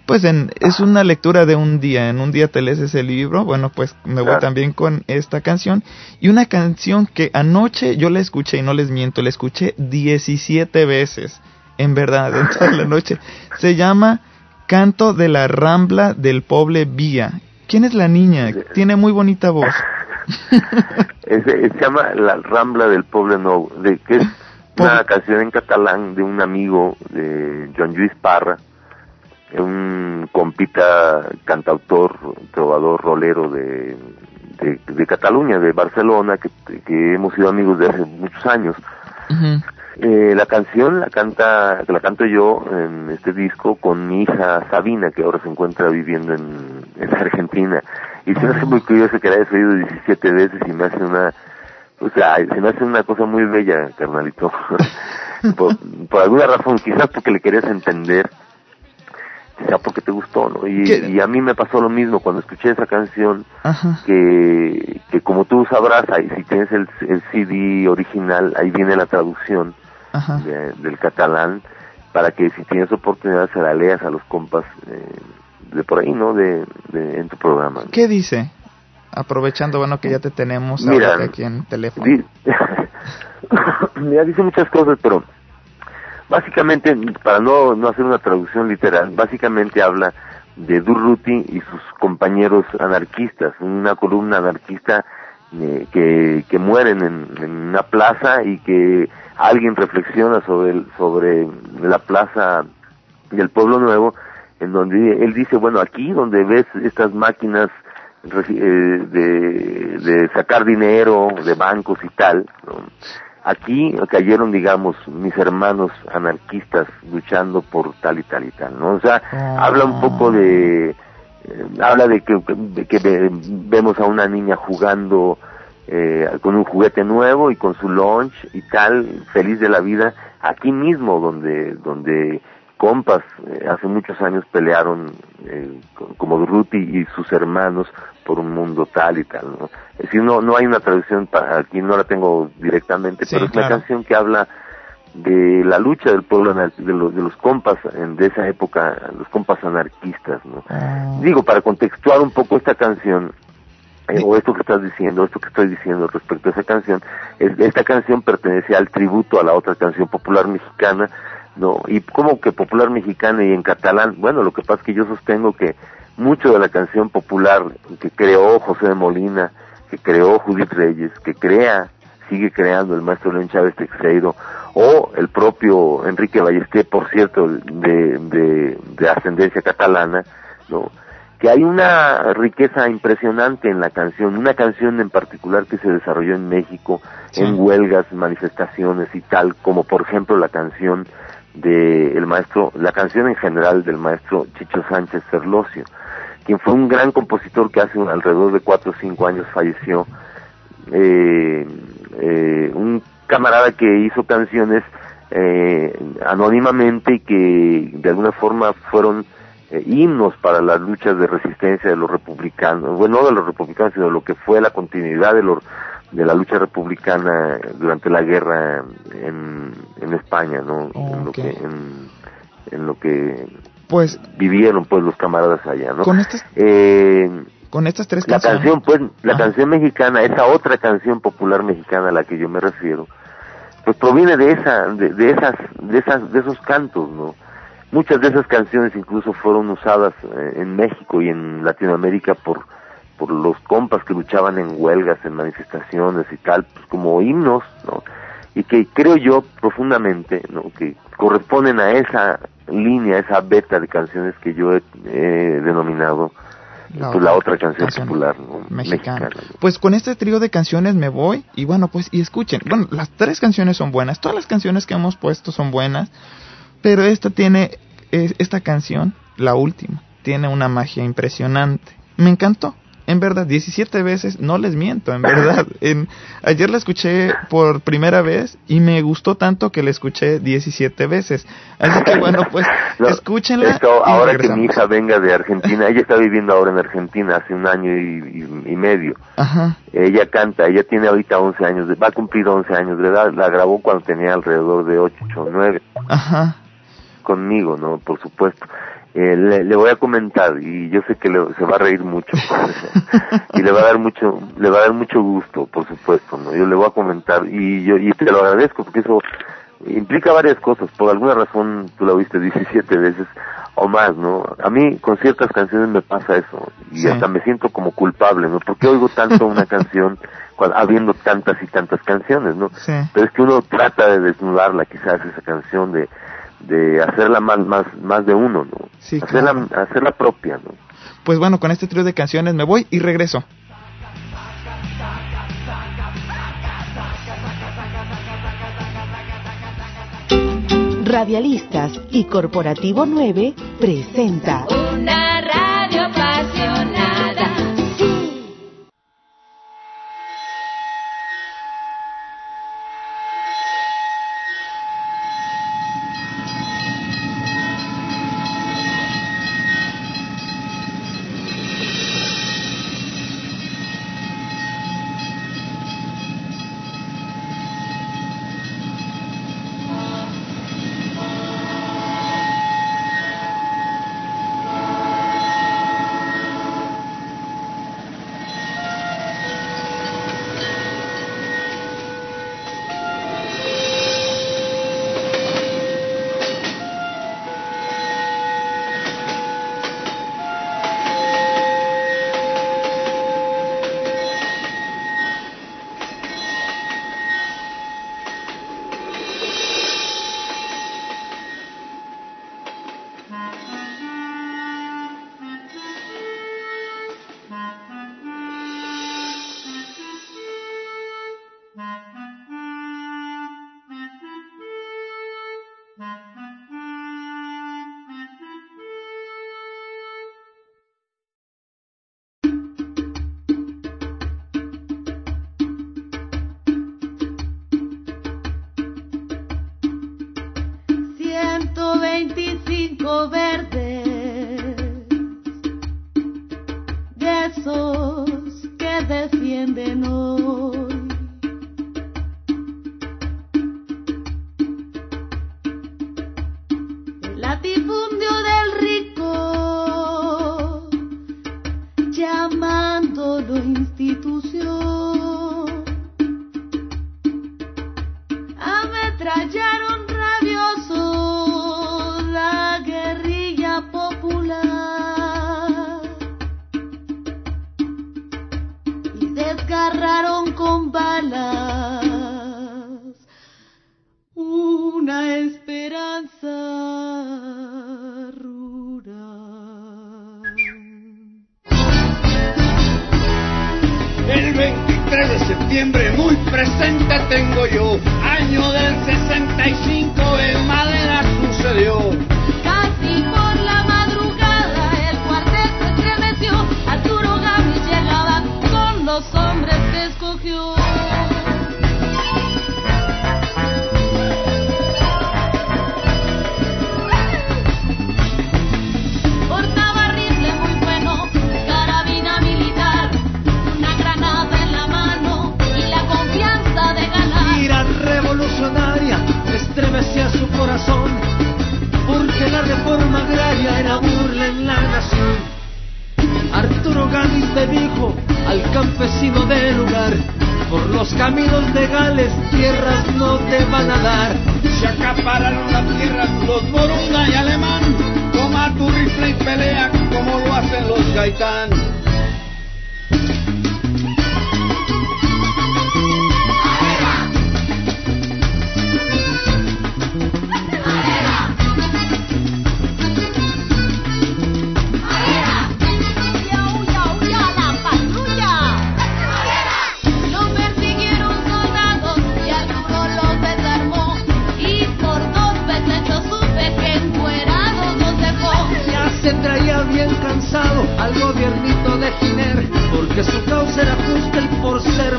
pues en, es una lectura de un día, en un día te lees ese libro, bueno, pues me voy también con esta canción y una canción que anoche yo la escuché y no les miento, la escuché 17 veces, en verdad, en toda la noche. Se llama Canto de la Rambla del Poble Vía. ¿Quién es la niña? Tiene muy bonita voz. <laughs> Es- es- se llama La Rambla del Poble Nuevo, de, que es una canción en catalán de un amigo de Joan Lluís Parra, un compita cantautor, trovador, rolero de, de, de Cataluña, de Barcelona, que, que hemos sido amigos de hace muchos años. Eh, la canción la canta, la canto yo en este disco con mi hija Sabina, que ahora se encuentra viviendo en, en Argentina. Y se me hace muy curioso que la hayas oído 17 veces y me hace una, o sea, se me hace una cosa muy bella, carnalito. <laughs> por, por alguna razón, quizás porque le querías entender. quizá porque te gustó, ¿no? Y, y, a mí me pasó lo mismo cuando escuché esa canción, que, que como tú sabrás, ahí, si tienes el, el CD original, ahí viene la traducción del catalán, para que si tienes oportunidad se la leas a los compas eh, de por ahí, ¿no? De, de, en tu programa. ¿Qué dice? Aprovechando, bueno, que ya te tenemos Mira, aquí en teléfono. <laughs> Mira, dice muchas cosas, pero básicamente, para no, no hacer una traducción literal, básicamente habla de Durruti y sus compañeros anarquistas, una columna anarquista eh, que, que mueren en, en, una plaza y que alguien reflexiona sobre, el, sobre la plaza del Pueblo Nuevo, en donde él dice, bueno, aquí donde ves estas máquinas eh, de, de sacar dinero de bancos y tal, ¿no? aquí cayeron, digamos, mis hermanos anarquistas luchando por tal y tal y tal, ¿no? O sea, habla un poco de, eh, habla de que, de que vemos a una niña jugando eh, con un juguete nuevo y con su lunch y tal, feliz de la vida, aquí mismo donde, donde compas eh, hace muchos años pelearon eh, como Ruti y sus hermanos por un mundo tal y tal, ¿no? Es decir, no, no hay una traducción para aquí, no la tengo directamente, pero es una canción que habla de la lucha del pueblo de los, de los compas de esa época, los compas anarquistas, ¿no? Ah. Digo, para contextuar un poco esta canción, eh, o esto que estás diciendo, esto que estoy diciendo respecto a esa canción, es, esta canción pertenece al tributo a la otra canción popular mexicana, ¿no? Y como que popular mexicana y en catalán, bueno, lo que pasa es que yo sostengo que mucho de la canción popular que creó José de Molina, que creó Judith Reyes, que crea, sigue creando el maestro León Chávez Texeiro, o el propio Enrique Ballesté, por cierto, de, de, de ascendencia catalana, ¿no? Que hay una riqueza impresionante en la canción, una canción en particular que se desarrolló en México en huelgas, manifestaciones y tal, como por ejemplo la canción del maestro, la canción en general del maestro Chicho Sánchez Ferlosio, quien fue un gran compositor que hace alrededor de cuatro o cinco años falleció, eh, eh, un camarada que hizo canciones eh, anónimamente y que de alguna forma fueron eh, himnos para las luchas de resistencia de los republicanos, bueno, no de los republicanos, sino de lo que fue la continuidad de, los, de la lucha republicana durante la guerra en, en España, ¿no? en, lo que, en, lo que pues vivieron pues los camaradas allá, ¿no? Con estas, eh, con estas tres la canción, pues, la canción mexicana, esa otra canción popular mexicana a la que yo me refiero, pues proviene de esa, de, de esas, de esas, de esos cantos, ¿no? Muchas de esas canciones incluso fueron usadas eh, en México y en Latinoamérica por, por los compas que luchaban en huelgas, en manifestaciones y tal, pues como himnos, ¿no? Y que creo yo profundamente, ¿no? Que corresponden a esa línea, esa beta de canciones que yo he, denominado la, pues, la otra canción, popular mexicana. Pues con este trío de canciones me voy y bueno, pues y escuchen, bueno, las tres canciones son buenas, todas las canciones que hemos puesto son buenas, pero esta tiene, esta canción, la última, tiene una magia impresionante. Me encantó. En verdad, 17 veces, no les miento, en verdad. <laughs> En, ayer la escuché por primera vez y me gustó tanto que la escuché 17 veces. Así que bueno, pues <laughs> escúchenla. ahora que mi hija venga de Argentina, ella está viviendo ahora en Argentina hace un año y, y, medio. Ajá. Ella canta, ella tiene ahorita 11 años, de, va a cumplir 11 años de edad. La grabó cuando tenía alrededor de 8 o 9. Ajá conmigo, ¿no? Por supuesto. Eh, le, voy a comentar y yo sé que se va a reír mucho. <laughs> <laughs> Y le va a dar mucho le va a dar mucho gusto por supuesto no yo le voy a comentar y yo y te lo agradezco porque eso implica varias cosas. Por alguna razón tú la viste 17 veces o más no a mí con ciertas canciones me pasa eso y hasta me siento como culpable no porque oigo tanto una <laughs> canción cuando, habiendo tantas y tantas canciones no pero es que uno trata de desnudarla quizás esa canción de de hacerla más más más de uno, ¿no? Sí, hacerla hacerla propia, ¿no? Pues bueno, con este trío de canciones me voy y regreso. Radialistas y Corporativo 9 presenta Una radio apasionada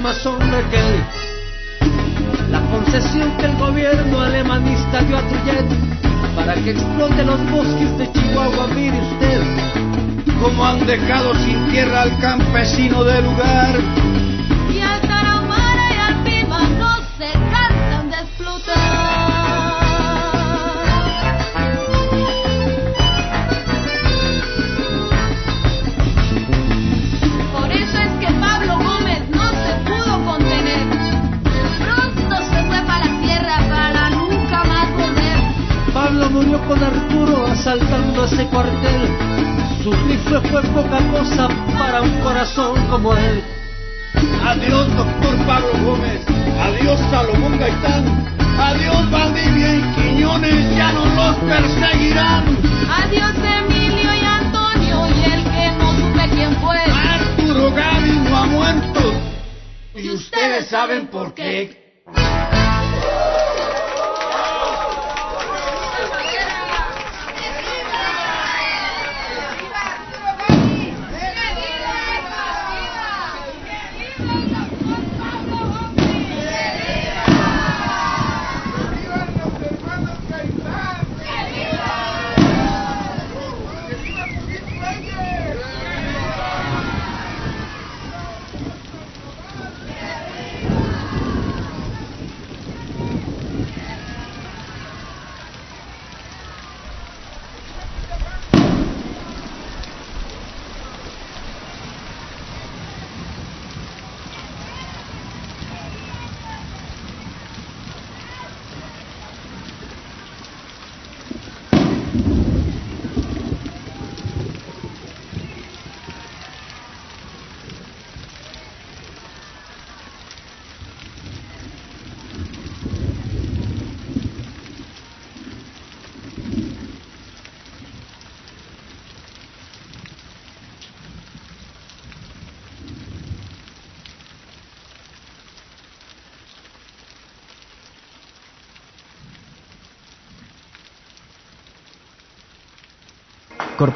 más sombra que él. La concesión que el gobierno alemanista dio a Trujillo para que explote los bosques de Chihuahua, mire usted. Cómo han dejado sin tierra al campesino del lugar con Arturo asaltando ese cuartel. Su rifle fue poca cosa para un corazón como él. Adiós, doctor Pablo Gómez. Adiós, Salomón Gaitán. Adiós, Valdivia y Quiñones. Ya no los perseguirán. Adiós, Emilio y Antonio. Y el que no supe quién fue. Arturo Gavin no ha muerto. Y ustedes saben por qué.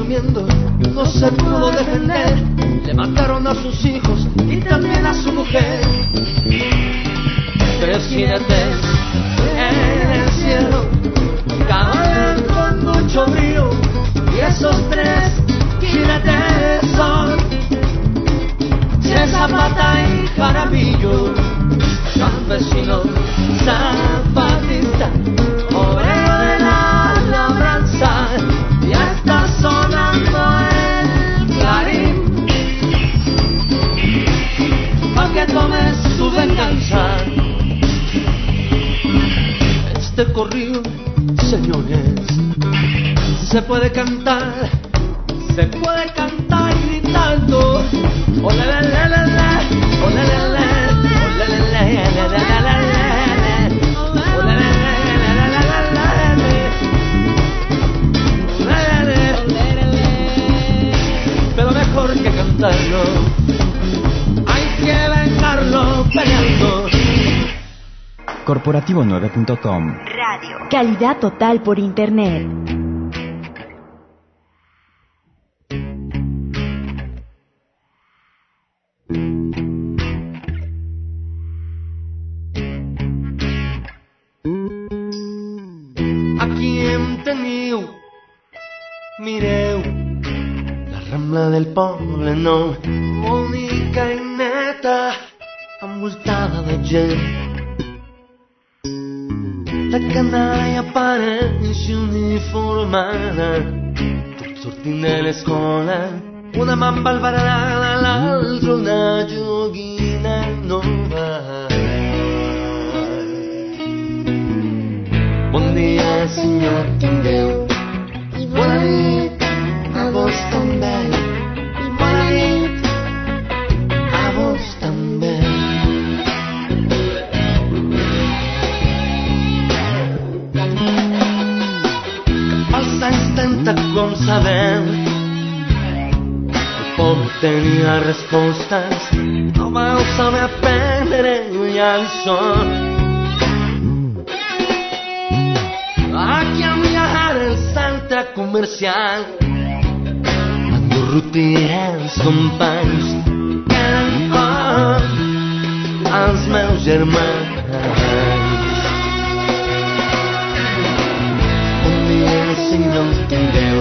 Durmiendo, no se pudo defender. Le mataron a sus hijos y también a su mujer. Tres jinetes en el cielo cabalgan con mucho brío y esos tres jinetes son Zapata y Jaramillo campesino zapatista come su venganza. Este corrido, señores, se puede cantar, se puede cantar gritando. Le, le, le, le, le, le, le. Pero mejor que cantarlo vengarlo peleando. Corporativo9.com Radio. Calidad total por internet. a quien teniu mireu la rambla del poble nou bonica i neta envoltada de gent la canalla pareix uniformada. Tot sortint de l'escola una mà embalbarada l'altra una joguina nova. Bon dia, senyor Tindeu, 30, com sabem, el poble tenia respostes, no vau saber aprendre el son. Aquí a viajar el centre comercial dos rutiners companys que eren els meus germans. Dia si no em tingueu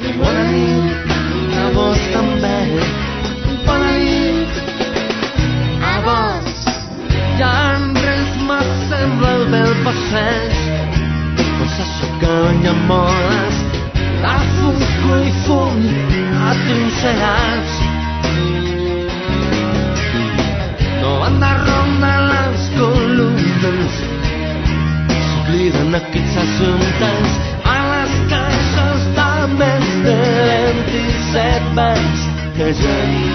i bona nit a vos també. Bona nit a vos. Ja en res m'assembla el bel passeig cosa s'acabanya moles a foscor i fum atrinxerats no van de ronda les columnes s'obliden aquests assumptes mesterem tiszedben kezeli.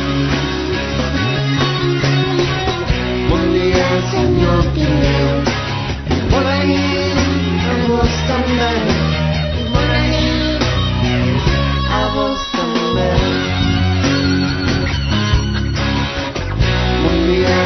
Mondd el, Señor, que por ahí a también, por ahí a vos también. Mondd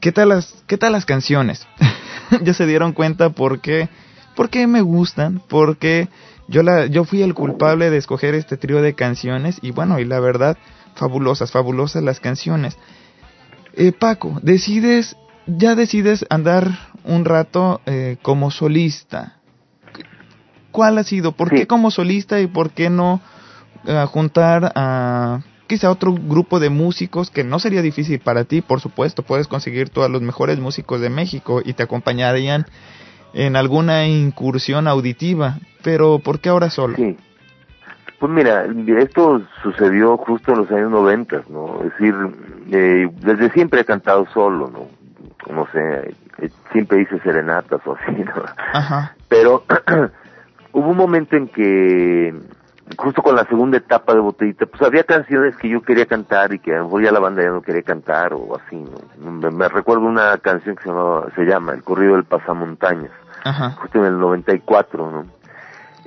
¿Qué tal las, qué tal las canciones? <laughs> ya se dieron cuenta por qué, por qué me gustan, porque yo la, yo fui el culpable de escoger este trío de canciones y bueno, y la verdad, fabulosas, fabulosas las canciones. Eh, Paco, decides, ya decides andar un rato eh, como solista. ¿Cuál ha sido? ¿Por qué como solista y por qué no eh, juntar a quizá otro grupo de músicos que no sería difícil para ti? Por supuesto, puedes conseguir todos los mejores músicos de México y te acompañarían en alguna incursión auditiva. Pero ¿por qué ahora solo? Sí. Pues mira, esto sucedió justo en los años noventas, ¿no? Es decir, eh, desde siempre he cantado solo, ¿no? No sé, eh, siempre hice serenatas o así, ¿no? Ajá. Pero <clears throat> hubo un momento en que, justo con la segunda etapa de Botellita, pues había canciones que yo quería cantar y que a lo mejor ya la banda ya no quería cantar o así, ¿no? Me, recuerdo una canción que se, llama, se llama El corrido del pasamontañas, Ajá. justo en el 94, ¿no?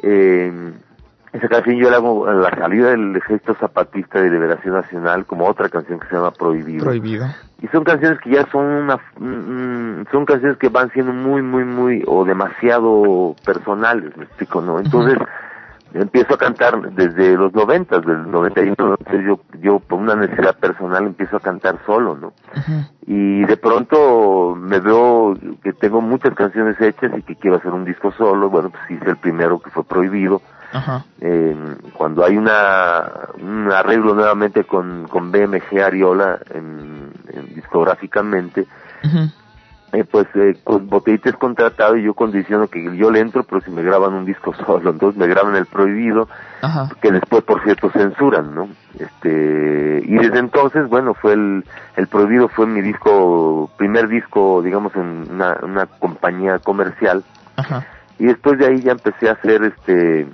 Eh, esa canción yo la hago a la salida del Ejército Zapatista de Liberación Nacional como otra canción que se llama Prohibido. Prohibido. Y son canciones que ya son una, mm, son canciones que van siendo muy, muy, muy, o demasiado personales, me explico, ¿no? Entonces, empiezo a cantar desde los noventas, del 91, entonces yo, yo por una necesidad personal empiezo a cantar solo, ¿no? Y de pronto me veo que tengo muchas canciones hechas y que quiero hacer un disco solo, bueno, pues hice el primero que fue Prohibido, Ajá. eh, cuando hay una un arreglo nuevamente con, con BMG Ariola en, en discográficamente eh, pues eh, con Botellita es contratado y yo condiciono que yo le entro pero si me graban un disco <laughs> solo entonces me graban el prohibido Ajá. que después por cierto censuran no este y desde entonces bueno fue el el prohibido fue mi disco primer disco digamos en una, una compañía comercial Ajá. y después de ahí ya empecé a hacer este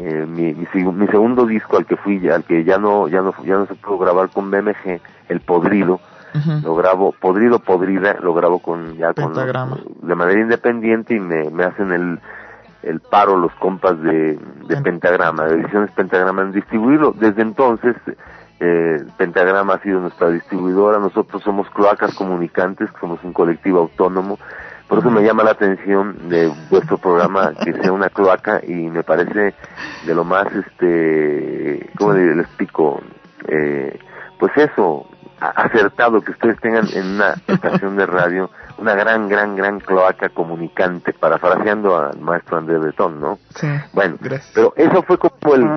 eh, mi, mi, mi segundo disco al que fui al que ya no ya no ya no se pudo grabar con BMG el Podrido Lo grabo Podrido Podrida lo grabo con ya con de manera independiente y me, me hacen el el paro los compas de, de Pentagrama de ediciones Pentagrama en distribuirlo. Desde entonces eh, Pentagrama ha sido nuestra distribuidora. Nosotros somos Cloacas Comunicantes que somos un colectivo autónomo. Por eso me llama la atención de vuestro programa que sea una cloaca y me parece de lo más, este, ¿cómo le les explico? Eh, pues eso, acertado que ustedes tengan en una estación de radio una gran, gran, gran cloaca comunicante, parafraseando al maestro Andrés Bretón, ¿no? Sí. Bueno, Gracias. pero eso fue como el,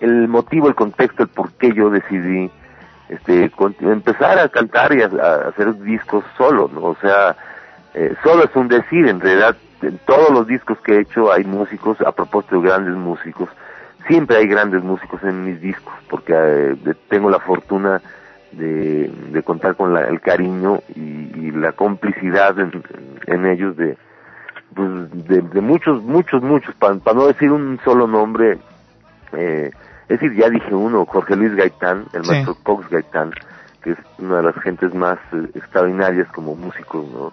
el motivo, el contexto, el por qué yo decidí este con- empezar a cantar y a, a hacer discos solo, ¿no? O sea, eh, solo es un decir, en realidad en todos los discos que he hecho hay músicos, a propósito de grandes músicos, siempre hay grandes músicos en mis discos, porque eh, tengo la fortuna de, de contar con la- el cariño y, y la complicidad en, en ellos de, pues, de, de muchos, muchos, muchos, para no decir un solo nombre, eh, es decir, ya dije uno, Jorge Luis Gaitán, el Sí. maestro Cox Gaitán, que es una de las gentes más eh, extraordinarias como músico, ¿no?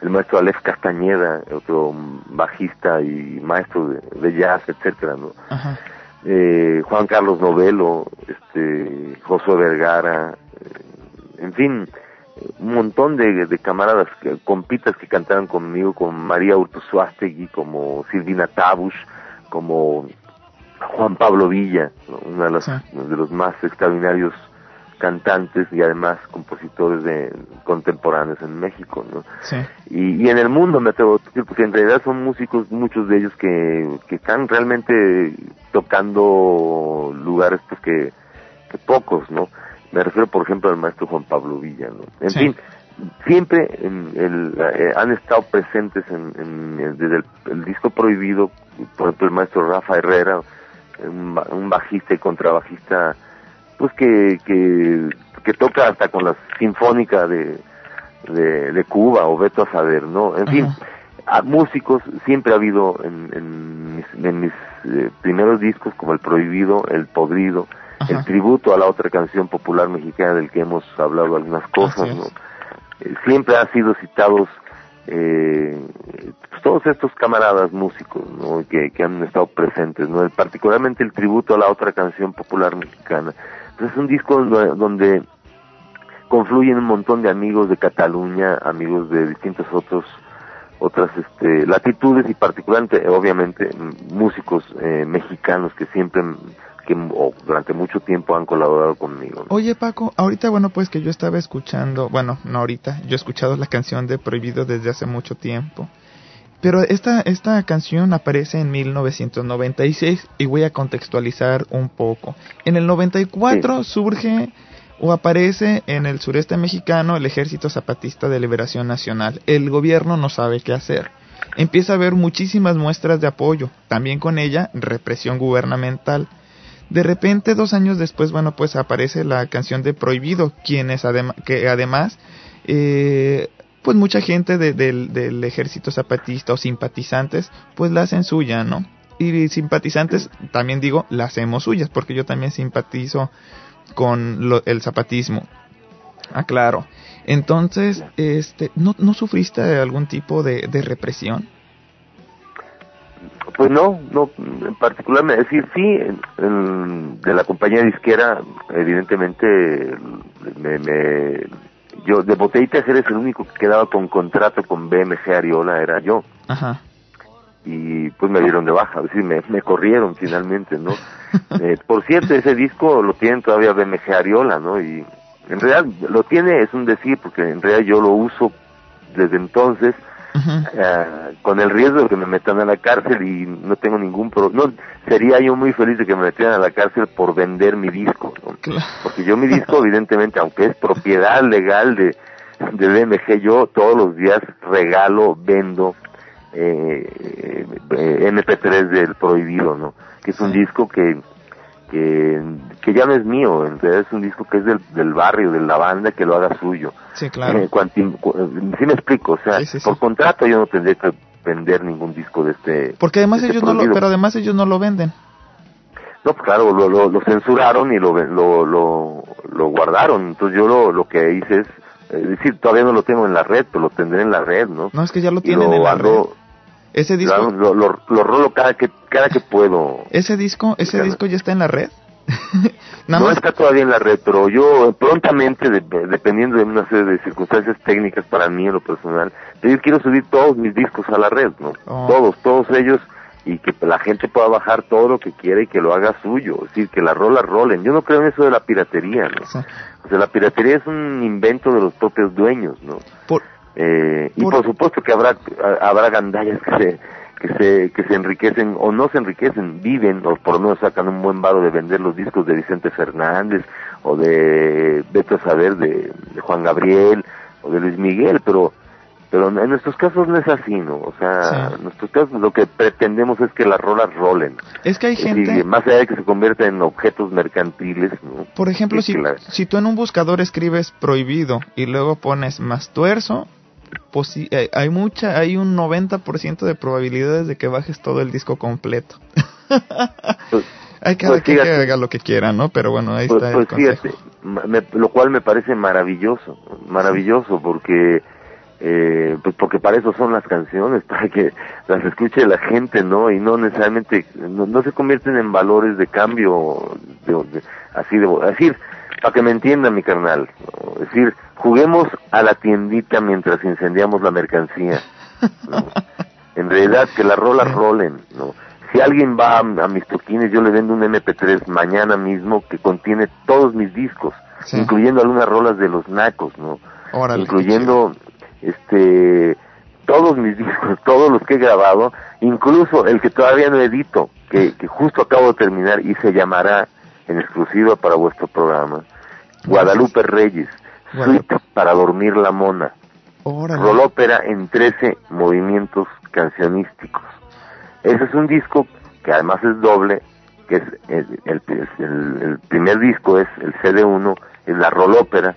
El maestro Aleph Castañeda, otro bajista y maestro de, de jazz, etcétera, ¿no? Ajá. eh, Juan Carlos Novelo, este, Josué Vergara, en fin, un montón de, de camaradas, compitas que cantaron conmigo, como María Urtuzuastegui, como Silvina Tabush, como Juan Pablo Villa, ¿no? uno de los, de los más extraordinarios cantantes y además compositores de contemporáneos en México, ¿no? Sí. y, y en el mundo me atrevo a decir, porque en realidad son músicos, muchos de ellos que, que están realmente tocando lugares pues que, que pocos, ¿no? Me refiero, por ejemplo, al maestro Juan Pablo Villa, ¿no? En Sí. fin, siempre en el, eh, han estado presentes en, en- desde el, el disco prohibido por ejemplo el maestro Rafa Herrera, un, un bajista y contrabajista, pues que, que, que toca hasta con la sinfónica de, de, de Cuba o Beto a saber, ¿no? En fin, a músicos siempre ha habido en, en mis, en mis eh, primeros discos como El Prohibido, El Podrido, el tributo a la otra canción popular mexicana del que hemos hablado algunas cosas. ¿no? Eh, siempre han sido citados eh, pues, todos estos camaradas músicos ¿no? que, que han estado presentes, ¿no? El- particularmente el tributo a la otra canción popular mexicana. Entonces es un disco do- donde confluyen un montón de amigos de Cataluña, amigos de distintos otros otras este, latitudes y particularmente obviamente músicos eh, mexicanos que siempre que m- o durante mucho tiempo han colaborado conmigo. ¿no? Oye Paco, ahorita bueno pues que yo estaba escuchando, bueno, no ahorita, yo he escuchado la canción de Prohibido desde hace mucho tiempo. Pero esta, esta canción aparece en 1996 y voy a contextualizar un poco. En el 94 surge o aparece en el sureste mexicano el Ejército Zapatista de Liberación Nacional. El gobierno no sabe qué hacer. Empieza a haber muchísimas muestras de apoyo, también con ella represión gubernamental. De repente, dos años después, bueno, pues aparece la canción de Prohibido, quienes que además, eh, pues mucha gente de- del, ejército zapatista o simpatizantes, pues la hacen suya, ¿no? Y simpatizantes, también digo, la hacemos suyas, porque yo también simpatizo con lo- el zapatismo. Aclaro. Entonces, este, ¿no, ¿no sufriste algún tipo de represión? Pues no, no, en particular, me decir, sí, en- en- de la compañía disquera, evidentemente, me, me, yo, de Botellita Jerez, el único que quedaba con contrato con BMG Ariola era yo, Ajá. y pues me dieron de baja, es decir, me, me corrieron finalmente, ¿no? <laughs> Eh, por cierto, ese disco lo tienen todavía BMG Ariola, ¿no? Y en realidad lo tiene, es un decir, porque en realidad yo lo uso desde entonces, eh, con el riesgo de que me metan a la cárcel y no tengo ningún problema. No, sería yo muy feliz de que me metieran a la cárcel por vender mi disco, ¿no? Porque yo mi disco, evidentemente, aunque es propiedad legal de, de BMG, yo todos los días regalo, vendo eh, eh, MP3 del Prohibido, ¿no? Que es un disco que, que, que ya no es mío, en realidad es un disco que es del, del barrio, de la banda, que lo haga suyo. Sí, claro. Eh, cuanti- cu- sí me explico, o sea, por contrato yo no tendría que vender ningún disco de este... Porque además de este ellos no lo, pero además ellos no lo venden. No, pues claro, lo, lo, lo censuraron y lo, lo, lo, lo guardaron. Entonces yo lo, lo que hice es, es decir, todavía no lo tengo en la red, pero lo tendré en la red, ¿no? No, es que ya lo tienen en la red. Ese disco, Lo, lo, lo- lo rolo cada que, cada que puedo. ese disco, ese Claro. disco ya está en la red. <laughs> Nada no más- está todavía en la red, pero yo prontamente, de- dependiendo de una serie de circunstancias técnicas para mí en lo personal, yo quiero subir todos mis discos a la red, ¿no? Oh. Todos, todos ellos, y que la gente pueda bajar todo lo que quiera y que lo haga suyo, es decir, que las rolas rolen. Yo no creo en eso de la piratería, ¿no? O sea, la piratería es un invento de los propios dueños, ¿no? Eh, y por supuesto que habrá habrá gandallas que se que se que se enriquecen o no se enriquecen viven o por lo menos sacan un buen varo de vender los discos de Vicente Fernández o de Beto a saber de, de Juan Gabriel o de Luis Miguel pero pero en nuestros casos no es así no o sea en nuestros casos lo que pretendemos es que las rolas rolen. Es que hay gente, más allá de que se conviertan en objetos mercantiles ¿no? por ejemplo, Es si, la- si tú en un buscador escribes prohibido y luego pones más tuerzo, posi- eh, hay mucha, hay un 90% de probabilidades de que bajes todo el disco completo. <laughs> hay cada pues quien que fíjate. haga lo que quiera, ¿no? Pero bueno, ahí Pues, está pues el consejo. fíjate, me- lo cual me parece maravilloso, maravilloso, porque eh, pues porque para eso son las canciones, <laughs> para que las escuche la gente, ¿no? Y no necesariamente, no, no se convierten en valores de cambio, de- de- así de, para que me entienda mi carnal, ¿no? es decir, juguemos a la tiendita mientras incendiamos la mercancía, ¿no? <laughs> En realidad, que las rolas rolen, ¿no? Si alguien va a, a mis toquines, yo le vendo un MP3 mañana mismo que contiene todos mis discos, incluyendo algunas rolas de los nacos, ¿no? Órale, incluyendo este todos mis discos, <laughs> todos los que he grabado, incluso el que todavía no edito, que, que justo acabo de terminar y se llamará en exclusiva para vuestro programa, Guadalupe Reyes, Suite para dormir la mona, Órale. rolópera en 13 movimientos cancionísticos. Ese es un disco que además es doble, que es el, el- el- el primer disco es el CD1, es la rolópera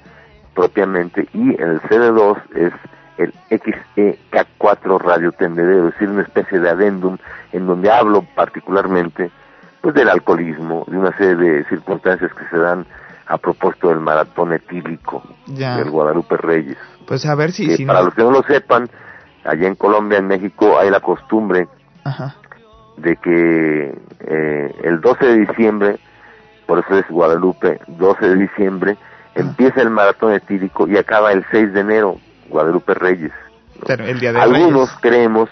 propiamente, y el CD2 es el XEK4 Radio Tendedero, es decir, una especie de adendum en donde hablo particularmente pues del alcoholismo, de una serie de circunstancias que se dan a propósito del maratón etílico Ya. del Guadalupe Reyes. Pues a ver si... Si para no- los que no lo sepan, allá en Colombia, en México, hay la costumbre Ajá. de que eh, el 12 de diciembre, por eso es Guadalupe, 12 de diciembre, empieza el maratón etílico y acaba el 6 de enero, Guadalupe Reyes. Pero el día de Algunos Reyes. creemos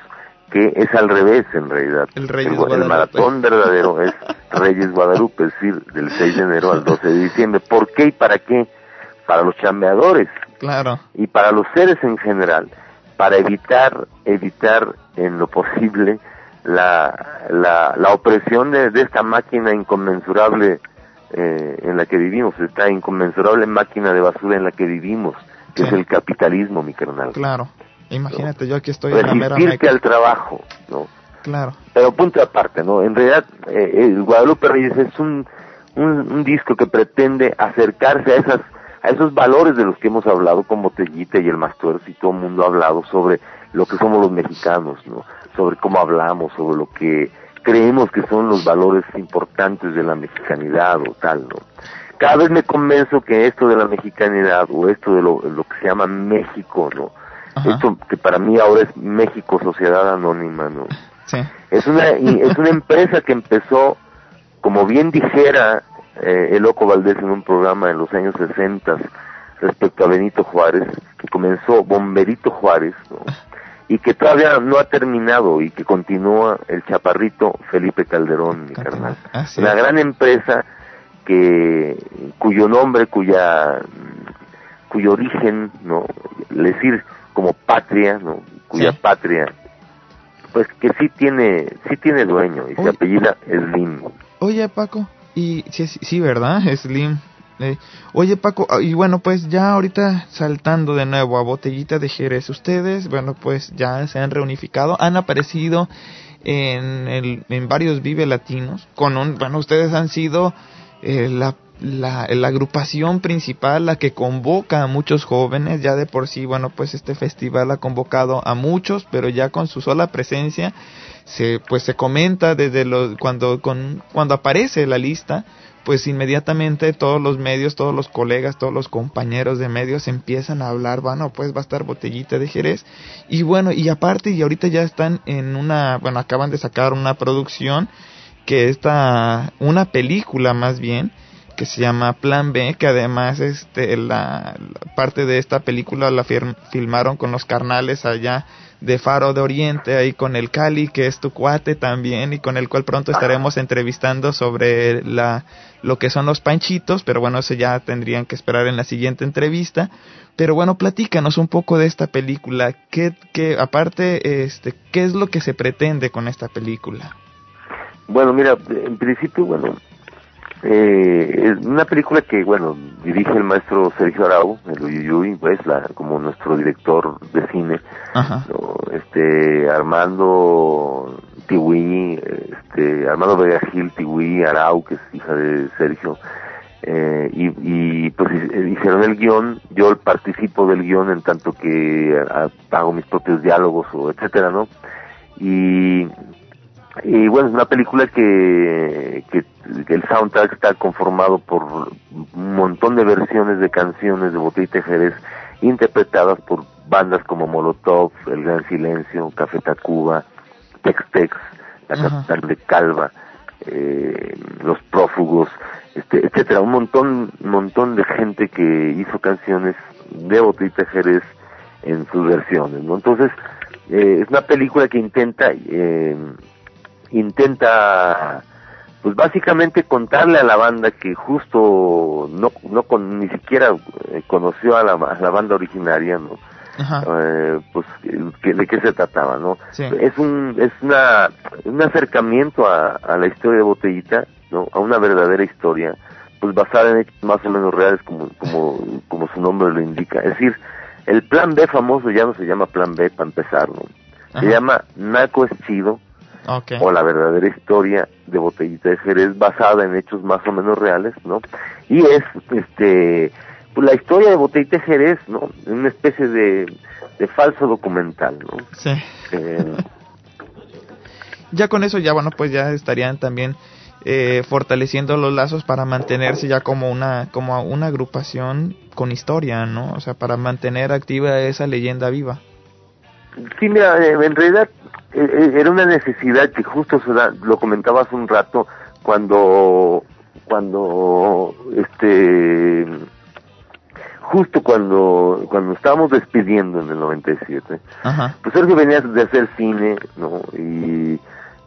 que es al revés en realidad. El Reyes el, Guadalupe. maratón verdadero es <laughs> Reyes Guadalupe, es decir, del 6 de enero al 12 de diciembre. ¿Por qué y para qué? Para los chambeadores Claro. y para los seres en general, para evitar, evitar en lo posible la, la, la opresión de, de esta máquina inconmensurable eh, en la que vivimos, esta inconmensurable máquina de basura en la que vivimos, que es el capitalismo, mi carnal. Claro. Imagínate, yo aquí estoy en la mera Resistirte meca. al trabajo, ¿no? Claro. Pero punto aparte, ¿no? En realidad, eh, el Guadalupe Reyes es un, un, un disco que pretende acercarse a esas a esos valores de los que hemos hablado con Botellita y el Mastuerzo y todo el mundo ha hablado sobre lo que somos los mexicanos, ¿no? Sobre cómo hablamos, sobre lo que creemos que son los valores importantes de la mexicanidad o tal, ¿no? Cada vez me convenzo que esto de la mexicanidad o esto de lo, lo que se llama México, ¿no? Esto que para mí ahora es México Sociedad Anónima, ¿no? Sí. Es una, <laughs> es una empresa que empezó, como bien dijera eh, el Loco Valdés en un programa en los años 60 respecto a Benito Juárez, que comenzó Bomberito Juárez, ¿no? y que todavía no ha terminado y que continúa el chaparrito Felipe Calderón, mi carnal. Así Una gran empresa que cuyo nombre, cuya cuyo origen, no, es decir, como patria, no, cuya Sí. patria, pues que sí tiene, sí tiene dueño y se apellida Slim. Oye, Paco, y sí, sí, sí, ¿verdad? <laughs> Slim. Eh, oye, Paco, ah, y bueno, pues ya ahorita saltando de nuevo a Botellita de Jerez, ustedes, bueno, pues ya se han reunificado, han aparecido en, el, en varios Vive Latinos, con un, bueno, ustedes han sido eh, la, la, la agrupación principal, la que convoca a muchos jóvenes, ya de por sí, bueno, pues este festival ha convocado a muchos, pero ya con su sola presencia, se, pues se comenta desde lo, cuando, con, cuando aparece la lista, pues inmediatamente todos los medios, todos los colegas, todos los compañeros de medios empiezan a hablar, bueno, pues va a estar botellita de Jerez. Y bueno, y aparte, y ahorita ya están en una, bueno, acaban de sacar una producción que está, una película más bien, que se llama Plan B, que además este la, parte de esta película la filmaron con los carnales allá de Faro de Oriente, ahí con el Cali, que es tu cuate también, y con el cual pronto estaremos entrevistando sobre la, lo que son los panchitos, pero bueno, eso ya tendrían que esperar en la siguiente entrevista. Pero bueno, platícanos un poco de esta película, qué, qué, aparte, este, qué es lo que se pretende con esta película. Bueno, mira, en principio, bueno, eh, es una película que, bueno, dirige el maestro Sergio Arau, el Uyuyuy, pues, la, como nuestro director de cine, Ajá. ¿no? este, Armando Tiwi, este, Armando Vega Gil Tiwi Arau, que es hija de Sergio, eh, y, y pues hi- hicieron el guion, yo participo del guion en tanto que ah, hago mis propios diálogos o etcétera, ¿no? Y y bueno, es una película que, que, que el soundtrack está conformado por un montón de versiones de canciones de Botellita de Jerez interpretadas por bandas como Molotov, El Gran Silencio, Café Tacuba, Tex Tex, La. Capital de Calva, eh, Los Prófugos, este, etcétera, un montón, montón de gente que hizo canciones de Botellita de Jerez en sus versiones, ¿no? Entonces, eh, es una película que intenta eh, intenta pues básicamente contarle a la banda que justo no no con, ni siquiera eh, conoció a la, a la banda originaria no Ajá. Eh, pues que, de qué se trataba no Sí. es un es una un acercamiento a, a la historia de botellita no a una verdadera historia pues basada en hechos más o menos reales como como como su nombre lo indica es decir el plan B famoso ya no se llama plan B para empezar no se Ajá. llama Naco es chido O la verdadera historia de Botellita de Jerez basada en hechos más o menos reales, ¿no? Y es, este, pues, la historia de Botellita de Jerez, ¿no? Una especie de, de falso documental, ¿no? Sí. Eh, <laughs> Ya con eso ya, bueno, pues ya estarían también eh, fortaleciendo los lazos para mantenerse ya como una, como una agrupación con historia, ¿no? O sea, para mantener activa esa leyenda viva. Sí, mira, eh, en realidad eh, eh, era una necesidad que justo se da- lo comentaba hace un rato cuando cuando este justo cuando cuando estábamos despidiendo en el 97 Ajá. pues Sergio venía de hacer cine no y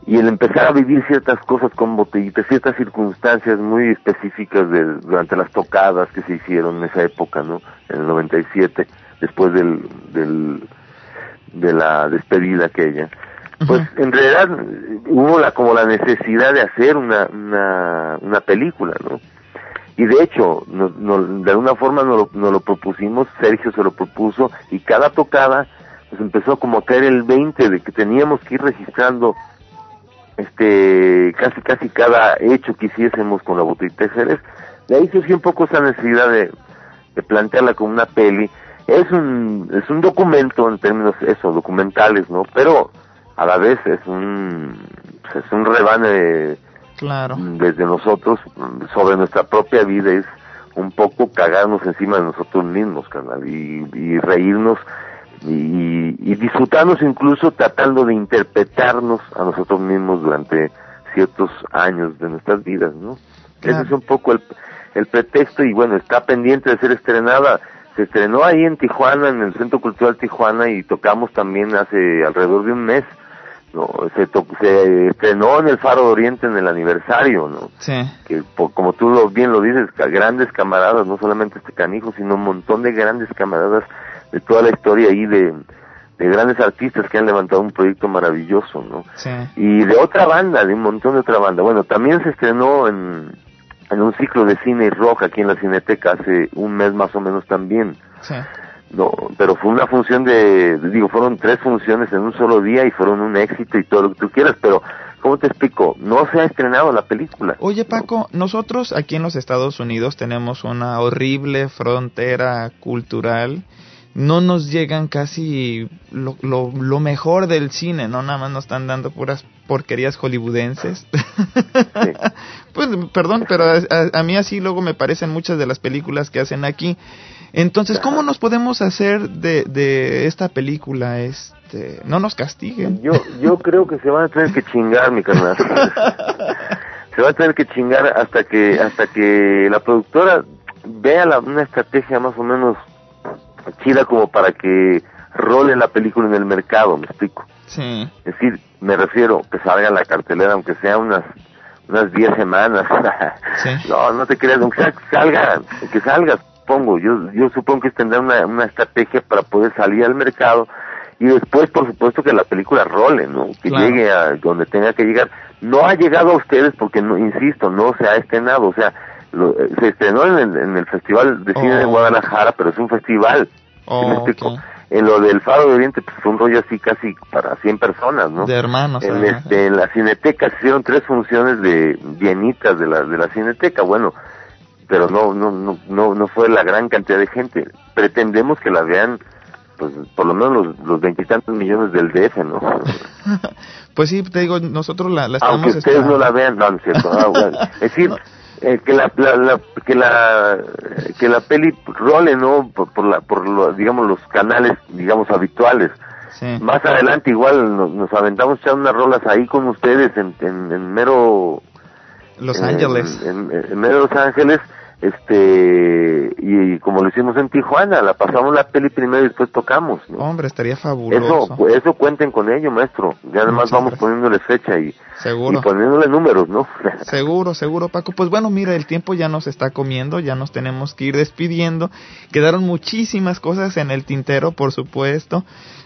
y el empezar a vivir ciertas cosas con botellitas ciertas circunstancias muy específicas de, durante las tocadas que se hicieron en esa época no en el 97 después del del de la despedida aquella pues en realidad hubo la como la necesidad de hacer una una, una película no y de hecho no, no- de alguna forma nos lo, nos lo propusimos Sergio se lo propuso y cada tocada pues empezó como a caer el 20 de que teníamos que ir registrando este casi casi cada hecho que hiciésemos con la botellita de Jerez. De ahí surgió un poco esa necesidad de, de plantearla como una peli es un es un documento en términos eso documentales no pero a la vez es un pues, es un rebane Claro. desde nosotros sobre nuestra propia vida es un poco cagarnos encima de nosotros mismos, carnal, y, y reírnos y, y disfrutarnos incluso tratando de interpretarnos a nosotros mismos durante ciertos años de nuestras vidas, ¿no? Claro. Ese es un poco el, el pretexto y bueno, está pendiente de ser estrenada. Se estrenó ahí en Tijuana, en el Centro Cultural Tijuana y tocamos también hace alrededor de un mes. No, se, to- se estrenó en el Faro de Oriente en el aniversario, ¿no? Sí. que po- como tú lo, bien lo dices, grandes camaradas, no solamente este canijo, sino un montón de grandes camaradas de toda la historia ahí de, de grandes artistas que han levantado un proyecto maravilloso, ¿no? Sí. Y de otra banda, de un montón de otra banda. Bueno, también se estrenó en, en un ciclo de cine y rock aquí en la Cineteca hace un mes más o menos también. Sí. No, pero fue una función de, digo, fueron tres funciones en un solo día y fueron un éxito y todo lo que tú quieras, pero, ¿cómo te explico? No se ha estrenado la película. Oye Paco, nosotros aquí en los Estados Unidos tenemos una horrible frontera cultural. No nos llegan casi lo, lo, lo mejor del cine, no nada más nos están dando puras porquerías hollywoodenses. <laughs> pues perdón, pero a, a- a mí así luego me parecen muchas de las películas que hacen aquí. Entonces, ¿cómo nos podemos hacer de, de esta película? Este, no nos castiguen. Yo, yo creo que se van a tener que chingar, mi carnal. <laughs> se va a tener que chingar hasta que, hasta que la productora vea la- una estrategia más o menos chida como para que role la película en el mercado, me explico. Sí. Es decir, me refiero que salga en la cartelera, aunque sea unas unas 10 semanas. <laughs> No, no te creas, aunque salga, que salga, supongo. Yo, yo supongo que tendrá una, una estrategia para poder salir al mercado y después, por supuesto, que la película role, ¿no? Que Claro. llegue a donde tenga que llegar. No ha llegado a ustedes porque, no insisto, no se ha estrenado. O sea, lo- eh, se estrenó en el, en el Festival de Cine de Oh. Guadalajara, pero es un festival. <laughs> ¿sí me Oh? En lo del Faro de Oriente, pues fue un rollo así casi para 100 personas, ¿no? De hermanos. en, además. este, en la cineteca se hicieron tres funciones de llenitas de la de la cineteca bueno pero no no no no no fue la gran cantidad de gente pretendemos que la vean pues por lo menos los los veintitantos millones del DF no <laughs> Pues sí, te digo, nosotros la, la estamos aunque ustedes no la vean no no es cierto Ah, bueno. es <laughs> decir eh, que la, la- la- que la que la peli role no por, por la por lo- digamos los canales digamos habituales Sí. más adelante igual nos, nos aventamos echar unas rolas ahí con ustedes en, en, en mero Los en- Ángeles. en, mero Los Ángeles este y, como lo hicimos en Tijuana la pasamos la peli primero y después tocamos ¿no? Hombre, estaría fabuloso. eso eso cuenten con ello maestro ya además vamos poniéndole fecha y, Seguro. y poniéndole números no <laughs> Seguro, seguro, Paco. Pues bueno, mira, el tiempo ya nos está comiendo, ya nos tenemos que ir despidiendo. Quedaron muchísimas cosas en el tintero, por supuesto.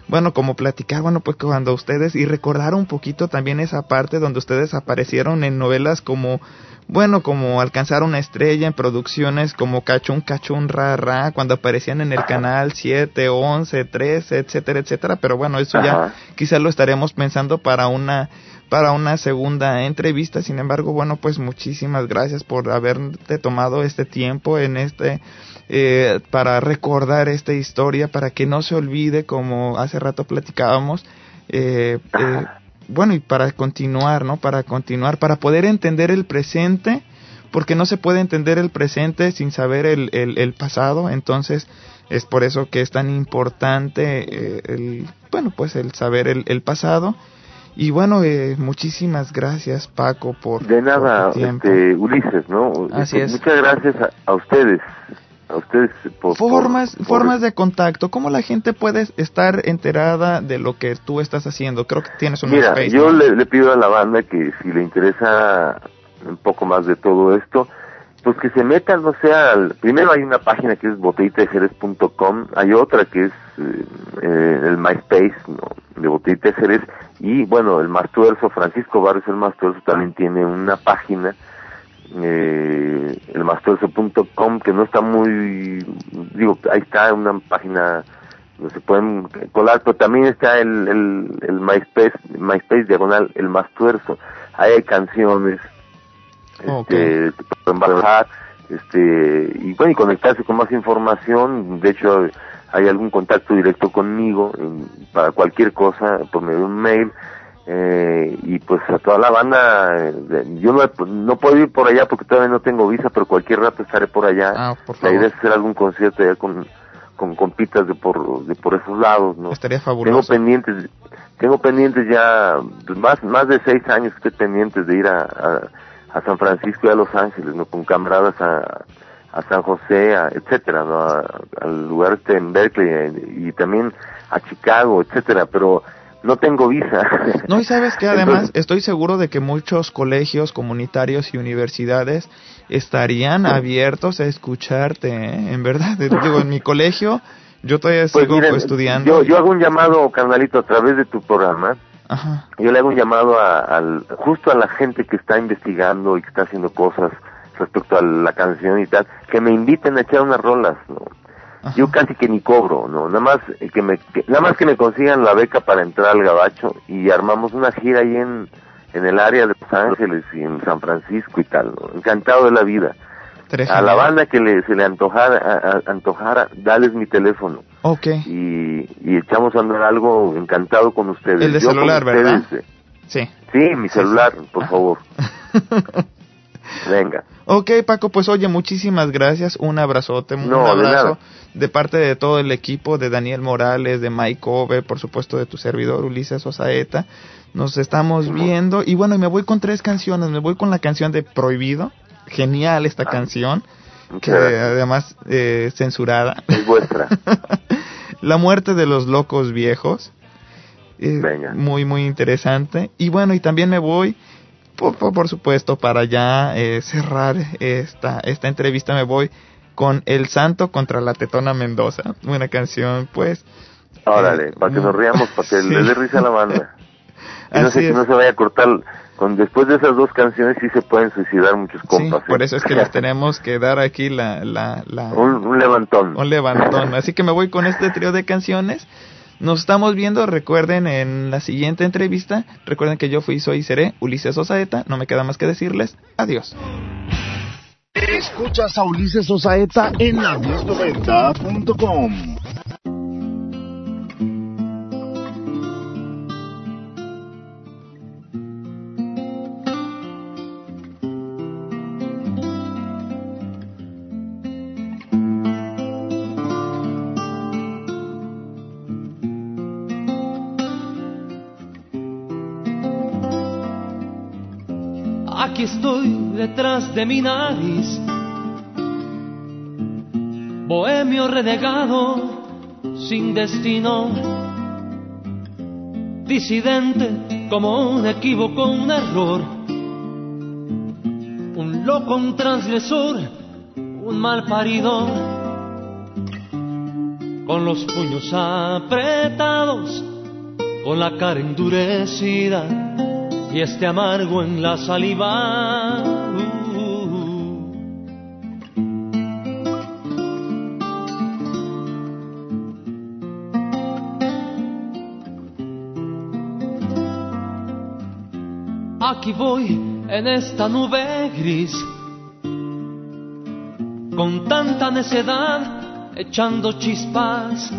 Bueno, como platicar, bueno, pues cuando ustedes, y recordar un poquito también esa parte donde ustedes aparecieron en novelas como, bueno, como Alcanzar una estrella, en producciones como Cachún, Cachún, Ra, Ra, cuando aparecían en el canal 7, 11, 13, etcétera, etcétera. Pero bueno, eso ya quizás lo estaremos pensando para una para una segunda entrevista. Sin embargo, bueno, pues muchísimas gracias por haberte tomado este tiempo en este eh, para recordar esta historia, para que no se olvide, como hace rato platicábamos. Eh, eh, bueno, y para continuar, ¿no? Para continuar, para poder entender el presente, porque no se puede entender el presente sin saber el, pasado, entonces es por eso que es tan importante eh, el, bueno, pues el saber el, el pasado. Y bueno, eh, muchísimas gracias Paco por... De nada, este, Ulises, ¿no? Así es. Muchas gracias a, ustedes a ustedes por, formas formas de contacto cómo la gente puede estar enterada de lo que tú estás haciendo creo que tienes un mira yo le, le, pido a la banda que si le interesa un poco más de todo esto pues que se metan, no sea, primero hay una página que es botellitejerez.com, hay otra que es eh, el MySpace de Botellita y bueno, el Mastuerzo, Francisco Barrios el Mastuerzo también tiene una página, eh, el mastuerzo.com, que no está muy, digo, ahí está una página no se pueden colar, pero también está el, el, el MySpace, MySpace diagonal, el Mastuerzo, ahí hay canciones, este, pueden bajar, este, y bueno, y conectarse con más información, de hecho hay algún contacto directo conmigo para cualquier cosa, por medio de un mail, eh, y pues a toda la banda, eh, yo no, no, puedo ir por allá porque todavía no tengo visa, pero cualquier rato estaré por allá. Ah, por la idea es hacer algún concierto allá con, con compitas de por, de por esos lados, ¿no? Estaría fabuloso. Tengo pendientes, tengo pendientes ya, pues, más, más de seis años que estoy pendientes de ir a a San Francisco y a Los Ángeles, ¿no? Con camaradas a, a San José, a, etcétera, ¿no? al lugar este en Berkeley eh, y también a Chicago, etcétera, pero no tengo visa. No, y sabes que además estoy seguro de que muchos colegios comunitarios y universidades estarían abiertos a escucharte, ¿eh? en verdad. <laughs> Digo, en mi colegio yo todavía pues sigo estudiando. Yo, yo hago un llamado, carnalito, a través de tu programa yo le hago un llamado a, al, justo a la gente que está investigando y que está haciendo cosas respecto a la canción y tal, que me inviten a echar unas rolas, ¿no? Yo casi que ni cobro, ¿no? Nada más que me nada más que me consigan la beca para entrar al Gabacho y armamos una gira ahí en en el área de Los Ángeles y en San Francisco y tal, ¿no? Encantado de la vida. A la banda que le, se le antojara, antojara, dales mi teléfono. Ok. Y, y echamos a andar algo encantado con ustedes. El de celular, ¿verdad? Sí. Sí, mi celular, por favor. <laughs> Venga. Ok, Paco, pues oye, muchísimas gracias. Un abrazote, un abrazo de, parte de todo el equipo, de Daniel Morales, de Mike Ove, por supuesto de tu servidor Ulises Osaeta. Nos estamos viendo y bueno, me voy con tres canciones. Me voy con la canción de Prohibido genial esta ah. canción, que además eh, censurada. Es vuestra. <laughs> La muerte de los locos viejos. Muy, muy interesante. Y bueno, y también me voy, por, por, supuesto, para ya eh, cerrar esta, esta entrevista, me voy con El Santo contra la Tetona Mendoza. Una canción, pues. Órale, para que nos riamos, para que <laughs> le dé risa a la banda. <laughs> Y no sé que no se vaya a cortar con después de esas dos canciones sí se pueden suicidar muchos compas. Sí, por ¿eh? eso es que les tenemos que dar aquí la... la, la un, levantón. Un levantón. Así que me voy con este trío de canciones. Nos estamos viendo, recuerden en la siguiente entrevista, recuerden que yo fui, soy y seré Ulises Osaeta, no me queda más que decirles adiós. Escuchas a Ulises Osaeta en la detrás de mi nariz. Bohemio renegado, sin destino, disidente como un equívoco, un error, un loco, un transgresor, un mal parido, con los puños apretados, con la cara endurecida y este amargo en la saliva. Voy en esta nube gris, con tanta necedad, echando chispas,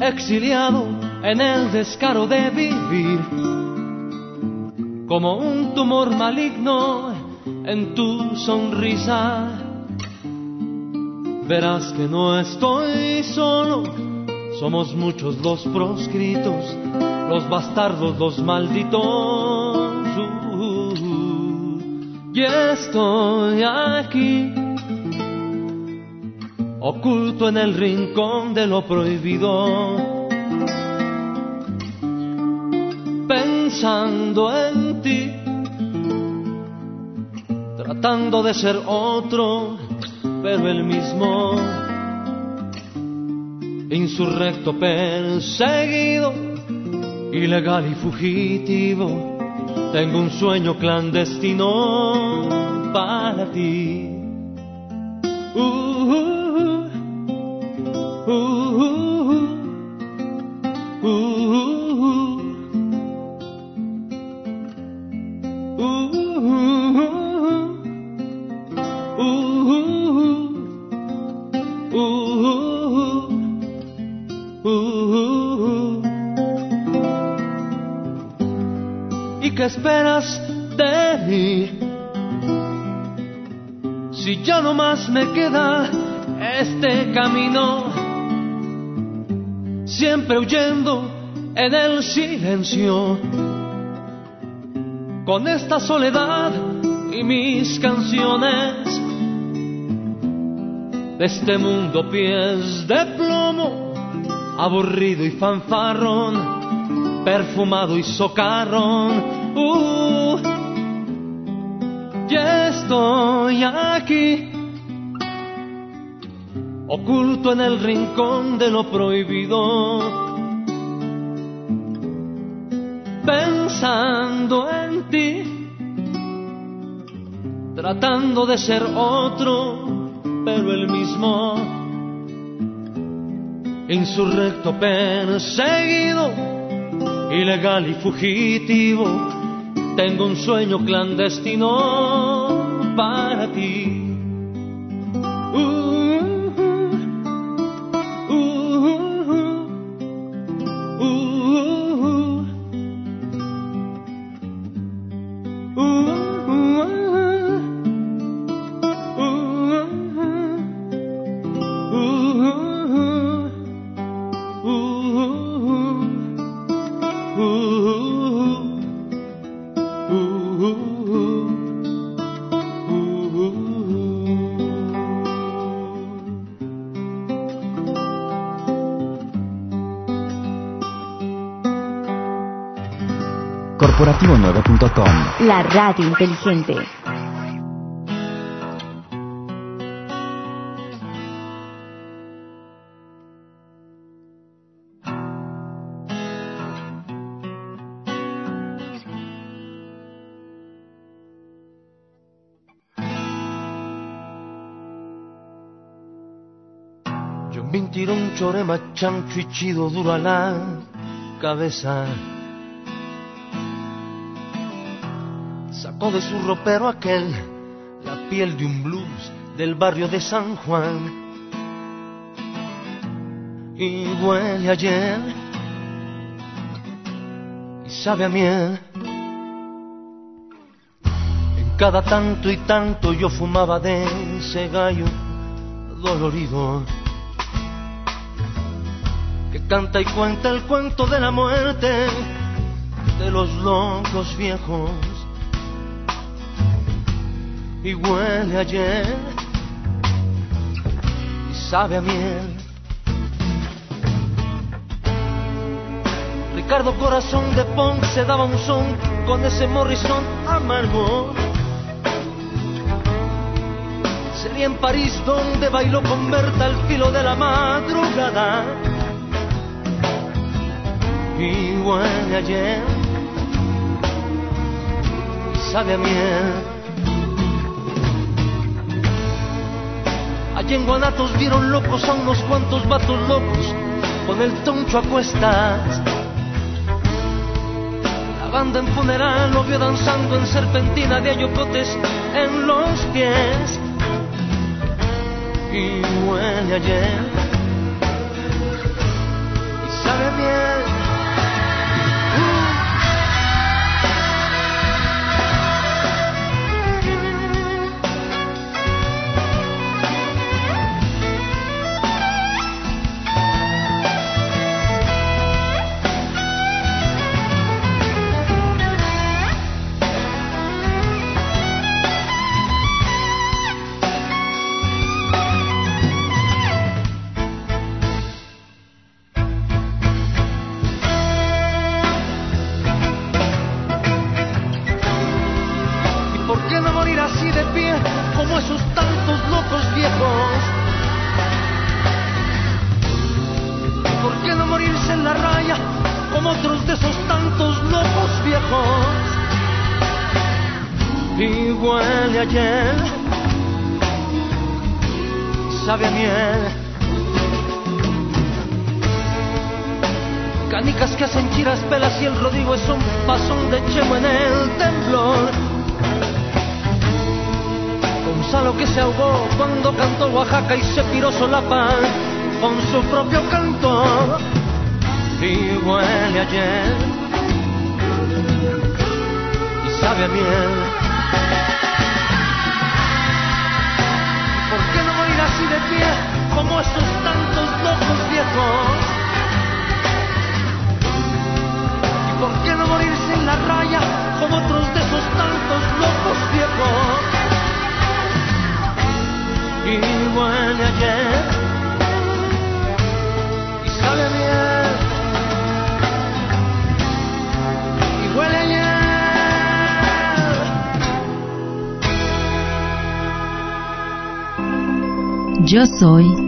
exiliado en el descaro de vivir, como un tumor maligno en tu sonrisa. Verás que no estoy solo, somos muchos los proscritos, los bastardos, los malditos. y estoy aquí, oculto en el rincón de lo prohibido, pensando en ti, tratando de ser otro, pero el mismo insurrecto perseguido, ilegal y fugitivo. Tengo un sueño clandestino para ti. Uh, uh, uh, uh, uh, esperas de mí? Si ya no más me queda este camino, siempre huyendo en el silencio, con esta soledad y mis canciones, de este mundo pies de plomo, aburrido y fanfarrón, perfumado y socarrón. Uh, estoy aquí, oculto en el rincón de lo prohibido, pensando en ti, tratando de ser otro, pero el mismo, insurrecto perseguido, ilegal y fugitivo tengo un sueño clandestino para ti. Uh, Corporativo9.com La radio inteligente. Yo un tirón chorema chancho y chido duro a la cabeza. Sacó de su ropero aquel la piel de un blues del barrio de San Juan. Y huele ayer y sabe a miel. En cada tanto y tanto yo fumaba de ese gallo dolorido que canta y cuenta el cuento de la muerte de los locos viejos y huele ayer y sabe a miel. Ricardo Corazón de Ponce daba un son con ese Morrison amargo. Sería en París donde bailó con Berta al filo de la madrugada. Y huele ayer y sabe a miel. Allí en Guanatos vieron locos a unos cuantos vatos locos con el toncho a cuestas. La banda en funeral lo vio danzando en serpentina de ayocotes en los pies. Y huele ayer y sabe bien Yo soy